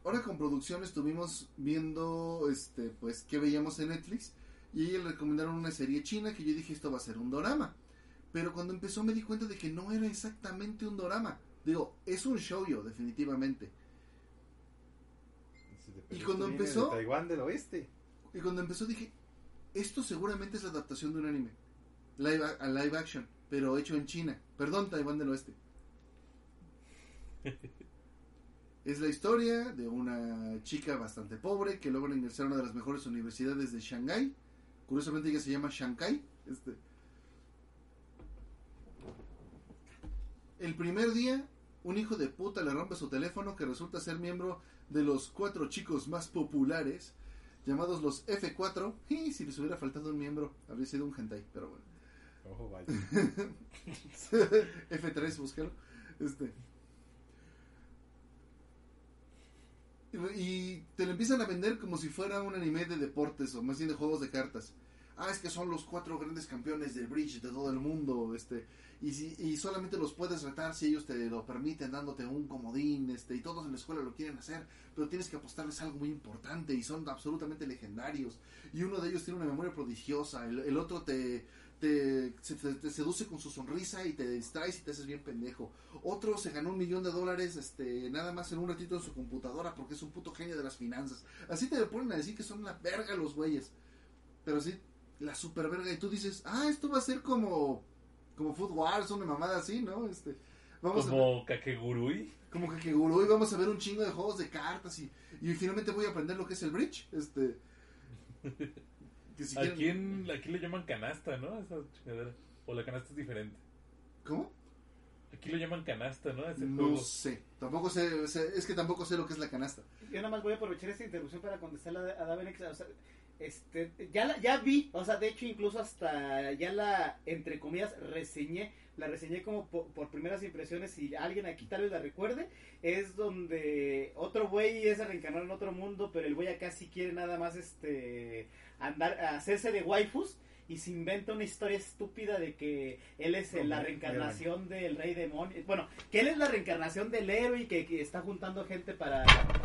ahora con producción estuvimos viendo, este, pues, qué veíamos en Netflix. Y ellos recomendaron una serie china que yo dije esto va a ser un dorama. Pero cuando empezó me di cuenta de que no era exactamente un dorama. Digo, es un shoujo, definitivamente. ¿Y cuando empezó? De Taiwán del Oeste. Y cuando empezó dije, esto seguramente es la adaptación de un anime. Live a live action, pero hecho en China. Perdón, Taiwán del Oeste. es la historia de una chica bastante pobre que logra ingresar a una de las mejores universidades de Shanghái. Curiosamente ella se llama Shanghai. Este. El primer día, un hijo de puta le rompe su teléfono que resulta ser miembro de los cuatro chicos más populares llamados los F4. Y si les hubiera faltado un miembro, habría sido un hentai, pero bueno. Ojo, vaya. F3, búscalo. Este. Y- Y te lo empiezan a vender como si fuera un anime de deportes o más bien de juegos de cartas. Ah, es que son los cuatro grandes campeones del bridge de todo el mundo, este, y si y solamente los puedes retar si ellos te lo permiten dándote un comodín, este, y todos en la escuela lo quieren hacer, pero tienes que apostarles algo muy importante y son absolutamente legendarios. Y uno de ellos tiene una memoria prodigiosa, el, el otro te, te, se- te- te seduce con su sonrisa y te distraes y te haces bien pendejo. Otro se ganó un millón de dólares este, nada más en un ratito en su computadora porque es un puto genio de las finanzas. Así te ponen a decir que son la verga los güeyes. Pero sí, la super verga. Y tú dices, ah, esto va a ser como, como Food Wars, una mamada así, ¿no? Este, vamos a Como Kakegurui. como y vamos a ver un chingo de juegos de cartas y, y finalmente voy a aprender lo que es el bridge. Este, que si quieren- Aquí, en, aquí le llaman canasta, ¿no? Esa chingadera. O la canasta es diferente. ¿Cómo? Aquí lo llaman canasta, ¿no? Ese No juego. sé. Tampoco sé, sé- es que tampoco sé lo que es la canasta. Yo nada más voy a aprovechar esta interrupción para contestarle a David X. O sea, este, ya, la, ya vi, o sea, de hecho incluso hasta ya la, entre comillas, reseñé, la reseñé como po- por, primeras impresiones, si alguien aquí tal vez la recuerde, es donde otro güey es a reencarnar en otro mundo, pero el güey acá sí quiere nada más este andar, hacerse de waifus y se inventa una historia estúpida de que él es Como la reencarnación del rey demonio, bueno, que él es la reencarnación del héroe y que, que está juntando gente para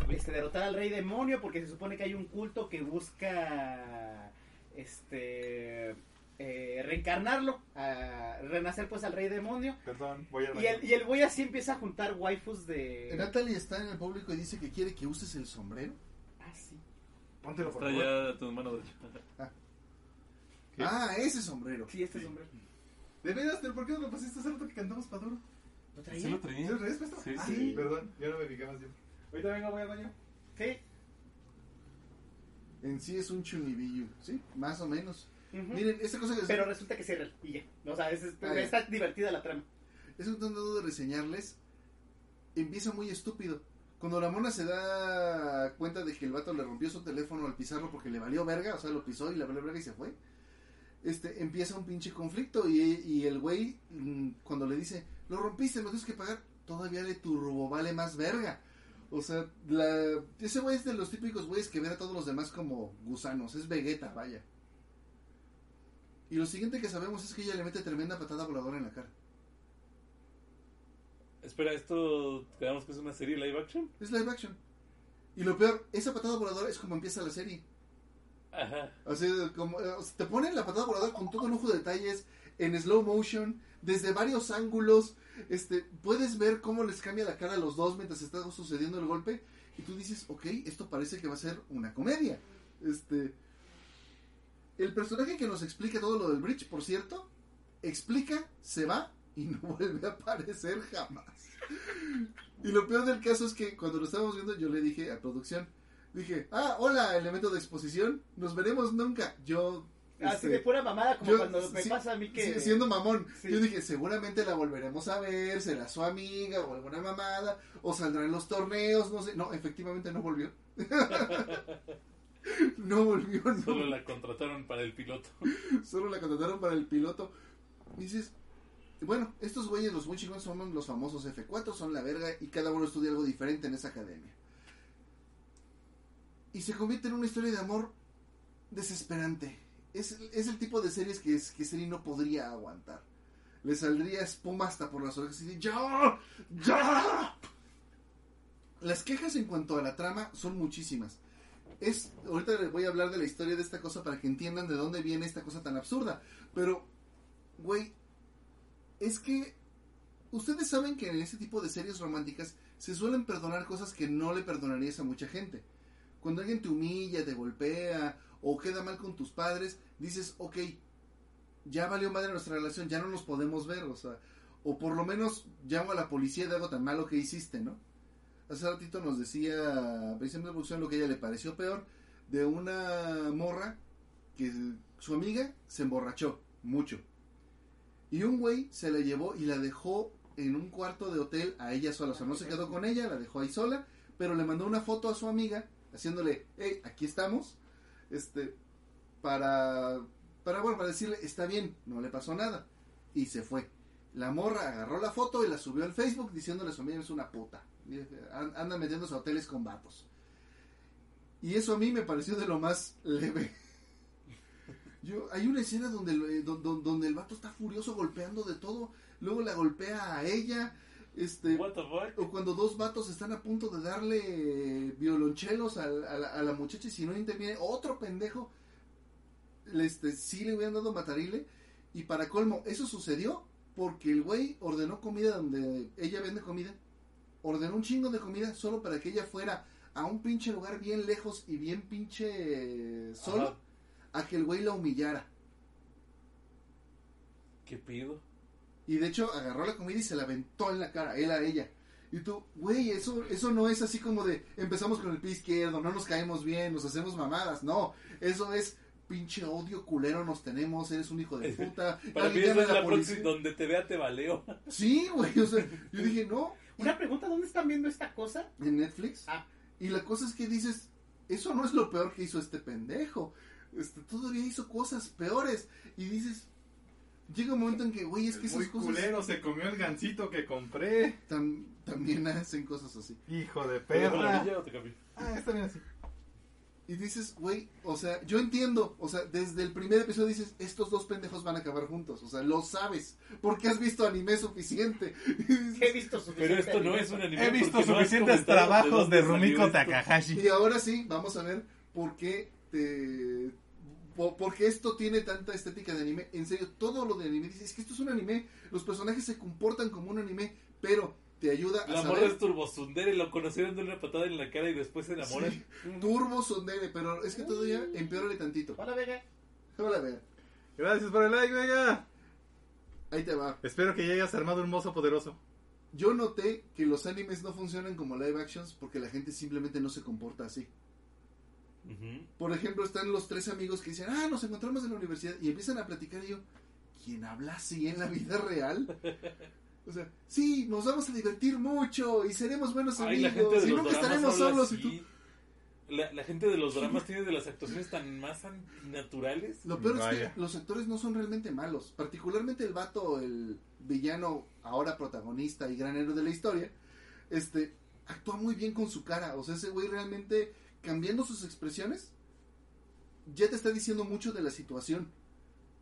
este, derrotar al rey demonio porque se supone que hay un culto que busca este eh, reencarnarlo, a renacer pues al rey demonio. Perdón, voy a Y el, y el güey así empieza a juntar waifus de... Natalie está en el público y dice que quiere que uses el sombrero. Ah, sí. Póntelo, por Está favor. ya. ¿Qué? Ah, ese sombrero. Sí, este es hombre. De veras, ¿pero ¿por qué no lo pusiste hace rato que cantamos pa' duro? ¿Lo ¿Sí traía? lo ¿Es traía? al revés, maestro? Sí, Ah, sí. Perdón, yo no me fijé más tiempo. Ahorita venga, voy al baño. Sí. En sí es un chunibillo, ¿sí? Más o menos. Miren, esta cosa que Pero resulta que cierra y ya. O sea, es, es- Ah, ya. está divertida la trama. Eso que tratando de reseñarles, empieza muy estúpido. Cuando la mona se da cuenta de que el vato le rompió su teléfono al pisarlo porque le valió verga, o sea, lo pisó y le valió verga y se fue, este, empieza un pinche conflicto y, y el güey, mm, cuando le dice, lo rompiste, lo tienes que pagar, todavía le turbo vale más verga. O sea, la, ese güey es de los típicos güeyes que ven a todos los demás como gusanos, es Vegeta, vaya. Y lo siguiente que sabemos es que ella le mete tremenda patada voladora en la cara. Espera, ¿esto quedamos que es una serie live action? Es live action. Y lo peor, esa patada voladora es como empieza la serie. Ajá. Eh, o sea, te ponen la patada voladora con todo lujo de detalles, en slow motion, desde varios ángulos. Este, puedes ver cómo les cambia la cara a los dos mientras está sucediendo el golpe. Y tú dices, ok, esto parece que va a ser una comedia. Este. El personaje que nos explica todo lo del bridge, por cierto, explica, se va y no vuelve a aparecer jamás. Y lo peor del caso es que cuando lo estábamos viendo, yo le dije a producción, dije, ah, hola, elemento de exposición, nos veremos nunca. Yo. Así este, de pura mamada, como yo- cuando me sí, pasa a mí que. sí, siendo mamón. Sí. Yo dije, seguramente la volveremos a ver, será su amiga o alguna mamada, o saldrá en los torneos, no sé. No, efectivamente no volvió. no volvió, no. Solo la contrataron para el piloto. Solo la contrataron para el piloto. Y dices, bueno, estos güeyes, los muy chingones, son los famosos F4, son la verga y cada uno estudia algo diferente en esa academia. Y se convierte en una historia de amor desesperante. Es, el tipo de series que, es, que Seri no podría aguantar. Le saldría espuma hasta por las orejas y dice, ¡Ya! ¡Ya! Las quejas en cuanto a la trama son muchísimas. Es, ahorita les voy a hablar de la historia de esta cosa para que entiendan de dónde viene esta cosa tan absurda. Pero, güey, es que ustedes saben que en este tipo de series románticas se suelen perdonar cosas que no le perdonarías a mucha gente. Cuando alguien te humilla, te golpea o queda mal con tus padres, dices, ok, ya valió madre nuestra relación, ya no nos podemos ver, o sea, o por lo menos llamo a la policía de algo tan malo que hiciste, ¿no? Hace ratito nos decía, precisamente producción, lo que a ella le pareció peor, de una morra que su amiga se emborrachó mucho. Y un güey se la llevó y la dejó en un cuarto de hotel a ella sola. O sea, no se quedó con ella, la dejó ahí sola, pero le mandó una foto a su amiga haciéndole, hey, aquí estamos, este, para, para, bueno, para decirle, está bien, no le pasó nada. Y se fue. La morra agarró la foto y la subió al Facebook diciéndole a su amiga, es una puta. Anda metiéndose a hoteles con vatos. Y eso a mí me pareció de lo más leve. Yo, hay una escena donde, eh, don- don- donde el vato está furioso golpeando de todo, luego la golpea a ella, este, What the fuck? o cuando dos vatos están a punto de darle violonchelos a, a la, a la muchacha y si no interviene otro pendejo, este, sí le hubieran dado matarile. Y para colmo, eso sucedió porque el güey ordenó comida donde ella vende comida. Ordenó un chingo de comida solo para que ella fuera a un pinche lugar bien lejos y bien pinche solo Ajá. a que el güey la humillara. ¿Qué pido? Y de hecho agarró la comida y se la aventó en la cara, él a ella. Y tú, güey, eso, eso no es así como de empezamos con el pie izquierdo, no nos caemos bien, nos hacemos mamadas. No, eso es pinche odio culero nos tenemos, eres un hijo de puta. Para mí eso es la policía. próxima, donde te vea te valeo. Sí, güey, o sea, yo dije, no, Una pregunta, ¿dónde están viendo esta cosa? en Netflix. Ah. Y la cosa es que dices, eso no es lo peor que hizo este pendejo. Este, todavía hizo cosas peores. Y dices, llega un momento en que, güey, es que esas Muy cosas culero, se comió el gancito que compré. tam- también hacen cosas así. Hijo de ¿Te dejo la perra. Ah, está bien así. Y dices, güey, o sea, yo entiendo, o sea, desde el primer episodio dices, estos dos pendejos van a acabar juntos, o sea, lo sabes, porque has visto anime suficiente. He visto suficiente Pero esto no es un anime. He visto no suficientes trabajos de salió Rumiko. Takahashi. Y ahora sí, vamos a ver por qué te... po- ¿Por qué esto tiene tanta estética de anime? En serio, todo lo de anime, dices, es que esto es un anime, los personajes se comportan como un anime, pero te ayuda a La saber... es turbosundere, lo conocieron de una patada en la cara y después se enamoran. Sí, Turbo Sondere, pero es que todavía empeorale tantito. Hola, Vega. Hola, ver, Gracias por el like, Vega. ahí te va. Espero que ya hayas armado un mozo poderoso. Yo noté que los animes no funcionan como live actions porque la gente simplemente no se comporta así. Por ejemplo, están los tres amigos que dicen, ah, nos encontramos en la universidad y empiezan a platicar y yo, ¿quién habla así en la vida real? O sea, sí, nos vamos a divertir mucho y seremos buenos Ay, amigos y nunca estaremos solos y tú. La, la gente de los dramas tiene de las actuaciones tan más antinaturales. Lo peor es que los actores no son realmente malos. Particularmente el vato, el villano, ahora protagonista y gran héroe de la historia, este, actúa muy bien con su cara. O sea, ese güey realmente, cambiando sus expresiones, ya te está diciendo mucho de la situación.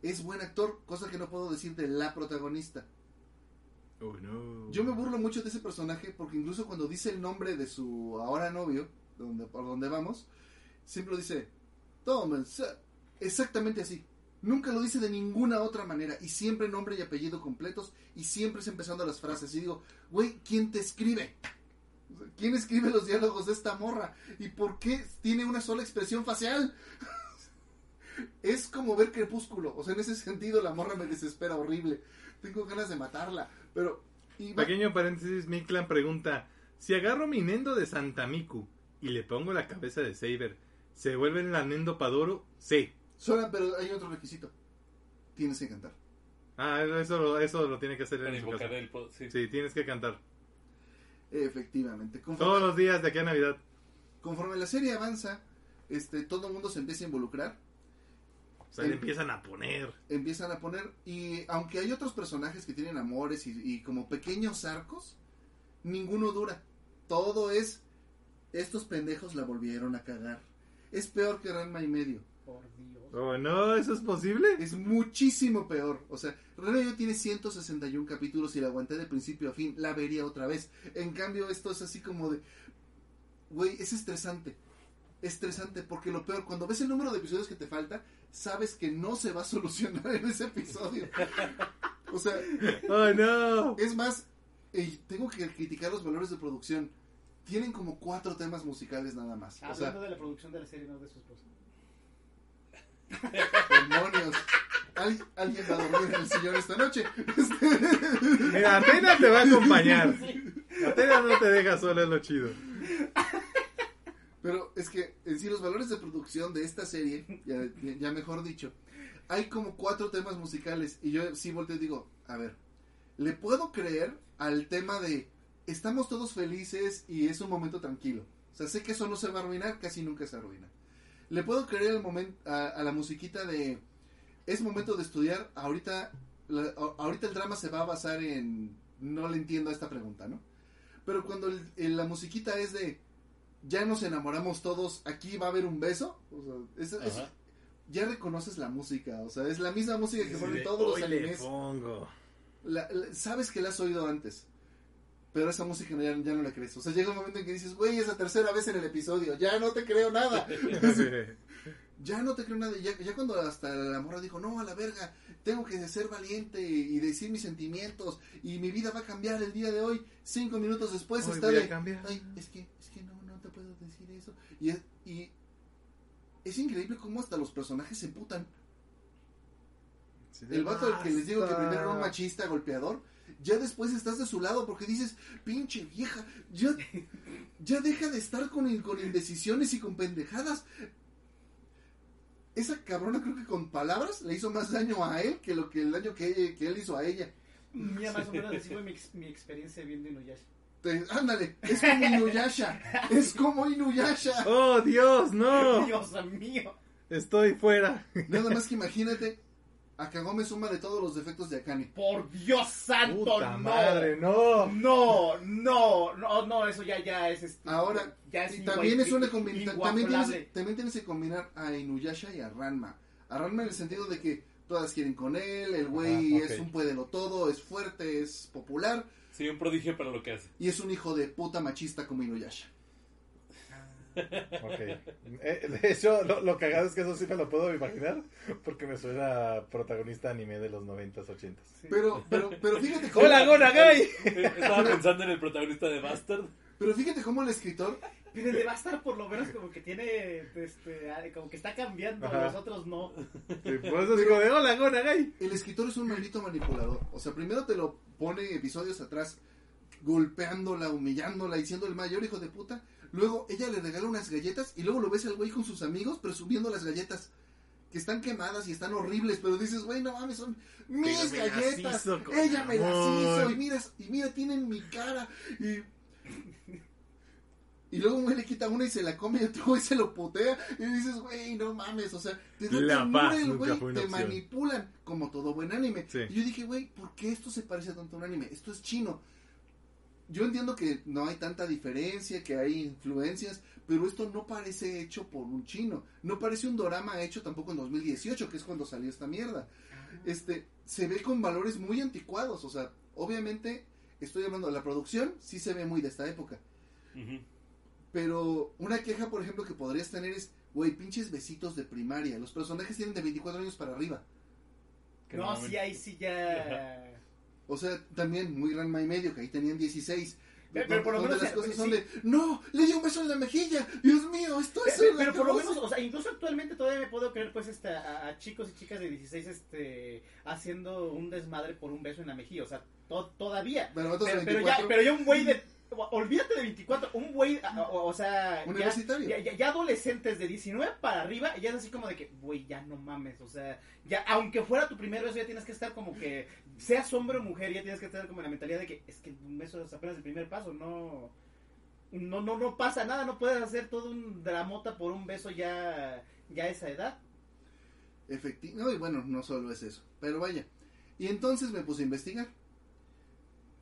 Es buen actor, cosa que no puedo decir de la protagonista. Uy, no. Yo me burlo mucho de ese personaje porque incluso cuando dice el nombre de su ahora novio, donde, por donde vamos, siempre lo dice, tómense. Exactamente así. Nunca lo dice de ninguna otra manera. Y siempre nombre y apellido completos. Y siempre es empezando las frases. Y digo, güey, ¿quién te escribe? ¿Quién escribe los diálogos de esta morra? ¿Y por qué tiene una sola expresión facial? es como ver crepúsculo. O sea, en ese sentido la morra me desespera horrible. Tengo ganas de matarla. Pero... y va- Pequeño paréntesis, Miklan pregunta, si agarro mi Nendo de Santa Miku y le pongo la cabeza de Saber, ¿se vuelve la Nendo Padoro? Sí. Sola, pero hay otro requisito. Tienes que cantar. Ah, eso, lo- eso lo tiene que hacer en casa. el sí. Sí, tienes que cantar. Efectivamente. Todos Conforme, los días de aquí a Navidad. conforme la serie avanza, este, todo el mundo se empieza a involucrar. O sea, le Sí. empiezan a poner. Empiezan a poner. Y aunque hay otros personajes que tienen amores y, y como pequeños arcos, ninguno dura. Todo es. Estos pendejos la volvieron a cagar. Es peor que Ranma y medio. Por Dios. Oh, no, ¿eso es posible? Es muchísimo peor. O sea, medio tiene 161 capítulos y la aguanté de principio a fin. La vería otra vez. En cambio, esto es así como de. Güey, es estresante. Estresante, porque lo peor, cuando ves el número de episodios que te falta, sabes que no se va a solucionar en ese episodio. O sea, ¡Oh, no! es más, eh, tengo que criticar los valores de producción. Tienen como cuatro temas musicales nada más. O sea, Hablando de la producción de la serie, no de su esposa. demonios. Al- alguien va a dormir en el sillón esta noche. Mira, Atena te va a acompañar. Atena no te deja sola, es lo chido. Pero es que en sí los valores de producción de esta serie, ya, ya mejor dicho, hay como cuatro temas musicales y yo sí volteo y digo, a ver, ¿le puedo creer al tema de estamos todos felices y es un momento tranquilo? O sea, sé que eso no se va a arruinar, casi nunca se arruina. ¿Le puedo creer al momen- a, a la musiquita de es momento de estudiar? Ahorita, la- ahorita el drama se va a basar en no le entiendo a esta pregunta, ¿no? Pero cuando el- el- la musiquita es de ya nos enamoramos todos, aquí va a haber un beso. O sea, es- es- Ajá. ya reconoces la música, o sea, es la misma música que ponen todos los le animes. pongo. La- la- sabes que la has oído antes, pero esa música ya, ya no la crees. O sea, llega un momento en que dices, güey, es la tercera vez en el episodio, ya no te creo nada. ya no te creo nada. Y Ya, ya cuando hasta la morra dijo, no, a la verga, tengo que ser valiente y decir mis sentimientos y mi vida va a cambiar el día de hoy. Cinco minutos después Hoy está de, ay, es que, es que no, no te puedo decir eso. Y es, y es increíble cómo hasta los personajes se putan. El vato al que les digo que primero era un machista golpeador, ya después estás de su lado porque dices, pinche vieja, ya, ya deja de estar con, con indecisiones y con pendejadas. Esa cabrona creo que con palabras le hizo más daño a él que lo que el daño que, él hizo a ella. Ya más o menos así fue mi, ex- mi experiencia viendo Inuyasha. Te- ándale, es como Inuyasha, es como Inuyasha. ¡Oh, Dios, no! Dios mío. Estoy fuera. Nada más que imagínate a Kagome suma de todos los defectos de Akane. Por Dios santo, ¡Puta no. madre, no! No, no, no, no, eso ya, ya es este. Ahora, ya es Y también es una combinación. También tienes, inguaplable. también tienes que combinar a Inuyasha y a Ranma. A Ranma en el sentido de que todas quieren con él, el güey ok. es un puedelo todo, es fuerte, es popular Sí, un prodigio para lo que hace. y es un hijo de puta machista como Inuyasha. Ok. Eh, de hecho, lo, lo cagado es que eso sí me lo puedo imaginar. Porque me suena protagonista anime de los 90s, 80s. Sí. Pero, pero, pero fíjate cómo, ¡Hola, Gonagai! Estaba pensando en el protagonista de Bastard. pero fíjate cómo el escritor, Pero el de Bastard por lo menos como que tiene, este, como que está cambiando, Ajá. los otros no. Sí, por eso digo de ¡Hola, Gonagai! el escritor es un maldito manipulador. O sea, primero te lo pone episodios atrás golpeándola, humillándola, diciendo el mayor hijo de puta. Luego ella le regala unas galletas y luego lo ves al güey con sus amigos presumiendo las galletas. Que están quemadas y están horribles, pero dices, güey, no mames, son mis Pero me las galletas. hizo Ella me las hizo y mira, y mira, tienen mi cara. Y, y luego un güey le quita una y se la come y otro güey se lo putea. Y dices, güey, no mames, o sea, te da La ternura paz el güey, te opción. manipulan como todo buen anime. Sí. Y yo dije, güey, ¿por qué esto se parece tanto a un anime? Esto es chino. Yo entiendo que no hay tanta diferencia, que hay influencias, pero esto no parece hecho por un chino. No parece un dorama hecho tampoco en 2018, que es cuando salió esta mierda. Este, se ve con valores muy anticuados, o sea, obviamente estoy hablando de la producción, sí se ve muy de esta época. Pero una queja, por ejemplo, que podrías tener es, güey, pinches besitos de primaria. Los personajes tienen de 24 años para arriba. No, mamen. sí, ahí sí ya. O sea, también muy gran y medio, que ahí tenían 16. Pero- pero por lo menos, las eh, cosas sí. son de, no, le dio un beso en la mejilla, Dios mío, esto es Pero, el pero por lo acabose". menos, o sea, incluso actualmente todavía me puedo creer, pues, este, a, a chicos y chicas de 16, este, haciendo un desmadre por un beso en la mejilla, o sea, to- todavía. Pero Pero, pero 24, ya, pero ya un güey de, olvídate de 24, un güey, o, o sea, ya, adolescentes de 19 para arriba, ya es así como de que, güey, ya no mames, o sea, ya, aunque fuera tu primer beso, ya tienes que estar como que, seas hombre o mujer, ya tienes que estar como en la mentalidad de que, es que un beso es apenas el primer paso, no... No, no, no pasa nada, no puedes hacer todo un dramota por un beso ya, ya a esa edad. Efecti- no, y bueno, no solo es eso, pero vaya. Y entonces me puse a investigar.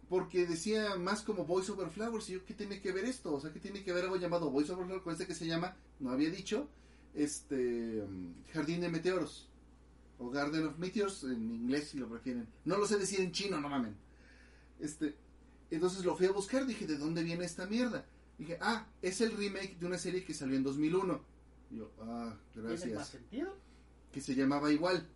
Porque decía más como Voice Over Flowers. Y yo, ¿qué tiene que ver esto? O sea, ¿qué tiene que ver algo llamado Voice Over Flowers con este que se llama, no había dicho, este mm, Jardín de Meteoros? O Garden of Meteors en inglés si lo prefieren. No lo sé decir en chino, no mamen. Este, entonces lo fui a buscar, dije, ¿de dónde viene esta mierda? Dije, ah, es el remake de una serie que salió en 2001. Y yo, ah, ¿Tiene más gracias sentido? que se llamaba igual,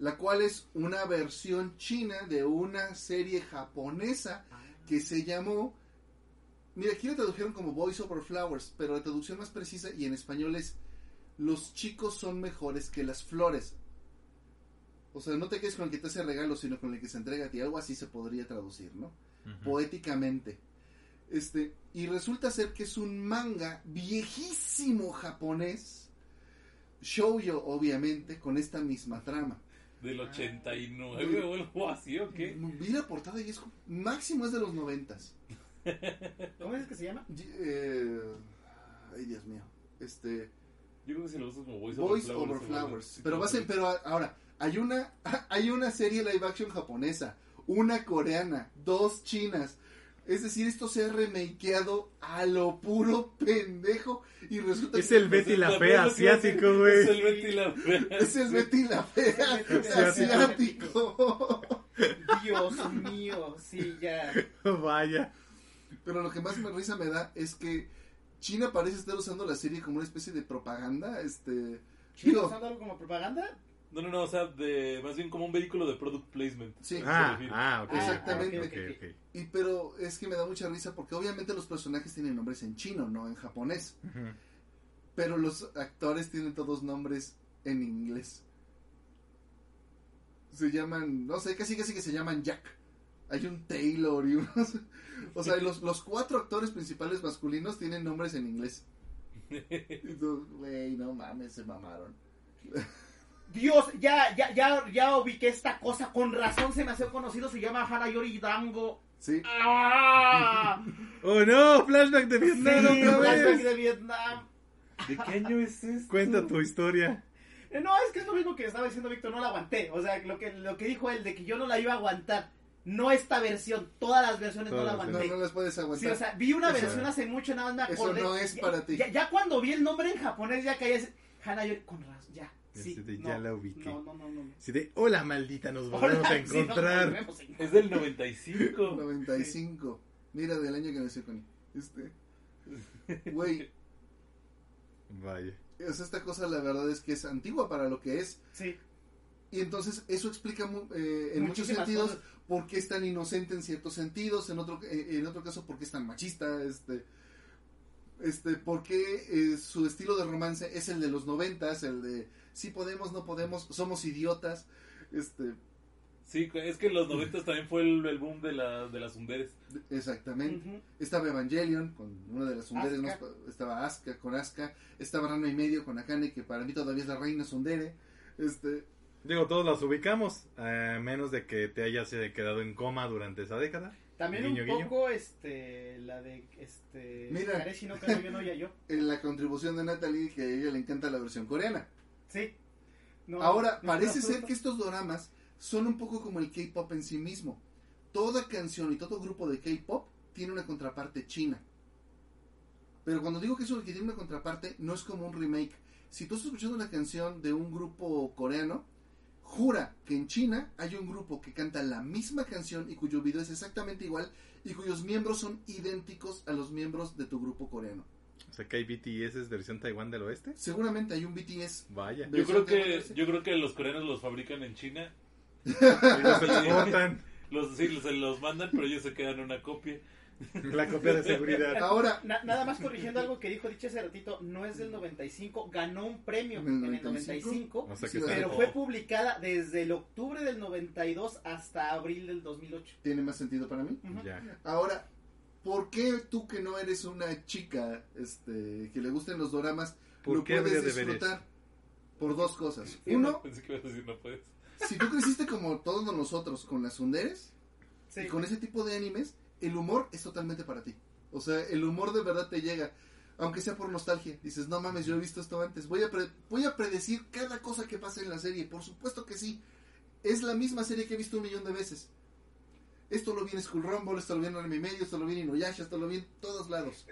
la cual es una versión china de una serie japonesa que se llamó, mira, aquí la tradujeron como Voice Over Flowers, pero la traducción más precisa y en español es Los chicos son mejores que las flores. O sea, no te quedes con el que te hace regalos, sino con el que se entrega a ti, algo así se podría traducir, ¿no? Poéticamente. Este, y resulta ser que es un manga viejísimo japonés, shoujo obviamente, con esta misma trama. Del 89 o algo así, ¿o qué? Vi la portada y es máximo es de los noventas. ¿Cómo es que se llama? Eh, ay Dios mío. Este, Yo creo que si lo usas como Voice, Voice Over Over Flowers. Flowers. sí, Pero va a ser, pero ahora, hay una, hay una serie live action japonesa, una coreana, dos chinas. Es decir, esto se ha remakeado a lo puro pendejo y resulta Es que el Betty la Fea Es el asiático, güey. Es el Betty la Fea. es el Betty la Fea Asiático. Dios mío, sí, ya. Vaya. Pero lo que más me risa me da es que China parece estar usando la serie como una especie de propaganda, este, ¿Chino Digo- usando algo como propaganda? No, no, no, o sea, de, más bien como un vehículo de product placement. sí. Ah, ah, ok. Exactamente. ok. Y pero es que me da mucha risa porque obviamente los personajes tienen nombres en chino, no en japonés. Pero los actores tienen todos nombres en inglés. Se llaman, no sé, casi casi que se llaman Jack. Hay un Taylor y unos... O sea, los, los cuatro actores principales masculinos tienen nombres en inglés. Güey, no mames, se mamaron. Dios, ya, ya, ya, ya ubiqué esta cosa. Con razón se me hace conocido. Se llama Hanayori Dango. Sí, ¡Ah! Oh no, flashback de Vietnam Sí, otra flashback vez. de Vietnam. ¿De qué año es esto? Cuenta tu historia. Eh, No, es que es lo mismo que estaba diciendo Víctor, no la aguanté. O sea, lo que, lo que dijo él de que yo no la iba a aguantar. No esta versión, todas las versiones Todas no la las no, aguanté. no las puedes Sí, aguantar. o sea, vi una O sea, versión hace mucho, nada más me eso acordé. no es Ya- para ti. Ya, ya cuando vi el nombre en japonés, ya caí así. Hanayori, con razón, ya. Sí, Así de, no, ya la ubiqué. No, no, no, no. Así de, hola maldita, nos volvemos Hola, a sí, encontrar. volvemos a. Es del 95. 95. Mira, del año que nació Connie. Este. Güey, Vaya. o sea, esta cosa la verdad es que es antigua para lo que es. Sí. Y entonces eso explica mu- eh, en muchos Muchísimas sentidos cosas. por qué es tan inocente en ciertos sentidos, en otro, eh, en otro caso por qué es tan machista, este, este, por qué eh, su estilo de romance es el de los noventas, el de sí podemos, no podemos, somos idiotas, este, Sí, es que en los noventas también fue el, el boom de, la, de las underes. Exactamente. Estaba Evangelion con una de las más- estaba Asuka con Asuka, estaba Rano y medio con Akane que para mí todavía es la reina sundere. Este, Digo, todos las ubicamos, a menos de que te hayas eh, quedado en coma durante esa década. También Guiño, un guiño. poco este la de este Mira. No no Yayo. en la contribución de Natalie que a ella le encanta la versión coreana. Sí. No, Ahora, parece ser que estos doramas son un poco como el K-pop en sí mismo. Toda canción y todo grupo de K-pop tiene una contraparte china. Pero cuando digo que eso que tiene una contraparte, no es como un remake. Si tú estás escuchando una canción de un grupo coreano, jura que en China hay un grupo que canta la misma canción y cuyo video es exactamente igual y cuyos miembros son idénticos a los miembros de tu grupo coreano. O sea, que hay BTS es versión Taiwán del oeste. Seguramente hay un BTS. Vaya. Yo creo que yo creo que los coreanos los fabrican en China. Se los botan. Los, sí, se los mandan, pero ellos se quedan una copia. La copia de seguridad. Ahora, Na- nada más corrigiendo algo que dijo dicho hace ratito, no es del 95, ganó un premio ¿En el en el 95? 95, O sea que pero está- fue publicada desde el octubre del 92 hasta abril del 2008. tiene más sentido para mí. Ya. Ahora, ¿por qué tú que no eres una chica este, que le gusten los doramas ¿Por lo qué puedes ver disfrutar? Por dos cosas. Sí, Uno, no, pensé que ibas a decir no puedes. si tú creciste como todos nosotros con las sunderes Sí. y con ese tipo de animes, el humor es totalmente para ti. O sea, el humor de verdad te llega. Aunque sea por nostalgia. Dices, no mames, yo he visto esto antes. Voy a, pre- voy a predecir cada cosa que pasa en la serie. Por supuesto que sí. Es la misma serie que he visto un millón de veces. Esto lo vi en School Rumble, esto lo vi en Anime Medio, esto lo vi en Inuyasha, esto lo vi en todos lados.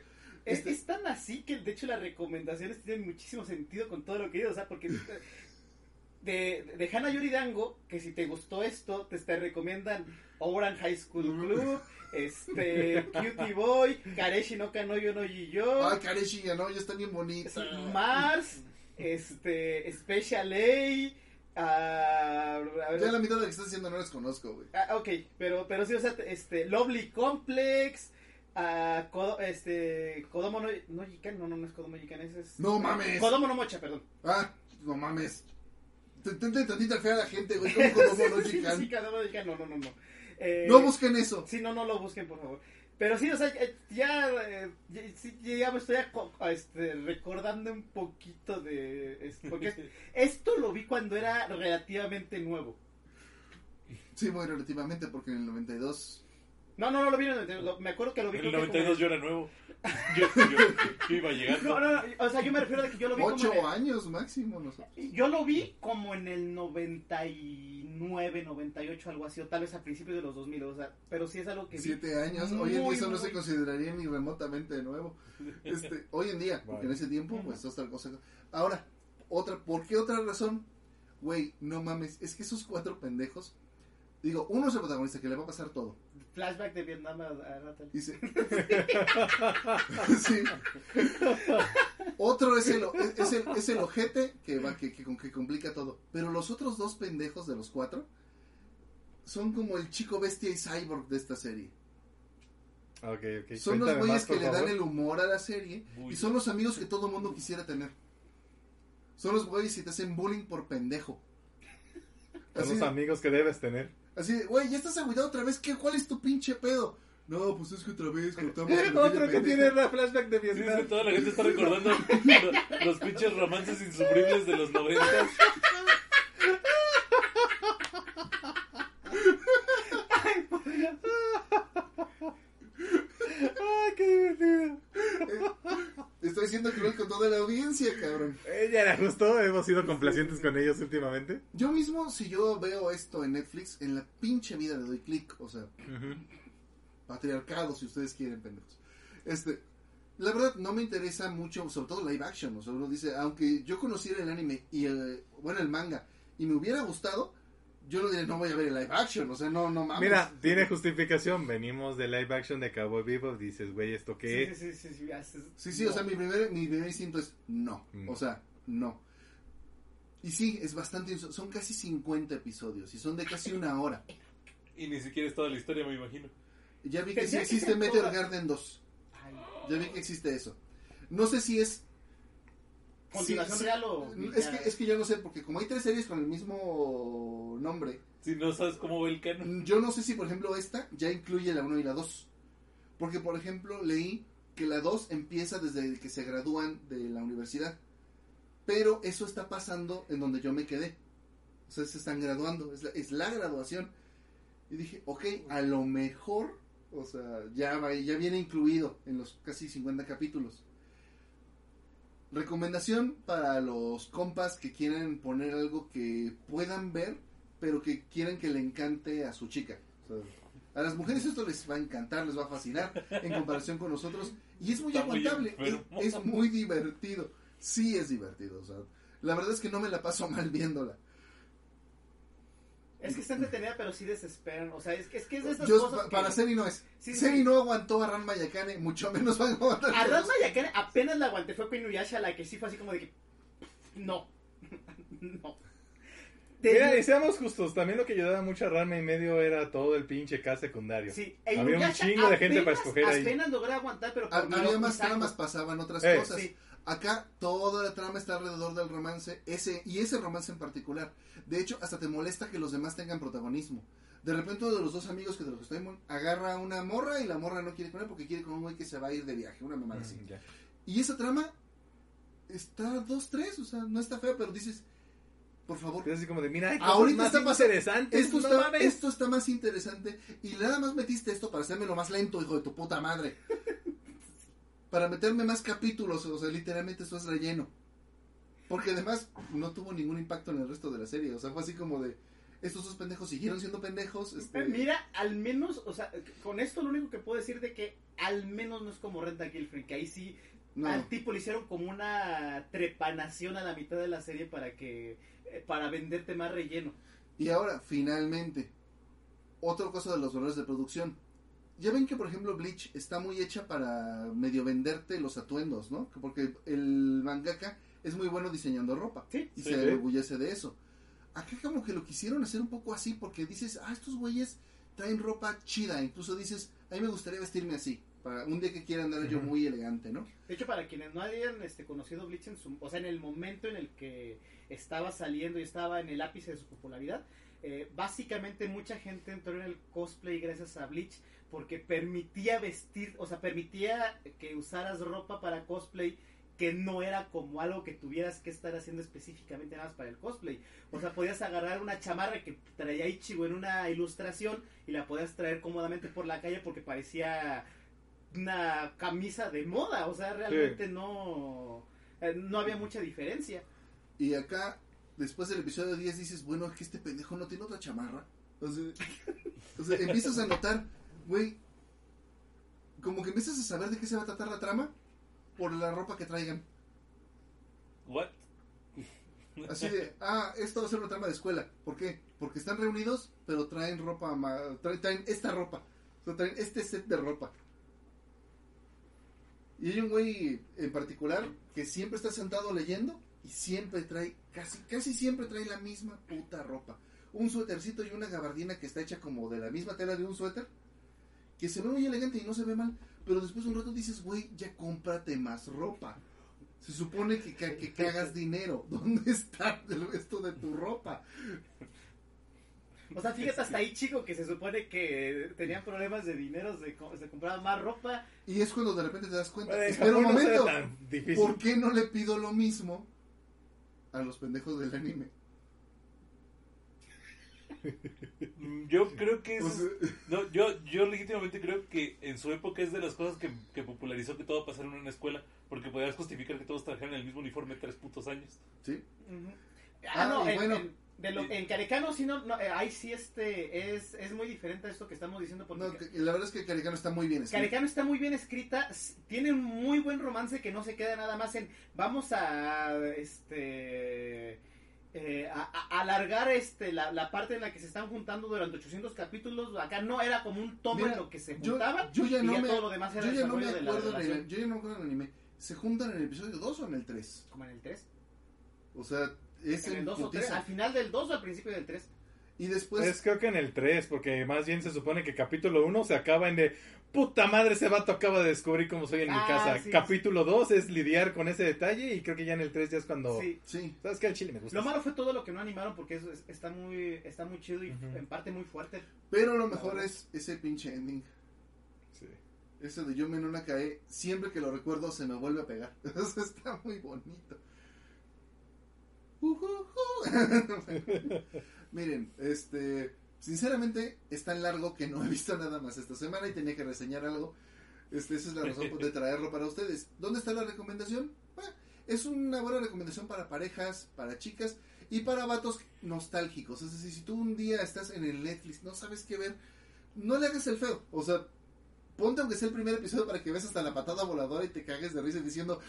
Es, Este- es tan así que de hecho las recomendaciones tienen muchísimo sentido con todo lo que digo, o sea, porque de, de Hana Yori Dango, que si te gustó esto, te, te recomiendan Oran High School Club, este, Cutie Boy, Kareshi no Kanoyo no Yiyo, Ay, Kareshi ya no, ya está bien bonita. Mars, este, Special A, ah, a ver, Ya la mitad de lo que estás diciendo no las conozco, güey. Ah, ok, pero, pero sí, o sea, este, Lovely Complex, ah, Kodo- este, Kodomo no, no Yikan, no, no, no es Kodomo Yikan, ese es... No mames. Kodomo no Mocha, perdón. Ah, no mames. Te intenta tantita fea la gente, güey. ¿Cómo como no chican? sí, Kodomo no Yikan, no, no, no, no. Eh, No busquen eso. Sí, no, no lo busquen, por favor. Pero sí, o sea, eh, ya, eh, ya, me estoy aco- este, recordando un poquito de... es- porque es- esto lo vi cuando era relativamente nuevo. Sí, muy relativamente, porque en el 92. No, no, no lo vi en el 92, lo- me acuerdo que lo vi En el creo que 92 como- yo era nuevo. Yo, yo- yo iba llegando. No, no, no, o sea, yo me refiero a que yo lo vi como en Ocho el- años máximo nosotros. Yo lo vi como en el 99, 98, algo así, o tal vez a principios de los 2000, o sea, pero sí es algo que vi. Siete años. Hoy en Muy, día eso no muy- se consideraría ni remotamente de nuevo. Este, hoy en día, porque en ese tiempo, pues otra cosa. Ahora, otra, ¿por qué otra razón? Güey, no mames, es que esos cuatro pendejos. Digo, uno es el protagonista que le va a pasar todo. Flashback de Vietnam a, Natalie. Dice. sí. Otro es el, es el, es el ojete que, va, que, que, que complica todo. Pero los otros dos pendejos de los cuatro son como el chico bestia y cyborg de esta serie. Ok. Son los güeyes que le dan el humor a la serie Uy. y son los amigos que todo mundo quisiera tener. Son los güeyes que te hacen bullying por pendejo. Son Así, los amigos que debes tener. Así güey, ya estás agüitado otra vez. ¿Qué, ¿Cuál es tu pinche pedo? No, pues es que otra vez cortamos. Otro que tiene la flashback de Sí, es que Vietnam. toda la gente está recordando lo- los pinches romances insufribles de los 90. ¡Ay, qué divertido! Estoy siendo cruel con toda la audiencia, cabrón. Ella era justo, hemos sido complacientes con ellos últimamente. Yo mismo, si yo veo esto en Netflix, en la pinche vida le doy clic. O sea, patriarcado, si ustedes quieren, pendejos. Este, la verdad, no me interesa mucho, sobre todo live action. O sea, uno dice, aunque yo conociera el anime y el, bueno, el manga, y me hubiera gustado, yo no diré, no voy a ver el live action. O sea, no, no mames. Mira, tiene justificación. Venimos de live action de Cowboy Bebop. Dices, güey, ¿esto qué Sí, es? sí, sí, sí, sí, haces- Sí, sí, no. o sea, mi primer, mi primer instinto es no. Mm. O sea, no. Y sí, es bastante. Son casi 50 episodios y son de casi una hora. Y ni siquiera es toda la historia, me imagino. Ya vi que sí existe Meteor. Garden 2. Ay, Ya vi que existe eso. No sé si es. ¿Continuación sí, sí. real o.? Es que, es que yo no sé, porque como hay tres series con el mismo nombre. Si no sabes cómo va el canon. Yo no sé si, por ejemplo, esta ya incluye la 1 y la 2. Porque, por ejemplo, leí que la 2 empieza desde que se gradúan de la universidad. Pero eso está pasando en donde yo me quedé. O sea, se están graduando. Es la, es la graduación. Y dije, ok, a lo mejor, o sea, ya, va- ya viene incluido en los casi 50 capítulos. Recomendación para los compas que quieren poner algo que puedan ver, pero que quieren que le encante a su chica. A las mujeres esto les va a encantar, les va a fascinar en comparación con nosotros. Y es muy Está muy aguantable, es, es muy divertido. Sí es divertido, o sea, la verdad es que no me la paso mal viéndola. Es que está entretenida, pero sí desesperan. O sea, es que es, que es de esas Yo, cosas pa- que- para Seri no es. Sí, Seri sí. no aguantó a Ran Mayakane, mucho menos van a aguantar. A todos. Ranma Yakane apenas la aguanté. Fue con Inuyasha la que sí fue así como de que. No. no. Mira, y seamos justos, también lo que ayudaba mucho a Rama y medio era todo el pinche K secundario. Sí, Había un chingo de gente para apenas- escoger ahí. Apenas logré aguantar, pero por Había más tramas, pasaban otras Eh, cosas. sí. Acá toda la trama está alrededor del romance, ese y ese romance en particular. De hecho, hasta te molesta que los demás tengan protagonismo. De repente uno de los dos amigos que de los que estoy agarra a una morra y la morra no quiere con él porque quiere con un güey que se va a ir de viaje, una mamada así. Mm. Y esa trama está dos, tres, o sea, no está fea, pero dices, por favor, así como de, mira, Ahorita más está pasando- interesantes. esto no esto está más interesante y nada más metiste esto para hacerme lo más lento, hijo de tu puta madre. Para meterme más capítulos, o sea, literalmente esto es relleno. Porque además no tuvo ningún impacto en el resto de la serie, o sea, fue así como de estos dos pendejos siguieron siendo pendejos. este, Mira, al menos, o sea, con esto lo único que puedo decir de que al menos no es como Renta Gilfrey, que ahí sí no. al tipo le hicieron como una trepanación a la mitad de la serie para que eh, para venderte más relleno. Y ahora, finalmente, otra cosa de los valores de producción. Ya ven que, por ejemplo, Bleach está muy hecha para medio venderte los atuendos, ¿no? Porque el mangaka es muy bueno diseñando ropa. Sí, y sí, se sí. orgullece de eso. Acá como que lo quisieron hacer un poco así porque dices, ah, estos güeyes traen ropa chida. Incluso dices, a mí me gustaría vestirme así. Para un día que quiera andar yo muy elegante, ¿no? De hecho, para quienes no hayan este, conocido Bleach en su, o sea, en el momento en el que estaba saliendo y estaba en el ápice de su popularidad, eh, básicamente mucha gente entró en el cosplay gracias a Bleach porque permitía vestir, o sea, permitía que usaras ropa para cosplay que no era como algo que tuvieras que estar haciendo específicamente nada más para el cosplay. O sea, podías agarrar una chamarra que traía Ichigo en una ilustración y la podías traer cómodamente por la calle porque parecía una camisa de moda, o sea, realmente no eh, no había mucha diferencia. Y acá, después del episodio 10, dices, bueno, es que este pendejo no tiene otra chamarra. O sea, o sea, empiezas a notar, güey, como que empiezas a saber de qué se va a tratar la trama por la ropa que traigan. What? Así de, ah, esto va a ser una trama de escuela. ¿Por qué? Porque están reunidos, pero traen ropa, traen, traen esta ropa. O sea, traen este set de ropa. Y hay un güey en particular que siempre está sentado leyendo y siempre trae, casi, casi siempre trae la misma puta ropa. Un suétercito y una gabardina que está hecha como de la misma tela de un suéter. Que se ve muy elegante y no se ve mal. Pero después de un rato dices, güey, ya cómprate más ropa. Se supone que, que, que- dinero. ¿Dónde está el resto de tu ropa? O sea, fíjate hasta ahí, chico, que se supone que tenían problemas de dinero, se, se compraba más ropa. Y es cuando de repente te das cuenta. Bueno, Espera un no momento. ¿Por qué no le pido lo mismo a los pendejos del anime? Mm, Yo creo que es... O sea, No, yo, yo legítimamente creo que en su época es de las cosas que, que popularizó que todo pasara en una escuela, porque podías justificar que todos trajeran el mismo uniforme tres putos años. ¿sí? Ah, Ah, no, en, bueno. en- de lo- en Carecano sí, no, no, eh, ahí sí este, es, es muy diferente a esto que estamos diciendo. Porque No, la verdad es que Caricano está muy bien escrito. Carecano está muy bien escrita, tiene un muy buen romance que no se queda nada más en vamos a este eh, a, a- alargar este la, la parte en la que se están juntando durante 800 capítulos. Acá no era como un tomo Mira, en lo que se juntaban yo ya y no ya me, todo lo demás era yo ya no me desarrollo de la acuerdo en el, relación. yo ya no me acuerdo en el anime. ¿Se juntan en el episodio 2 o en el 3? Como en el 3. O sea, es En el en 2 o 3. putiza. Al final del 2 o al principio del 3. Y después, Es creo que en el 3, porque más bien se supone que capítulo 1 se acaba en de puta madre, ese vato acaba de descubrir cómo soy en mi Ah, casa. sí, capítulo 2 es lidiar con ese detalle y creo que ya en el 3 ya es cuando... Sí. sí, ¿Sabes qué? El chile me gusta. Lo malo fue todo lo que no animaron porque eso es- está muy está muy chido y Ujú. en parte muy fuerte. pero lo mejor es ese pinche ending. Sí. Ese de Yo no Cae, siempre que lo recuerdo se me vuelve a pegar. Eso está muy bonito. Miren, este, sinceramente es tan largo que no he visto nada más esta semana y tenía que reseñar algo. Este, esa es la razón de traerlo para ustedes. ¿Dónde está la recomendación? Ah, es una buena recomendación para parejas, para chicas y para vatos nostálgicos. Es decir, si tú un día estás en el Netflix, no sabes qué ver, no le hagas el feo. O sea, ponte aunque sea el primer episodio para que veas hasta la patada voladora y te cagues de risa diciendo,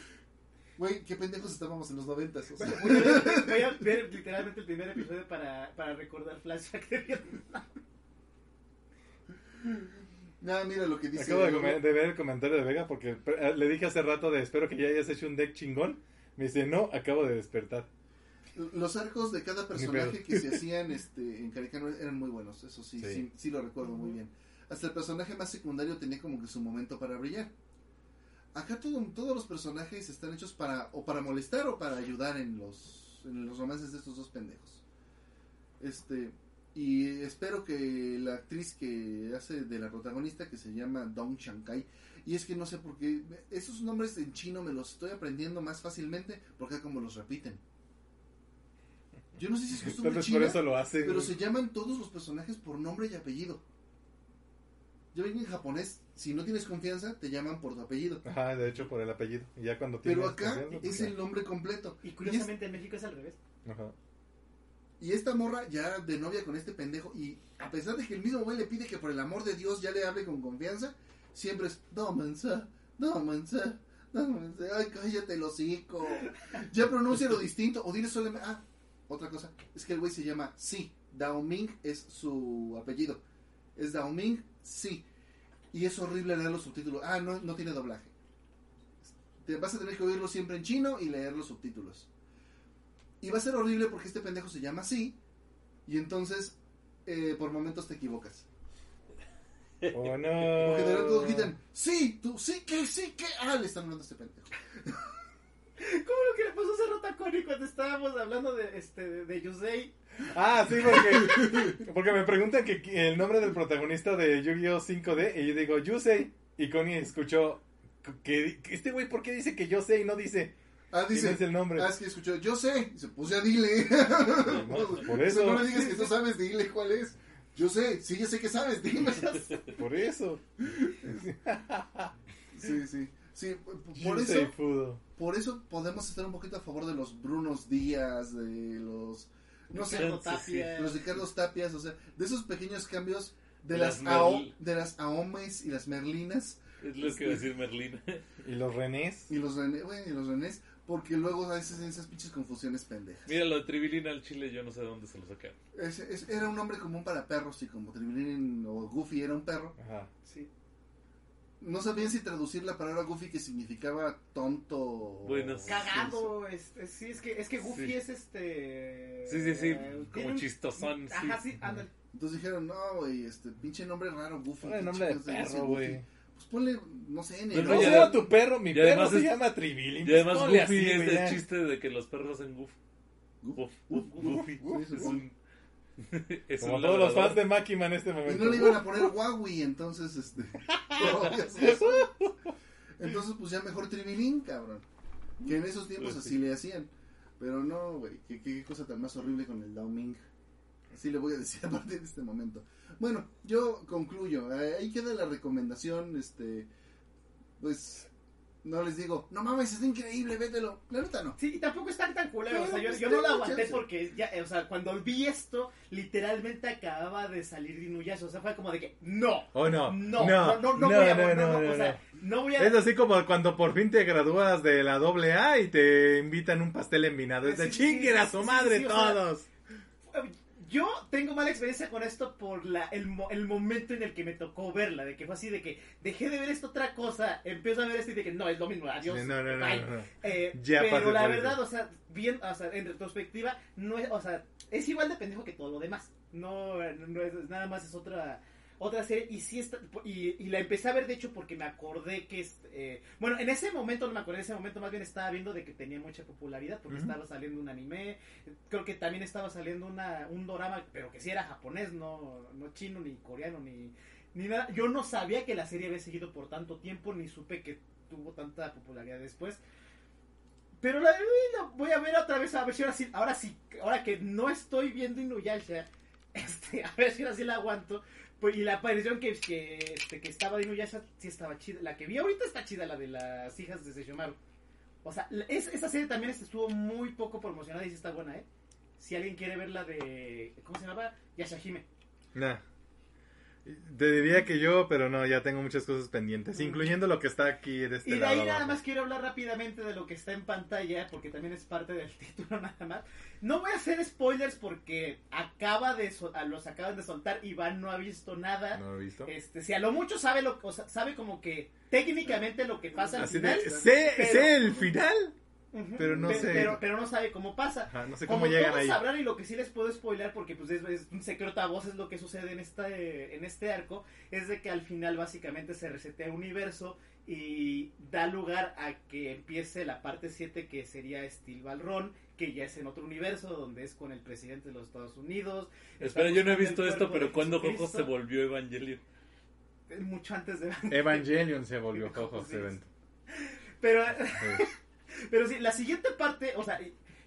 güey, qué pendejos estábamos en los noventas. O sea, Voy a, ver, voy a ver literalmente el primer episodio para, para recordar flashback de Vietnam. mira lo que dice. Acabo de, comer- de ver el comentario de Vega porque eh, le dije hace rato de espero que ya hayas hecho un deck chingón. Me dice, no, acabo de despertar. Los arcos de cada personaje que se hacían este, en Caricano eran muy buenos, eso sí, sí, Sí. sí, lo recuerdo muy bien. Hasta el personaje más secundario tenía como que su momento para brillar. Acá todo- todos los personajes están hechos para o para molestar o para ayudar en los, en los romances de estos dos pendejos. Este, y espero que la actriz que hace de la protagonista, que se llama Dong Shankai, y es que no sé por qué, esos nombres en chino me los estoy aprendiendo más fácilmente porque como los repiten. Yo no sé si es costumbre por china, eso lo hace. pero se llaman todos los personajes por nombre y apellido. Yo ven que en japonés, si no tienes confianza, te llaman por tu apellido. Ajá, de hecho por el apellido. Y ya cuando tienes Pero acá pues es ya. el nombre completo. Y curiosamente en México es al revés. Ajá. Y esta morra ya de novia con este pendejo, y a pesar de que el mismo güey le pide que por el amor de Dios ya le hable con confianza, siempre es, dómense, dómense, dómense, ay, cállate el hocico. Ya pronuncia lo distinto, o dile solamente, ah, otra cosa, es que el güey se llama Sí, Dao Ming es su apellido, es Dao Ming Sí, y es horrible leer los subtítulos, ah, no, no tiene doblaje. Te vas a tener que oírlo siempre en chino y leer los subtítulos. Y va a ser horrible porque este pendejo se llama así. Y entonces, eh, por momentos te equivocas. Oh, no. Por general todos gritan, sí, tú, sí, que, sí, que. Ah, le están hablando a este pendejo. Como lo que le pasó a Cerro Taconi cuando estábamos hablando de este de, de Yusei. Ah, sí, porque, porque me preguntan que el nombre del protagonista de Yu-Gi-Oh 5D y yo digo Yusei y Connie escuchó que, que este güey ¿por qué dice que yo sé y no dice Ah, quién dice. es el nombre? Ah, es que escuchó, yo sé. Dice, pues ya dile. Por eso. No le digas que tú sabes, dile cuál es. Yo sé, sí, yo sé que sabes, dime. Por eso. Sí, sí. Sí, por eso, por eso podemos estar un poquito a favor de los Brunos Díaz, de los. No sé, Ricardo sí, sí. Tapia. los de Carlos Tapias, o sea, de esos pequeños cambios de Las las, AO, de las Aomes y las Merlinas Es lo que iba a decir Merlina. Y los Renés. y los René, bueno, y los Renés, porque luego a veces esas pinches confusiones pendejas. Mira, lo de Tribilina al chile, yo no sé de dónde se lo sacaron. Es- es- era un nombre común para perros y como Tribilín o Goofy era un perro, Ajá. Sí. No sabían si traducir la palabra Goofy que significaba tonto. Bueno, sí. Cagado, este, sí, es que, es que Goofy Sí. es este... Sí, sí, sí, eh, como un- chistosón. sí. Ajá, sí, ándale. Entonces dijeron, no, güey, este pinche nombre raro, Goofy. Ponle ¿qué nombre de perro, güey. Pues ponle, no sé, negro. ¿Cómo ya se de- llama tu perro? Mi perro además se es- llama Tribilín. Y además Ponle Goofy así, es el chiste de que los perros hacen goof. Goof, goof, Goofy. Goofy. Es un... es Como todos los fans de Makima en este Y momento. no le iban a poner Huawei, entonces, este. entonces, pues ya mejor Tribilín, cabrón. Que en esos tiempos Pues así le hacían. Pero no, güey, qué, qué cosa tan más horrible con el Dao Ming. Así le voy a decir a partir de este momento. Bueno, yo concluyo. Eh, Ahí queda la recomendación. Este. Pues. No les digo, no mames, está increíble, vételo. La neta no. Sí, y tampoco están tan culeros. O sea, yo, pues, yo no la aguanté chance. porque ya, o sea, cuando vi esto, literalmente acababa de salir Dinuyazo. O sea, fue como de que, no. Oh, no. No, No, no, no, no, no, voy a, no, no, no, no, o sea, no voy a... Es así como cuando por fin te gradúas de la doble A y te invitan un pastel envinado. Es de Sí, a su sí, madre sí, o sea, todos. Yo tengo mala experiencia con esto por la, el, mo- el momento en el que me tocó verla, de que fue así de que dejé de ver esta otra cosa, empiezo a ver esto y de que no, es lo mismo, adiós. No, no, no, bye". no, no. Eh, Ya pero la verdad, eso. o sea, bien, o sea, en retrospectiva, no es, o sea, es igual de pendejo que todo lo demás. No, no es, nada más es otra otra serie y sí está y, y la empecé a ver de hecho porque me acordé que es eh, bueno en ese momento no me acordé en ese momento más bien estaba viendo de que tenía mucha popularidad porque estaba saliendo un anime creo que también estaba saliendo una un dorama pero que sí era japonés no no chino ni coreano ni ni nada. Yo no sabía que la serie había seguido por tanto tiempo ni supe que tuvo tanta popularidad después. Pero la, la voy a ver otra vez a ver si ahora sí ahora sí ahora que no estoy viendo Inuyasha este a ver si ahora sí la aguanto pues, y la aparición que, que, este, que estaba de Inuyasha sí estaba chida. La que vi ahorita está chida, la de las hijas de Seishomaru. O sea, esa serie también estuvo muy poco promocionada y sí está buena, ¿eh? Si alguien quiere ver la de... ¿Cómo se llama? Yashahime. Nah. Te diría que yo, pero no, ya tengo muchas cosas pendientes, incluyendo lo que está aquí de este Y de lado. ahí nada abajo. más quiero hablar rápidamente de lo que está en pantalla, porque también es parte del título nada más. No voy a hacer spoilers porque acaba de los acaban de soltar, Iván no ha visto nada. ¿No lo he visto? Este, si a lo mucho sabe lo o sea, sabe como que técnicamente lo que pasa al Así final. de, sé, pero- sé el final. Pero no sé. Pero, pero no sabe cómo pasa. Ajá, no sé Como cómo llegan todos ahí. sabrán y lo que sí les puedo spoiler porque pues es, es un secreto a voces lo que sucede en esta en este arco es de que al final básicamente se resetea el universo y da lugar a que empiece la parte 7 que sería Steel Ballroom que ya es en otro universo donde es con el presidente de los Estados Unidos. Espera, yo no he visto esto, pero ¿cuándo Jojo se volvió Evangelion? mucho antes de Evangelion se volvió Jojo ese evento. pero Sí. Pero sí la siguiente parte, o sea,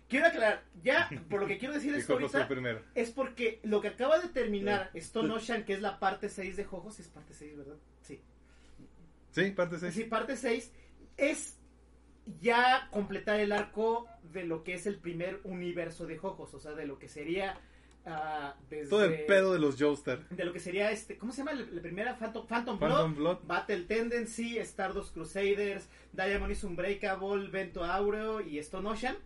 quiero aclarar, ya por lo que quiero decir esto ahorita primero. Es porque lo que acaba de terminar Stone Ocean, que es la parte 6 de Jojo, sí es parte 6, ¿verdad? Sí. Sí, parte 6. Sí, parte 6 es ya completar el arco de lo que es el primer universo de Jojos, o sea, de lo que sería ah, desde... Todo el pedo de los Joestar. De lo que sería este... ¿Cómo se llama? La, primera Phantom, Phantom Blood. Phantom Blood. Battle Tendency, Stardust Crusaders, Diamond is Unbreakable, Vento Aureo y Stone Ocean.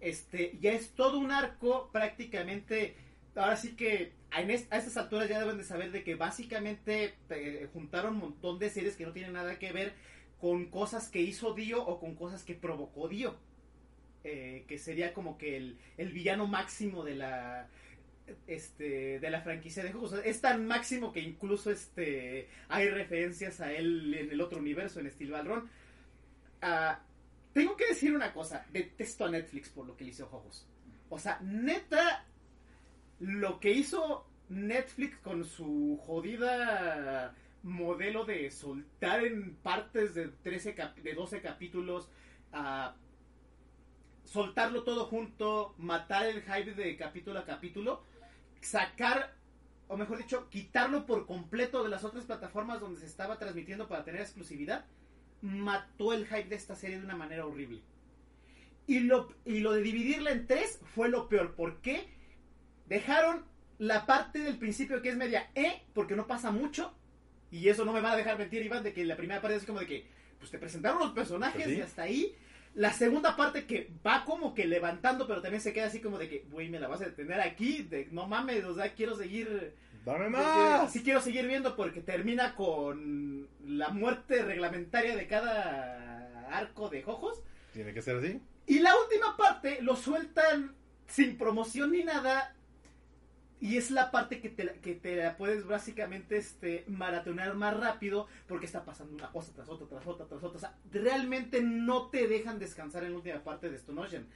Este, ya es todo un arco prácticamente. Ahora sí que en a estas alturas ya deben de saber de que básicamente eh, juntaron un montón de series que no tienen nada que ver con cosas que hizo Dio o con cosas que provocó Dio. Eh, que sería como que el, el villano máximo de la este de la franquicia de juegos. Es tan máximo que incluso este hay referencias a él en el otro universo, en Steel Ballroom. Ah, tengo que decir una cosa, detesto a Netflix por lo que le hizo Jojos. O sea, neta, lo que hizo Netflix con su jodida modelo de soltar en partes de 13 cap- de 12 capítulos soltarlo todo junto, matar el hype de capítulo a capítulo, sacar o mejor dicho, quitarlo por completo de las otras plataformas donde se estaba transmitiendo para tener exclusividad, mató el hype de esta serie de una manera horrible. Y lo, y lo de dividirla en tres fue lo peor. ¿Por qué? Dejaron la parte del principio que es media E, porque no pasa mucho. Y eso no me va a dejar mentir, Iván, de que la primera parte es como de que, pues te presentaron los personajes Pues sí. y hasta ahí. La segunda parte que va como que levantando, pero también se queda así como de que, güey, me la vas a detener aquí, de no mames, o sea, quiero seguir ¡Dame más! Sí quiero seguir viendo porque termina con la muerte reglamentaria de cada arco de Jojos. Tiene que ser así. Y la última parte lo sueltan sin promoción ni nada. Y es la parte que te, que te la puedes básicamente este, maratonear más rápido porque está pasando una cosa tras otra, tras otra, tras otra. O sea, realmente no te dejan descansar en la última parte de Stone Ocean.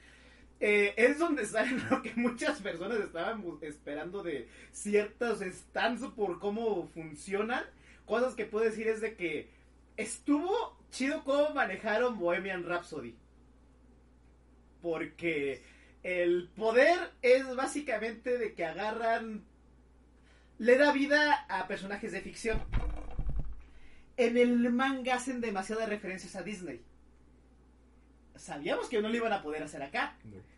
Eh, es donde sale lo que muchas personas estaban esperando de ciertos stands por cómo funcionan. Cosas que puedo decir es de que estuvo chido cómo manejaron Bohemian Rhapsody. Porque el poder es básicamente de que agarran... Le da vida a personajes de ficción. En el manga hacen demasiadas referencias a Disney. Sabíamos que no lo iban a poder hacer acá.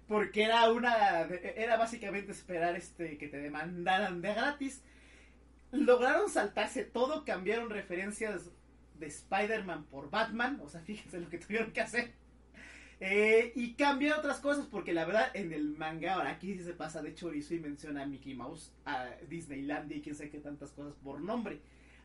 Porque era una. Era básicamente esperar este que te demandaran de gratis. Lograron saltarse todo, cambiaron referencias de Spider-Man por Batman. O sea, fíjense lo que tuvieron que hacer. Eh, y cambia otras cosas, porque la verdad en el manga, ahora aquí sí se pasa de chorizo y menciona a Mickey Mouse, a Disneylandia y quién sabe qué tantas cosas por nombre.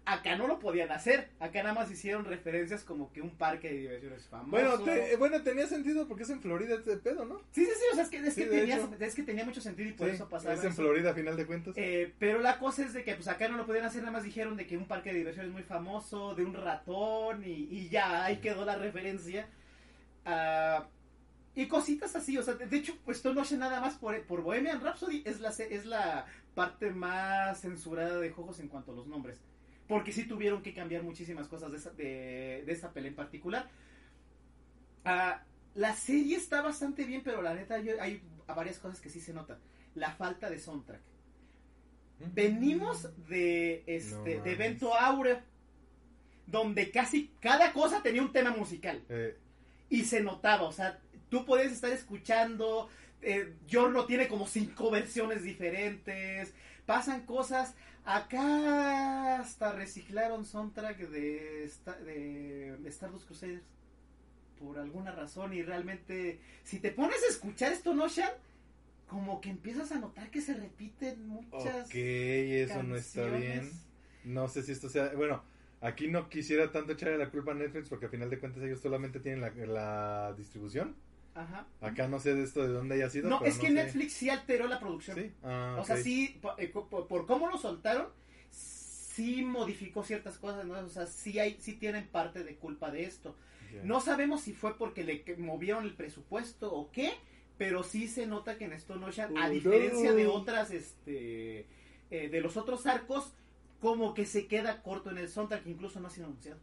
Acá no lo podían hacer, acá nada más hicieron referencias como que un parque de diversiones famoso. Bueno, te- eh, bueno, tenía sentido porque es en Florida este pedo, ¿no? Sí, sí, sí, o sea, es que, es Sí, que, de tenía, hecho. es que tenía mucho sentido y por Sí, eso pasaba es en eso. Florida a final de cuentas. Eh, pero la cosa es de que pues acá no lo podían hacer, nada más dijeron de que un parque de diversiones muy famoso, de un ratón y, y ya, ahí quedó la referencia. Ah, y cositas así, o sea, de hecho, pues Stone Ocean nada más por, por Bohemian Rhapsody es la, es la parte más censurada de juegos en cuanto a los nombres. Porque sí tuvieron que cambiar muchísimas cosas de esa, de, de esa pelea en particular. Ah, la serie está bastante bien, pero la neta yo- hay varias cosas que sí se notan. La falta de soundtrack. Venimos de este No de evento Aura donde casi cada cosa tenía un tema musical Eh, y se notaba, o sea, tú podías estar escuchando eh, Giorno tiene como cinco versiones diferentes, pasan cosas, acá hasta reciclaron soundtrack de, Sta- de, Stardust Crusaders por alguna razón y realmente si te pones a escuchar esto Ocean como que empiezas a notar que se repiten muchas ok, eso no está bien. canciones. No sé si esto sea. Bueno, aquí no quisiera tanto echarle la culpa a Netflix porque a final de cuentas ellos solamente tienen la, la distribución. Ajá. Acá no sé de esto de dónde haya sido. No, pero es que sé. Netflix sí alteró la producción. Sí. Ah, O sea, sí, eh, por, por cómo lo soltaron, sí modificó ciertas cosas, ¿no? O sea, sí, hay, sí tienen parte de culpa de esto. No sabemos si fue porque le movieron el presupuesto o qué, pero sí se nota que en Stone Ocean, a Oh, diferencia no. de otras, este, eh, de los otros arcos, como que se queda corto en el soundtrack, incluso no ha sido anunciado.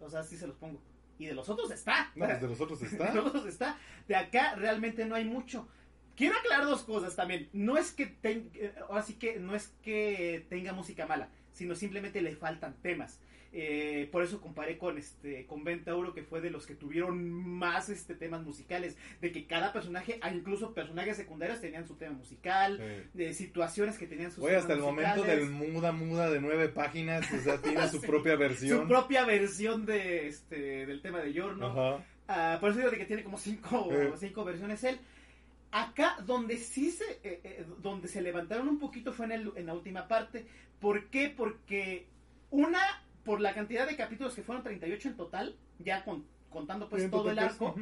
O sea, sí se los pongo. Y de los otros está. No, pues de los otros De está. los otros está. De acá realmente no hay mucho. Quiero aclarar dos cosas también. No es que ten- eh, ahora sí que no es que tenga música mala, sino simplemente le faltan temas. Eh, por eso comparé con este con Ventauro que fue de los que tuvieron más este temas musicales, de que cada personaje, ah, incluso personajes secundarios tenían su tema musical, Sí. de situaciones que tenían sus Oye, hasta el temas momento del muda muda de nueve páginas, o sea, tiene su Sí. propia su versión. propia versión de este del tema de Yorno. Ajá. Ah, por eso digo de que tiene como cinco, Eh. cinco versiones él. Acá donde sí se, eh, eh, donde se levantaron un poquito fue en, el- en la última parte. ¿Por qué? Porque una, por la cantidad de capítulos que fueron 38 en total, ya con- contando pues todo el arco,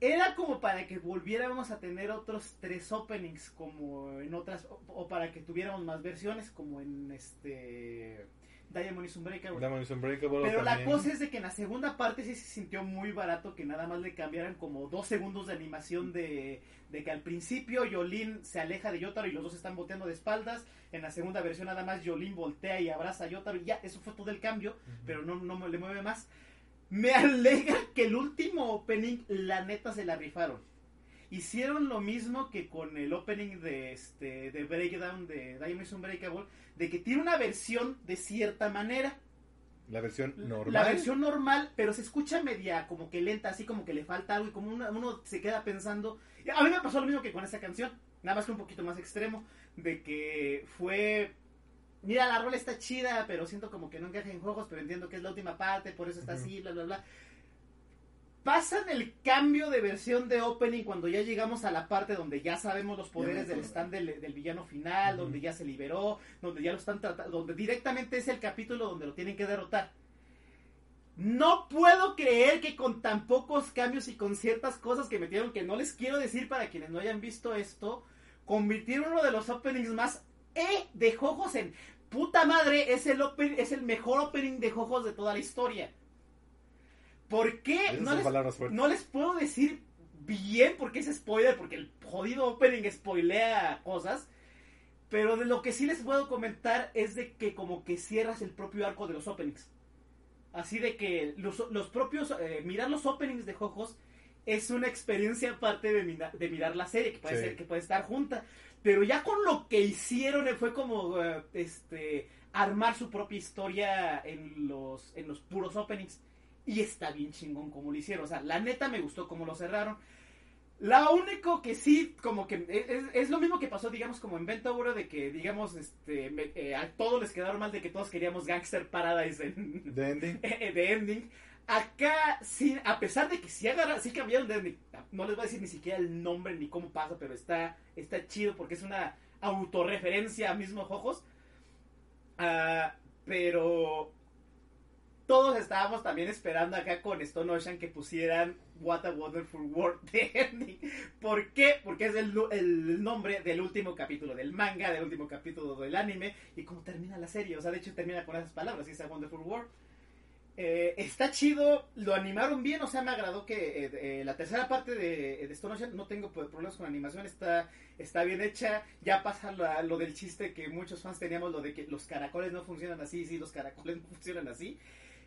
era como para que volviéramos a tener otros tres openings como en otras, o, o para que tuviéramos más versiones como en este Diamond is Unbreakable. Diamond is Unbreakable Pero la cosa es de que en la segunda parte sí se sintió muy barato que nada más le cambiaran como dos segundos de animación de, de que al principio Yolín se aleja de Yotaro y los dos están volteando de espaldas. En la segunda versión nada más Yolín voltea y abraza a Yotaro y ya, eso fue todo el cambio, pero no, no le mueve más. Me alegra que el último opening, la neta, se la rifaron. Hicieron lo mismo que con el opening de este de Breakdown de Diamond is Unbreakable, de que tiene una versión de cierta manera. La versión normal. La versión normal, pero se escucha media como que lenta, así como que le falta algo y como uno, uno se queda pensando. A mí me pasó lo mismo que con esta canción, nada más que un poquito más extremo, de que fue... Mira, la rola está chida, pero siento como que no encaja en juegos, pero entiendo que es la última parte, por eso está así, bla, bla, bla. Pasan el cambio de versión de opening cuando ya llegamos a la parte donde ya sabemos los poderes del stand del, del villano final, donde ya se liberó, donde ya lo están tratando, donde directamente es el capítulo donde lo tienen que derrotar. No puedo creer que con tan pocos cambios y con ciertas cosas que metieron que no les quiero decir para quienes no hayan visto esto, convirtieron uno de los openings más E de Jojos en puta madre, es el open- es el mejor opening de Jojos de toda la historia. ¿Por qué? No les, no les puedo decir bien porque es spoiler, porque el jodido opening spoilea cosas. Pero de lo que sí les puedo comentar es de que como que cierras el propio arco de los openings. Así de que los, los propios, eh, mirar los openings de Jojos es una experiencia aparte de, mina- de mirar la serie, que puede, Sí. ser, que puede estar junta. Pero ya con lo que hicieron eh, fue como eh, este armar su propia historia en los, en los puros openings. Y está bien chingón como lo hicieron. O sea, la neta me gustó como lo cerraron. Lo único que sí, como que es, es- lo mismo que pasó, digamos, como en Ventauro, de que, digamos, este, me- eh, a todos les quedaron mal de que todos queríamos Gangster Paradise en, The Ending. de ending. Acá, sí, a pesar de que sí, agarra, sí cambiaron de... No les voy a decir ni siquiera el nombre ni cómo pasa, pero está, está chido porque es una autorreferencia a mismos ojos. Ah, pero todos estábamos también esperando acá con Stone Ocean que pusieran What a Wonderful World de ending. ¿Por qué? Porque es el, el, nombre del último capítulo del manga, del último capítulo del anime y cómo termina la serie. O sea, de hecho termina con esas palabras, es Wonderful World. Eh, está chido, lo animaron bien, o sea, me agradó que eh, eh, la tercera parte de, Stone Ocean, no tengo problemas con la animación, está, está bien hecha, ya pasa lo, del chiste que muchos fans teníamos, lo de que los caracoles no funcionan así, sí, los caracoles no funcionan así.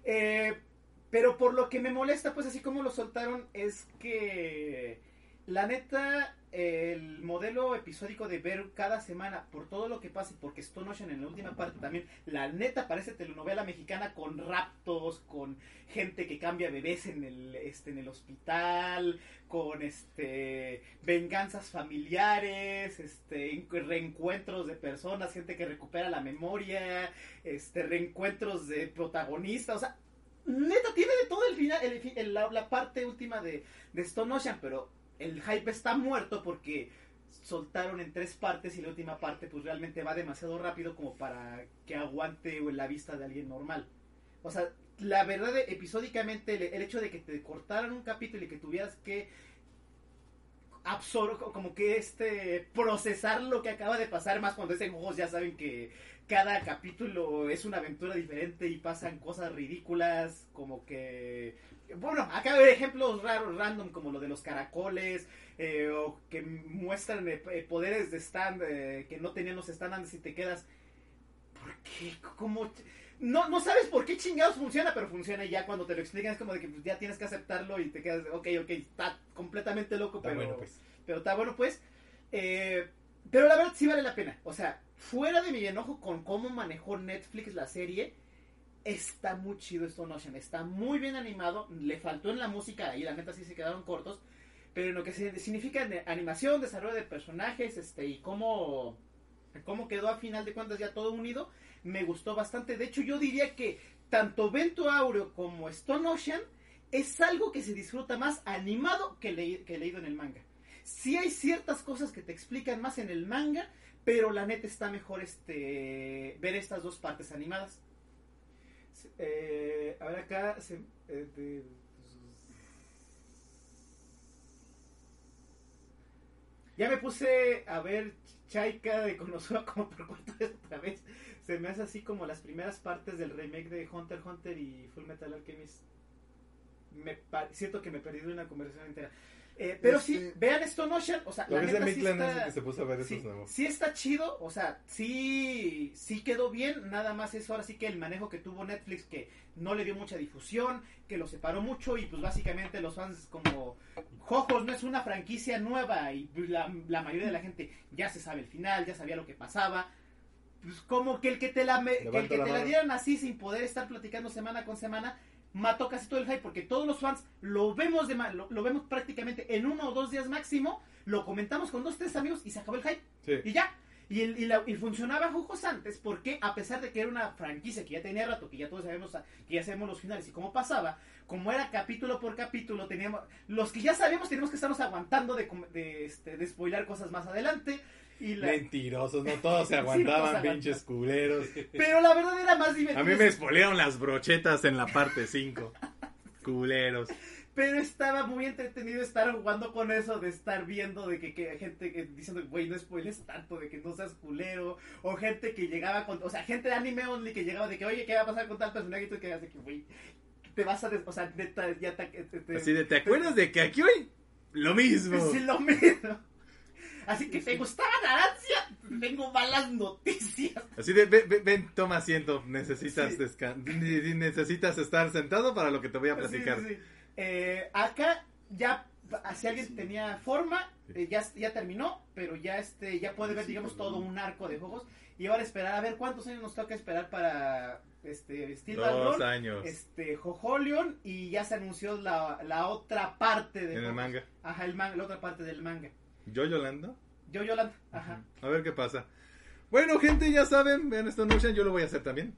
Pero por lo que me molesta, pues así como lo soltaron, es que la neta, el modelo episódico de ver cada semana por todo lo que pasa y porque Stone Ocean en la última parte también, la neta parece telenovela mexicana con raptos, con gente que cambia bebés en el, este, en el hospital, con este venganzas familiares, este reencuentros de personas, gente que recupera la memoria, este reencuentros de protagonistas, o sea, neta tiene de todo el final, el, la, parte última de, de Stone Ocean, pero el hype está muerto porque soltaron en tres partes y la última parte pues realmente va demasiado rápido como para que aguante la vista de alguien normal. O sea, la verdad episódicamente el, hecho de que te cortaran un capítulo y que tuvieras que absorber, como que este procesar lo que acaba de pasar más cuando es en juegos ya saben que cada capítulo es una aventura diferente y pasan cosas ridículas como que bueno, acá hay ejemplos raros, random, como lo de los caracoles, eh, o que muestran eh, poderes de stand eh, que no tenían los stand y te quedas. ¿Por qué? ¿Cómo? No, no sabes por qué chingados funciona, pero funciona y ya cuando te lo explican es como de que pues, ya tienes que aceptarlo y te quedas, ok, ok, está completamente loco, pero, bueno, pues. pero está bueno pues. pero la verdad sí vale la pena. O sea, fuera de mi enojo con cómo manejó Netflix la serie, está muy chido Stone Ocean, está muy bien animado, le faltó en la música y la neta sí se quedaron cortos, pero en lo que significa animación, desarrollo de personajes, este, y cómo, cómo quedó a final de cuentas ya todo unido, me gustó bastante. De hecho, yo diría que tanto Vento Aureo como Stone Ocean es algo que se disfruta más animado que, que leído en el manga. Sí hay ciertas cosas que te explican más en el manga, pero la neta está mejor este ver estas dos partes animadas. Eh, a ver acá. Eh, ya me puse a ver Chaika de Konosuba como por cuarta vez otra vez. Se me hace así como las primeras partes del remake de Hunter Hunter y Full Metal Alchemist. Me siento que me perdí de una conversación entera. Eh, pero sí, Este- vean Stone Ocean, o sea, Lo la ves de neta sí está- que se puso a ver esos sí, nuevos. sí está chido, o sea, sí, sí quedó bien, nada más eso ahora sí que el manejo que tuvo Netflix que no le dio mucha difusión, que lo separó mucho y pues básicamente los fans como Jojos no es una franquicia nueva y pues, la, la mayoría de la gente ya se sabe el final, ya sabía lo que pasaba. Pues como que el que te la, me- que el que la te la dieran así sin poder estar platicando semana con semana mató casi todo el hype porque todos los fans lo vemos de lo, lo vemos prácticamente en uno o dos días máximo, lo comentamos con dos tres amigos y se acabó el hype Sí. y ya. Y, el- y, la- y funcionaba Jujos antes porque a pesar de que era una franquicia que ya tenía rato, que ya todos sabemos, que ya sabemos los finales y cómo pasaba, como era capítulo por capítulo, teníamos, los que ya sabíamos teníamos que estarnos aguantando de, de, este, de spoilar cosas más adelante. Y la- Mentirosos, no todos se Sí, aguantaban, pinches culeros. pero la verdad era más divertido. A mí me espolearon las brochetas en la parte 5. Culeros. Pero estaba muy entretenido estar jugando con eso, de estar viendo de que, que gente que, diciendo, güey, no spoiles tanto, de que no seas culero, o gente que llegaba con, o sea, gente de anime only que llegaba de que, oye, ¿qué va a pasar con tal personaje? Y tú que de que, güey, te vas a, des- o sea, neta, ya te, te- te- Así de, ¿te acuerdas de que aquí hoy? Lo mismo. Sí, lo mismo. Así que te gustaba Narancia, tengo malas noticias. Así de, ven, ven, toma asiento. Necesitas, Sí. necesitas estar sentado para lo que te voy a platicar. Sí, sí, sí. Eh, acá ya, si alguien tenía forma, eh, ya, ya terminó, pero ya este ya puede ver, digamos, perdón. todo un arco de juegos. Y ahora esperar a ver cuántos años nos toca esperar para este Steel Dos años. este Jojolion y ya se anunció la, la otra parte de En el juegos. manga. Ajá, el manga, la otra parte del manga. ¿Yo, Yolanda? Yo Yolanda, ajá. A ver qué pasa. Bueno, gente, ya saben, vean Stone Ocean, yo lo voy a hacer también.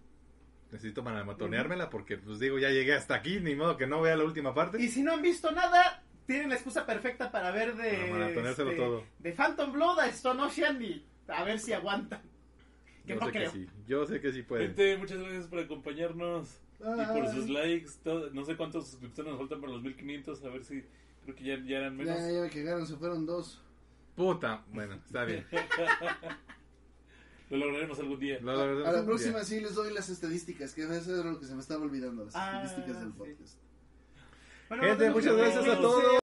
necesito maratoneármela porque, pues digo, ya llegué hasta aquí, ni modo que no vea la última parte. Y si no han visto nada, tienen la excusa perfecta para ver de, Para maratoneárselo este, todo. de Phantom Blood a Stone Ocean y a ver si aguantan. Que Yo no sé creo. que sí, yo sé que sí pueden. Gente, muchas gracias por acompañarnos y por sus likes. todo- no sé cuántos suscriptores nos faltan para los 1500. A ver si creo que ya, ya eran menos. Ya, ya me cagaron, se fueron dos. Puta, bueno, está bien. Lo lograremos algún día. A la próxima sí les doy las estadísticas, que eso era lo que se me estaba olvidando, las Ah, estadísticas del sí. podcast. Bueno, Gente, muchas gracias a todos.